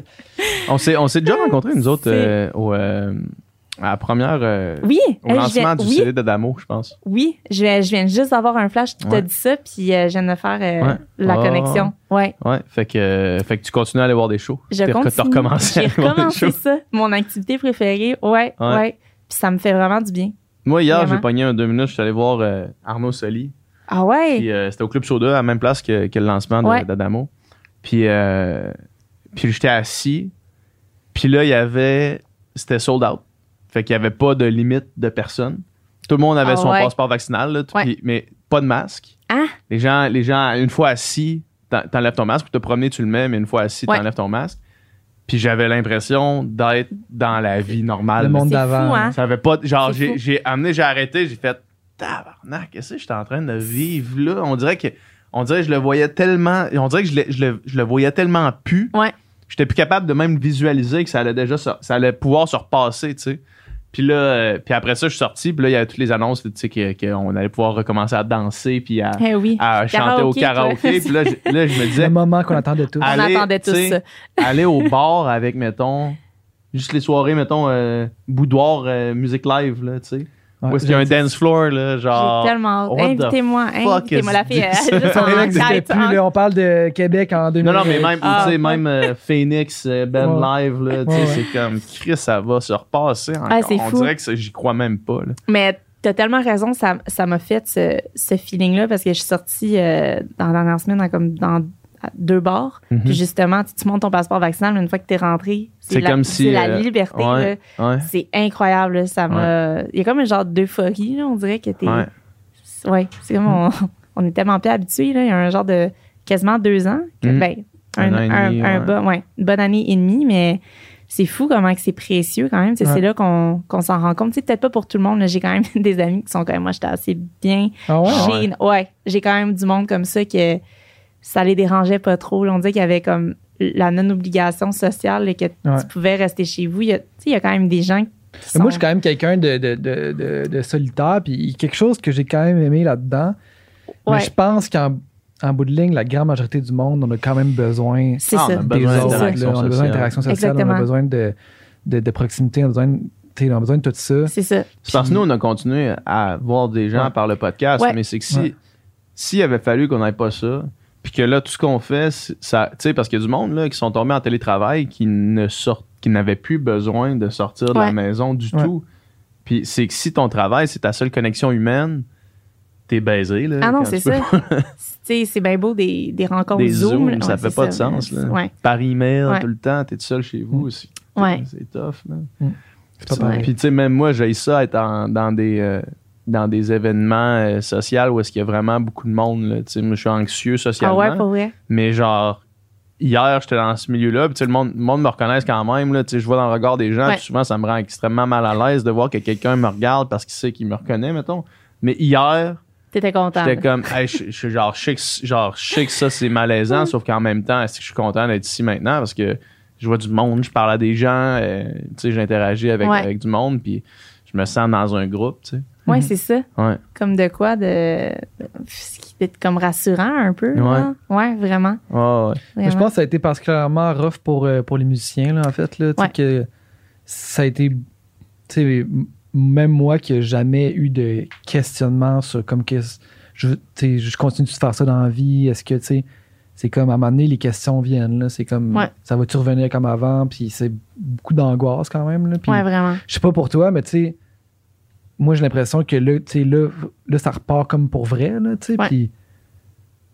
On s'est, on s'est déjà rencontrés, nous autres, euh, au, euh, à la première. euh, Oui, Au lancement viens- du oui, CD d'Adamo, je pense. Oui, je viens, je viens juste d'avoir un flash qui t'a Ouais. dit ça, puis euh, je viens de faire euh, Ouais. la Ah. connexion. Ouais, Ouais. Fait que, fait que tu continues à aller voir des shows. je continue. T'as recommencé à J'ai aller voir des shows. ça, mon activité préférée. Ouais, Ouais. ouais. Puis ça me fait vraiment du bien. Moi, hier, j'ai pogné un deux minutes. Je suis allé voir euh, Arnaud Soli. Ah ouais? Puis c'était au Club Soda, à la même place que, que le lancement d'Adamo. Puis, euh, puis j'étais assis. Puis là, il y avait. C'était sold out. Fait qu'il n'y avait pas de limite de personnes. Tout le monde avait Ah son ouais. passeport vaccinal, là, tout- Ouais. puis- mais pas de masque. Ah. Les gens, les gens, une fois assis, t'en- t'enlèves ton masque. Pour te promener, tu le mets, mais une fois assis, Ouais. t'enlèves ton masque. Puis j'avais l'impression d'être dans la vie normale. Le monde d'avant. fou, hein? Ça avait pas. Genre, j'ai, amené, j'ai arrêté, j'ai fait Tabarnak, qu'est-ce que j'étais en train de vivre là? On dirait que. On dirait que je le voyais tellement. On dirait que je le, je le, je le voyais tellement pu. Ouais. J'étais plus capable de même visualiser que ça allait déjà ça allait pouvoir se repasser, tu sais. Puis là, euh, puis après ça, je suis sorti, puis là, il y avait toutes les annonces, tu sais, que- qu'on allait pouvoir recommencer à danser, puis à, Eh oui. à chanter au Karaoké. Puis là, je- là, je me Le disais, moment qu'on attendait tous. On Allez, attendait tous aller au bar avec, mettons, juste les soirées, mettons, euh, boudoir, euh, musique live, là, tu sais. Ouais, Où est-ce qu'il y a un dance floor, là, genre. J'ai tellement Invitez-moi, fuck invitez-moi. La fille, juste Ça en n'existait quête, plus, en- là, on parle de Québec en 2000. Non, non, mais même, Ah, tu sais, ouais. même euh, Phoenix, euh, Ben Ouais. Live, là, tu sais, Ouais, ouais. c'est comme, Chris, ça va se repasser encore. Ah, c'est On fou. dirait que ça, j'y crois même pas, là. Mais t'as tellement raison, ça ça m'a fait ce, ce feeling-là parce que je suis sortie euh, dans la dernière semaine dans, comme dans deux. Mhm. Puis justement, tu, tu montes ton passeport vaccinal, mais une fois que t'es rentré, C'est comme si, C'est la euh, liberté. ouais, là. Ouais. C'est incroyable. là. Ça m'a. Il y a comme un genre d'euphorie, là, on dirait que t'es. Ouais. Ouais, c'est comme on, (laughs) on est tellement peu habitués. là. Il y a un genre de quasiment deux ans. que- Mhm. ben, Un un, demi, bon- ouais, une bonne année et demie, mais c'est fou comment c'est précieux quand même. Tu Ouais. C'est là qu'on s'en rend compte. Tu Peut-être pas pour tout le monde. J'ai quand même (laughs) des amis qui sont quand même, moi, j'étais assez bien. Ah ouais, j'ai quand même du monde comme ça que ça les dérangeait pas trop. On disait qu'il y avait comme la non-obligation sociale et que Ouais. tu pouvais rester chez vous. Il y a, tu sais, il y a quand même des gens qui Moi, je suis quand même quelqu'un de, de, de, de, de solitaire, puis quelque chose que j'ai quand même aimé là-dedans. Ouais. Mais je pense qu'en en bout de ligne, la grande majorité du monde, on a quand même besoin C'est Ah, on ça. a des besoin autres. d'interaction là. On a besoin sociale. d'interaction sociale, on a besoin de, proximité, on a besoin de, on a besoin de tout ça. C'est ça. C'est parce que nous, on a continué à voir des gens Ouais. par le podcast, Ouais. mais c'est que si Ouais. s'il avait fallu qu'on n'ait pas ça, Puis que là, tout ce qu'on fait, c'est- ça, tu sais, parce qu'il y a du monde là, qui sont tombés en télétravail qui ne sortent, qui n'avaient plus besoin de sortir de la maison du Ouais. tout. Puis c'est que si ton travail, c'est ta seule connexion humaine, t'es baisé. Là, Ah non, c'est ça. (laughs) Tu sais, c'est bien beau des, des rencontres Des Zoom. Là. ça Ouais, fait pas de sens. Là. Ouais. Par email Ouais. tout le temps, t'es tout seul chez vous aussi. Ouais. C'est tough. Là. C'est pas Ça- pareil. Puis tu sais, même moi, j'ai ça être en- dans des euh, dans des événements euh, sociaux où est-ce qu'il y a vraiment beaucoup de monde. Là. Moi, je suis anxieux Ah socialement. ouais, pour vrai? Mais genre, hier, j'étais dans ce milieu-là, puis le monde, le monde me reconnaît quand même. Là, je vois dans le regard des gens, Ouais. puis souvent, ça me rend extrêmement mal à l'aise de voir que quelqu'un me regarde parce qu'il sait qu'il me reconnaît, mettons. Mais hier, T'étais content. j'étais comme, hey, je, je- genre, je sais que, genre, je sais que ça, c'est malaisant, sauf qu'en même temps, est-ce que je suis content d'être ici maintenant? Parce que je vois du monde, je parle à des gens, euh, tu sais, j'interagis avec, Ouais. avec du monde, puis je me sens dans un groupe, tu sais. Ouais, Mhm. c'est ça. Ouais. Comme de quoi de. Ce qui est comme rassurant un peu. là. Ouais, vraiment. Ouais, ouais. Mais je pense que ça a été particulièrement rough pour, euh, pour les musiciens, là, en fait. Là, Tu sais, Ouais. que ça a été. tu sais, m- même moi qui n'ai jamais eu de questionnement sur comme que je, je continue de faire ça dans la vie. Est-ce que, tu sais, c'est comme à un moment donné, les questions viennent. là, C'est comme, Ouais. ça va-tu revenir comme avant? Puis c'est beaucoup d'angoisse quand même. Là, puis Ouais, vraiment. je sais pas pour toi, mais tu sais, moi j'ai l'impression que là, tu sais, là, là, ça repart comme pour vrai, là, tu sais, Ouais. puis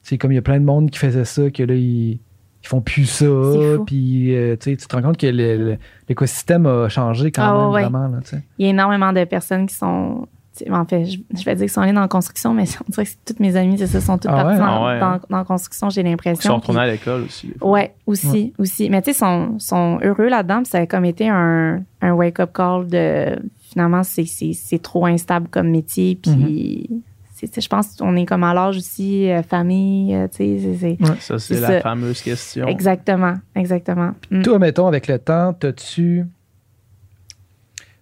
tu sais, comme il y a plein de monde qui faisait ça, que là, ils, ils font plus ça, C'est fou. puis euh, tu sais, tu te rends compte que le- le- l'écosystème a changé quand Ah, même, ouais, vraiment, là, tu sais. Il y a énormément de personnes qui sont. tu sais, En fait, je, je vais dire qu'ils sont allés dans la construction, mais (laughs) on dirait que c'est toutes mes amies, c'est ça, sont toutes Ah parties ouais? dans, Ah ouais, dans- hein? dans la construction, j'ai Ils l'impression. sont retournés à l'école aussi. Ouais, aussi, aussi. Mais tu sais, sont, sont heureux là-dedans. Puis ça a comme été un, un wake-up call de finalement, c'est, c'est, c'est trop instable comme métier. Puis c'est, c'est- je pense qu'on est comme à l'âge aussi, euh, famille, euh, tu sais, c'est, Ça, c'est la ça. fameuse question. Exactement, exactement. Mm. Toi, mettons, avec le temps, t'as-tu.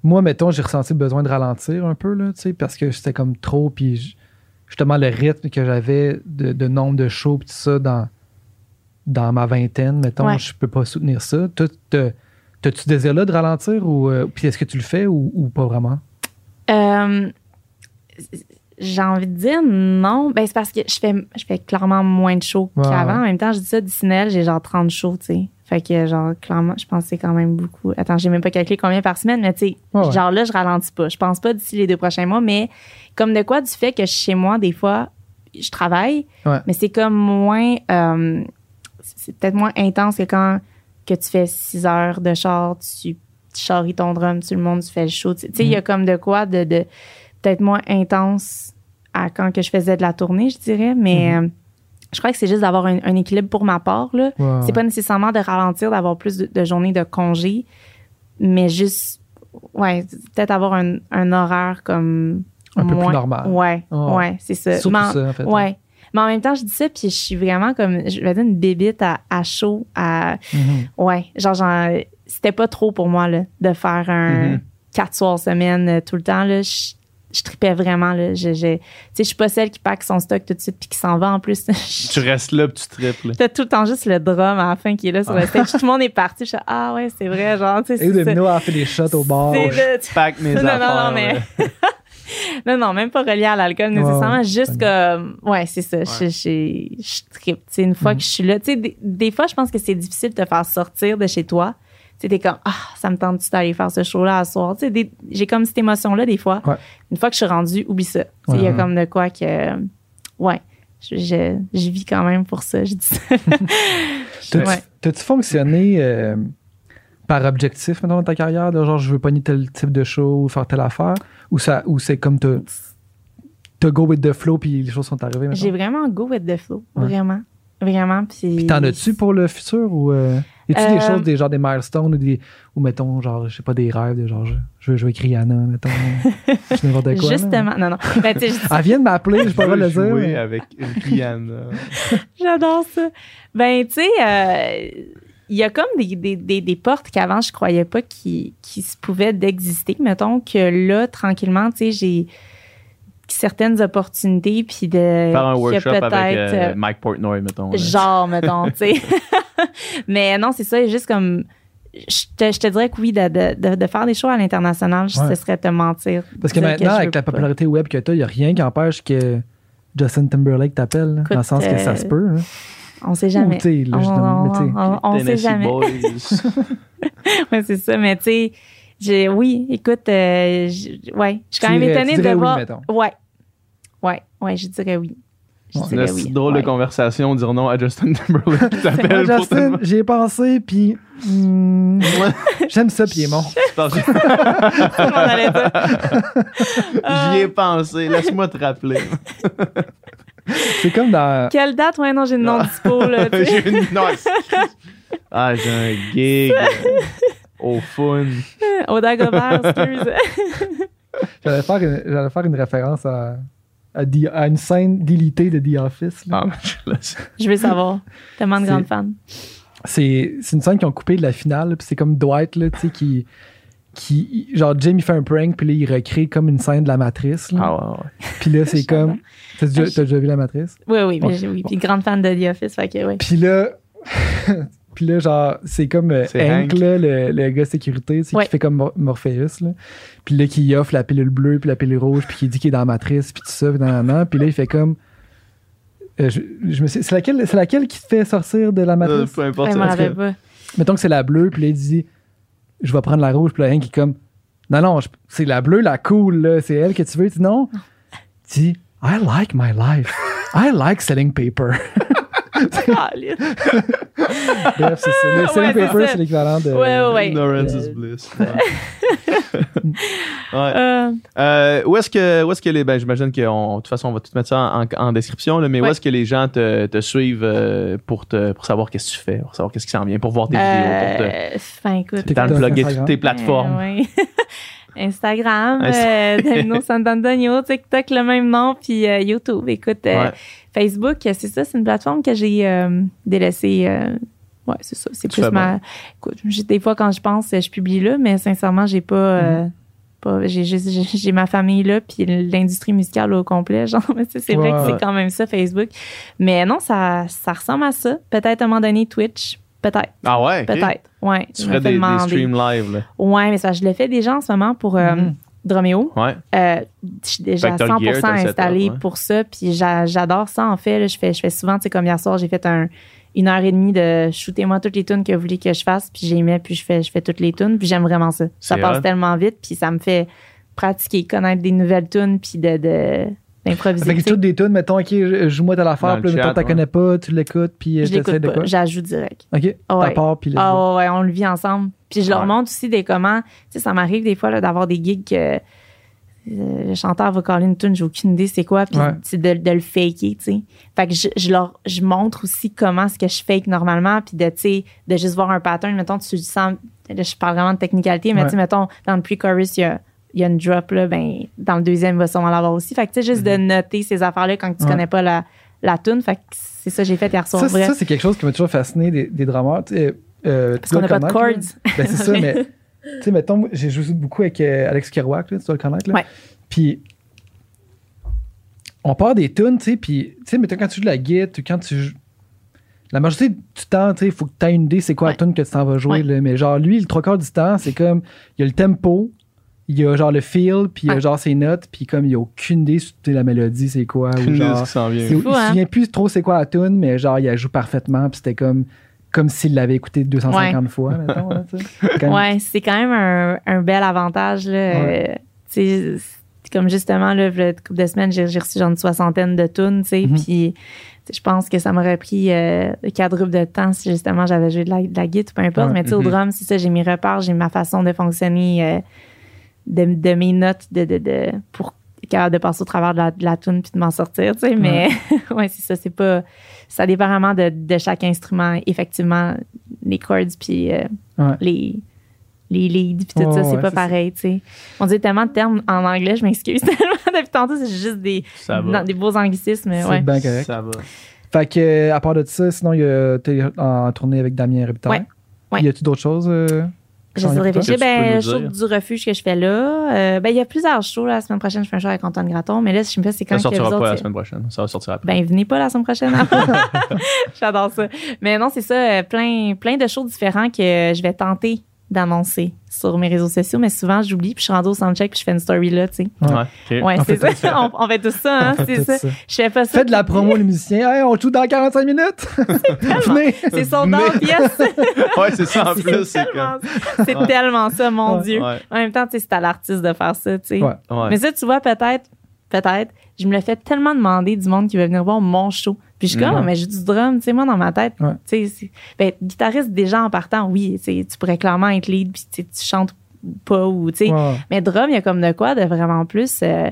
Moi, mettons, j'ai ressenti le besoin de ralentir un peu, là, tu sais, parce que c'était comme trop, puis justement, le rythme que j'avais de, de nombre de shows, tout ça, dans, dans ma vingtaine, mettons, Ouais. je peux pas soutenir ça. Toi, t'as-tu ce désir-là de ralentir, ou euh, puis est-ce que tu le fais, ou, ou pas vraiment? Euh, j'ai envie de dire non. Ben, c'est parce que je fais, je fais clairement moins de shows Ouais, qu'avant. ouais. En même temps, je dis ça, Disney, j'ai genre 30 shows, tu sais. Fait que, genre, clairement, je c'est quand même beaucoup. Attends, j'ai même pas calculé combien par semaine, mais tu sais, Ouais, genre là, je ralentis pas. Je pense pas d'ici les deux prochains mois, mais comme de quoi, du fait que chez moi, des fois, je travaille, mais c'est comme moins. euh, c'est peut-être moins intense que quand que tu fais 6 heures de char, tu, tu charries ton drum, tout le monde, tu fais le show. Tu sais, il y a Mm. comme de quoi de, de peut-être moins intense à quand que je faisais de la tournée, je dirais, mais Mm-hmm. euh, je crois que c'est juste d'avoir un, un équilibre pour ma part. Là. C'est pas nécessairement de ralentir, d'avoir plus de, de journées de congé, mais juste, ouais, peut-être avoir un, un horaire comme. Un peu plus moins- normal. Ouais, Ouais. ouais, c'est ça. Surtout Mais en- ça, en fait. Ouais. Mais en même temps, je dis ça, puis je suis vraiment comme, je vais dire, une bébite à, à chaud, à. Mhm. Ouais, genre, genre, c'était pas trop pour moi, là, de faire un Mhm. quatre soirs semaine euh, tout le temps, là. Je, je tripais vraiment, là. Je, je, tu sais, je suis pas celle qui pack son stock tout de suite puis qui s'en va en plus. (laughs) Tu restes là puis tu triples. T'as tout le temps juste le drum à la fin qui est là sur le stage. Tout le monde est parti. Je suis ah ouais, c'est vrai, genre, tu sais, Et. Domino a fait des shots au bar. C'est le- Pack mes (laughs) Non, non, affaires. non, mais-. (laughs) (laughs) Non, non, même pas relié à l'alcool nécessairement, juste comme, ouais, c'est ça, je, je, je tripe. Une fois Mhm. que je suis là, tu sais, des, des fois, je pense que c'est difficile de te faire sortir de chez toi. Tu sais, t'es comme, ah, ça me tente-tu d'aller faire ce show-là à soir? Tu sais, j'ai comme cette émotion-là, des fois. Ouais. Une fois que je suis rendue, oublie ça. Il y a comme de quoi que, ouais, je, je, je vis quand même pour ça, je dis ça. (laughs) (laughs) T'as-tu Ouais. t'as-tu fonctionné euh, par objectif maintenant dans ta carrière? De genre, je veux pogner tel type de show ou faire telle affaire? Ou, ça, ou c'est comme te, te go with the flow puis les choses sont arrivées J'ai vraiment go with the flow. Ouais. Vraiment. Vraiment. Puis, Puis t'en as-tu pour le futur? Ou euh, y a-tu des Euh, choses, des, genre des milestones ou, des, ou mettons, genre, je sais pas, des rêves, de genre, je, je veux jouer avec Rihanna, mettons. je sais n'importe quoi. là. Justement. Non, non. Ben, tu je dis- Elle vient de m'appeler, j'ai pas le Je dire. jouer mais- avec Rihanna. (laughs) J'adore ça. Ben, tu sais, euh, il y a comme des, des, des, des portes qu'avant, je croyais pas qui, qui se pouvaient d'exister. Mettons que là, tranquillement, tu sais, j'ai certaines opportunités, puis de... Faire un que workshop avec peut-être, euh, euh, Mike Portnoy, mettons. là. Genre, mettons, tu sais. (laughs) (laughs) Mais non, c'est ça, juste comme... Je te, je te dirais que oui, de, de, de, faire des shows à l'international, Ouais. ce serait te mentir. Parce que maintenant, je avec la pas. popularité web que tu as, il n'y a rien qui empêche que Justin Timberlake t'appelle, dans le sens que ça euh, se peut. hein. On sait jamais. là, On, on- on sait jamais. (laughs) Ouais, c'est ça. Mais tu sais, j'ai- oui, écoute, euh, ouais, je suis quand même étonnée de oui, voir. mettons. ouais, ouais, ouais, je dirais oui. Je dirais oui. C'est drôle ouais. de conversation, dire non à Justin Timberlake qui (laughs) t'appelle Justin, j'y ai pensé, puis hmm, Ouais, j'aime ça, (laughs) que On allait dire. J'y ai pensé, laisse-moi te rappeler. C'est comme dans. Quelle date? Ouais, non, j'ai le nom Ah. dispo, là. (laughs) J'ai une non, excuse. Ah, j'ai un gig euh, au fun. Au Dagobert, excuse. J'allais faire une, j'allais faire une référence à, à, The- à une scène délitée de The Office. là. Ah, je veux savoir. Tellement de C'est- grande fan. C'est, c'est une scène qu'ils ont coupée de la finale, puis c'est comme Dwight, là, tu sais, qui, qui. Genre, Jim, il fait un prank, puis là, il recrée comme une scène de la matrice. là. Ah, ouais, ouais. Puis là, c'est comme. T'as déjà, t'as déjà vu la matrice? Oui, oui, mais oui. Puis grande fan de The Office, fait que oui. Puis là. (laughs) Puis là, genre, c'est comme euh, C'est Hank, Hank. là, le, le gars sécurité, Ouais. qui fait comme Mor- Morpheus, là. Puis là, qui offre la pilule bleue, puis la pilule rouge, puis qui dit qu'il est dans la matrice, puis tout ça, puis nan, nan, nan. Puis là, il fait comme. euh, je, je me sais, c'est laquelle, c'est laquelle qui te fait sortir de la Euh, matrice? peu importe. En cas. pas. Mettons que c'est la bleue, puis là, il dit Je vais prendre la rouge, puis là, Hank, est comme Non, non, c'est la bleue, la cool, là. C'est elle que tu veux. Il dit Non. Il dit I like my life. I like selling paper. (laughs) Ah. (laughs) Bref, c'est ça. Le Ouais, selling c'est paper, c'est l'équivalent de. Ouais, ouais, ouais. Ignorance Euh, is bliss. Ouais. (laughs) Ouais. Euh, Euh, où est-ce que, où est-ce que les, ben, j'imagine que de toute façon on va tout mettre ça en, en description, là, mais où Ouais. est-ce que les gens te, te suivent euh, pour te, pour savoir qu'est-ce que tu fais, pour savoir qu'est-ce qui s'en vient, pour voir tes vidéos, pour te, euh, Enfin, écoute. T'es dans le plugger Instagram. toutes tes plateformes. (laughs) Instagram, Insta- euh, (laughs) Sant'Antonio, TikTok, le même nom, puis euh, YouTube. Écoute, euh, Ouais. Facebook, c'est ça, c'est une plateforme que j'ai euh, délaissée. ouais, c'est ça. C'est plus ma. Écoute, des fois, quand je pense, je publie là, mais sincèrement, j'ai pas. pas j'ai, ma famille là, puis l'industrie musicale au complet. (laughs) Genre, c'est vrai que c'est quand même ça, Facebook. Mais non, ça, ça ressemble à ça. Peut-être à un moment donné, Twitch. Peut-être. Ah ouais. Peut-être. Ouais. Tu Je me ferais fais des, des demander. streams live, là. Ouais, mais ça, je le fais déjà en ce moment pour euh, Mhm. Droméo. Ouais. Euh, je suis déjà Fait que t'as le 100% gear, setup, installée ouais. pour ça. Puis j'a- j'adore ça, en fait. là. je, fais, je fais souvent, tu sais, comme hier soir, j'ai fait un, une heure et demie de shooter-moi toutes les tunes que vous voulez que je fasse. Puis j'aimais, puis je fais, je fais toutes les tunes. Puis j'aime vraiment ça. Ça passe tellement vite. Puis ça me fait pratiquer, connaître des nouvelles tunes, puis de, de, d'improviser. Fait que tu des tunes, mettons, OK, je- joue-moi Dans affaire, le puis là, t'as ouais. connais pas, tu l'écoutes, puis euh, je l'écoute t'essaies de pas. quoi? J'ajoute direct. OK, Ah ouais. t'as part, puis là, Ah ouais, ouais, on le vit ensemble. Puis je leur Ouais. montre aussi des comment. Tu sais, ça m'arrive des fois d'avoir des gigs que euh, le chanteur va caler une tune, j'ai aucune idée c'est quoi, puis Ouais. c'est de, de le faker, tu sais. Fait que je, je leur je montre aussi comment ce que je fake normalement, puis de, tu sais, de juste voir un pattern. Mettons, tu sens, là, je parle vraiment de technicalité, mais Ouais. tu sais, mettons, dans le pre-chorus, il y a, il y a une drop, là, ben, dans le deuxième, il va sûrement l'avoir aussi. Fait que, tu sais, juste de noter ces affaires-là quand tu Mhm. Ouais. connais pas la, la tune. Fait que c'est ça que j'ai fait hier soir. Ça, c'est quelque chose qui m'a toujours fasciné des, des sais, euh, Parce qu'on n'a pas de là. Ben, c'est ça, mais (laughs) tu sais, mettons, j'ai joué beaucoup avec euh, Alex Kerouac, là, tu dois le connaître. Là. Ouais. Puis, on part des tunes, tu sais, puis, tu sais, mettons, quand tu joues de la guitare quand tu joues. La majorité du temps, tu sais, il faut que tu aies une idée c'est quoi Ouais. la tune que tu t'en vas jouer. Ouais. là. Mais genre, lui, le trois quarts du temps, c'est comme, il y a le tempo, il y a genre le feel, puis il y a Ouais. genre ses notes, puis comme il n'y a aucune idée sur tu sais, la mélodie, c'est quoi. (laughs) ou genre, s'en vient. fou, il se hein? souvient plus trop c'est quoi la tune, mais genre, il la joue parfaitement, puis c'était comme, comme s'il l'avait écouté 250 fois, mettons. là, (laughs) même- Ouais, c'est quand même un, un bel avantage. Là. Ouais. Euh, c'est comme justement, là, une couple de semaines, j'ai reçu genre une soixantaine de tunes, tu sais, Mhm. puis je pense que ça m'aurait pris euh, le quadruple de temps si justement j'avais joué de la, de la guitare, peu importe. Ouais. Mais tu sais, au Mhm. drum, c'est ça, j'ai mes repères, j'ai ma façon de fonctionner euh, de, de mes notes de, de, de, pour capable de passer au travers de la, de la tune puis de m'en sortir, tu sais. Mais (laughs) ouais, c'est ça, c'est pas. Ça dépend vraiment de, de chaque instrument, effectivement, les chords puis euh, Ouais. les, les leads puis tout ça, c'est ouais, pas c'est pareil, tu sais. On dit tellement de termes en anglais, je m'excuse (laughs) tellement depuis tantôt, c'est juste des, des beaux anglicismes, C'est ouais. bien correct. Ça va. Fait que, à part de ça, sinon, il y a, t'es en tournée avec Damien Rébitaille. Ouais. Ouais. Y a-tu d'autres choses? euh, J'essaie de réfléchir. Ben, show du refuge que je fais là. euh, ben, il y a plusieurs shows. là. La semaine prochaine, je fais un show avec Antoine Graton. Mais là, je me sais c'est quand Ça sortira pas la semaine prochaine. Ça va sortir après. Ben, venez pas la semaine prochaine. (laughs) J'adore ça. Mais non, c'est ça. euh, Plein, plein de shows différents que je vais tenter d'annoncer sur mes réseaux sociaux, mais souvent j'oublie, puis je suis rendue au soundcheck, puis je fais une story là, tu sais. Ouais. Ouais, c'est ça. (laughs) on, on fait tout ça, hein, c'est ça. ça. Je fais pas ça. Faites de la promo, les musiciens. Hey, on joue dans 45 minutes. (laughs) Venez. C'est son dans pièce. Ouais, c'est ça en (laughs) plus. C'est tellement, comme. tellement ça, mon Ouais. Dieu. Ouais. En même temps, tu sais, c'est à l'artiste de faire ça, tu sais. Ouais. Ouais. Mais ça, tu vois, peut-être, peut-être, je me le fais tellement demander du monde qui veut venir voir mon show. Puis je suis comme, Mhm. Ah, mais j'ai du drum, tu sais, moi, dans ma tête, Ouais. tu sais, c'est- ben, guitariste, déjà en partant, oui, tu pourrais clairement être lead, puis tu chantes pas, ou, tu sais. Mais drum, il y a comme de quoi de vraiment plus, euh,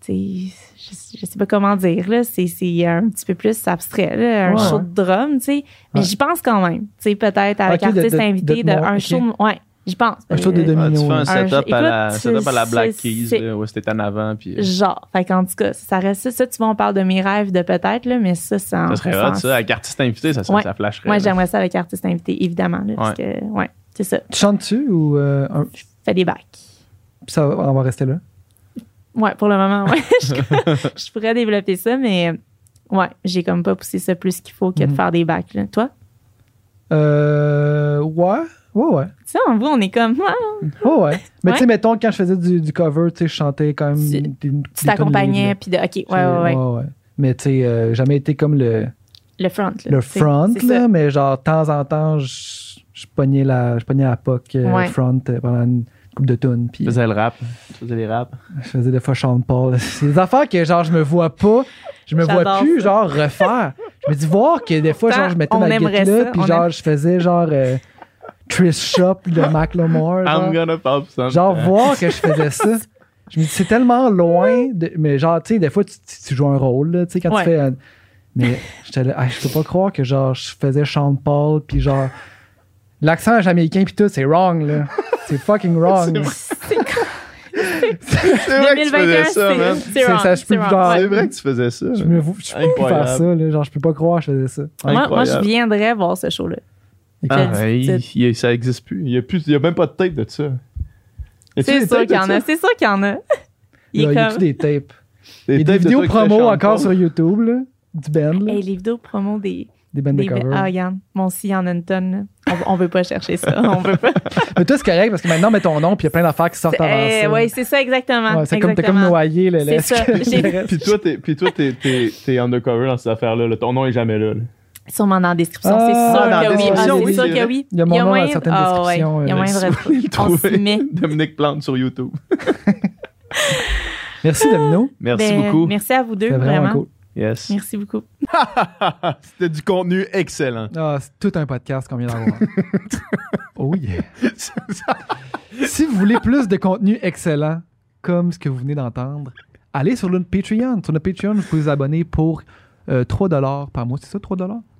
tu sais, je, je sais pas comment dire, là, c'est, un petit peu plus abstrait, là, un show de drum, tu sais. Mais Ouais. j'y pense quand même, tu sais, peut-être avec Ok, de- artiste de- invité, de un show, ouais, j'y pense. Un show de demi- tu fais un setup, à, la, setup à la Black c'est- Keys, c'est- là, où c'était en avant. Puis, euh, Genre. Fait qu'en tout cas, ça reste ça. Ça, tu vois, on parle de mes rêves de peut-être, là, mais ça, ça. ça serait hot, ça. Avec artiste invité, ça, ça, Ouais. ça flasherait. Moi, j'aimerais ça avec artiste invité, évidemment, là, parce que, ouais, c'est ça. Tu chantes-tu ou euh, un- Je fais des bacs. ça va, on va rester là? Ouais, pour le moment, ouais. (laughs) (laughs) je, je pourrais développer ça, mais ouais, j'ai comme pas poussé ça plus qu'il faut que de Mhm. faire des bacs, là. Toi? Euh, ouais, ouais, ouais. Tu sais, en vous, on est comme, Ouais, ouais. Mais Ouais. tu sais, mettons, quand je faisais du, du cover, tu sais, je chantais quand même. Tu- des- des tunes tu t'accompagnais, puis de, OK, ouais, ouais, ouais. Mais tu sais, euh, jamais été comme le, Le front, là. le front, c'est là, ça. mais genre, de temps en temps, je, je pognais la, je pognais la POC euh, Ouais. front euh, pendant une coupe de tunes. Puis Tu faisais le rap. Tu faisais les raps. je faisais des fois Sean Paul. (laughs) C'est des affaires que, genre, je me vois pas. Je me vois plus, ça. genre, refaire. Je me dis, voir que des fois, genre, je mettais ma guitare là, puis genre, aime- je faisais, genre, euh, Trish Shop de (laughs) Macklemore. genre. I'm gonna pop some. Genre, voir que je faisais ça. (laughs) Je me dis, c'est tellement loin. De, mais genre, tu sais, des fois, tu, tu- tu joues un rôle, là, tu sais, quand Ouais. tu fais. un- mais j'étais là, ah, je peux pas croire que, genre, je faisais Sean Paul, puis genre, l'accent jamaïcain, puis tout, c'est wrong, là. C'est fucking wrong. C'est vrai que tu 2021, faisais ça, c'est- man. c'est je vrai que tu faisais ça. je me, je peux pas Incroyable. faire ça, là. Genre, je peux pas croire que je faisais ça. Moi, moi, je viendrais voir ce show-là. Ah, il ça existe plus. Il y a, plus. il y a même pas de tape de ça. C'est sûr qu'il y de en a. C'est sûr qu'il y en a. (laughs) Il y a des tapes? Des Il y a des de vidéos promo encore sur YouTube, là. Du band. Hey, les vidéos promo des. Des bands de des cover. ah, regarde. Mon si, en a une tonne. On, on veut pas chercher ça. On veut pas. (laughs) Mais toi, c'est correct parce que maintenant, mets ton nom, puis il y a plein d'affaires qui sortent avant Eh, ça. ouais, c'est ça, exactement. Ouais, c'est comme, t'es comme noyé, là. C'est là, ça. (laughs) Puis toi, t'es, puis toi, t'es, t'es, t'es undercover dans cette affaire-là. là. Ton nom est jamais là. là. Sûrement dans la description. Ah, c'est sûr dans la que oui. Ah, c'est oui, sûr c'est que vrai. oui. Il y a mon nom dans certaines ah, ouais. descriptions, Il y a euh, (laughs) On s'y met. Dominique Plante sur YouTube. (laughs) Merci, Domino. (laughs) Merci Ben, beaucoup. Merci à vous deux, vraiment, vraiment. cool. Yes. Merci beaucoup. C'était du contenu excellent. Ah, c'est tout un podcast qu'on vient d'avoir. oh yeah. si vous voulez plus de contenu excellent, comme ce que vous venez d'entendre, allez sur notre Patreon. Sur notre Patreon, vous pouvez vous abonner pour euh, 3 par mois. C'est ça, 3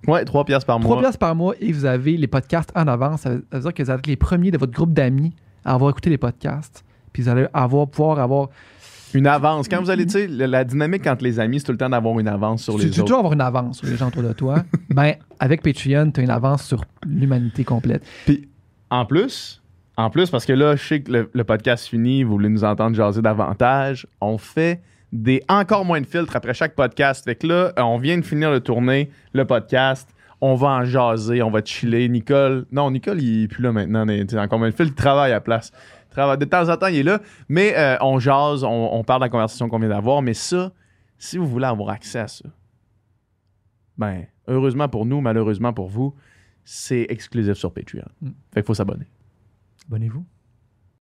Ouais, 3 piastres par 3 mois. piastres par mois et vous avez les podcasts en avance. Ça veut ça veut dire que vous êtes les premiers de votre groupe d'amis à avoir écouté les podcasts. Puis vous allez avoir, pouvoir avoir. Une avance. Quand vous allez, tu sais, la, dynamique entre les amis, c'est tout le temps d'avoir une avance sur tu les tu autres. toujours avoir une avance sur les gens autour de toi. (laughs) ben, avec Patreon, tu as une avance sur l'humanité complète. Puis, en plus, en plus, parce que là, je sais que le, le podcast finit, vous voulez nous entendre jaser davantage, on fait des encore moins de filtres après chaque podcast. Fait que là, euh, on vient de finir de tourner le podcast. On va en jaser, on va chiller. Nicole, non, Nicole, il est plus là maintenant. tu sais, encore moins de filtres, il travaille à la place. Il De temps en temps, il est là. Mais euh, on jase, on, on parle de la conversation qu'on vient d'avoir. Mais ça, si vous voulez avoir accès à ça, ben, heureusement pour nous, malheureusement pour vous, c'est exclusif sur Patreon. Mm. Fait qu'il faut s'abonner. Abonnez-vous.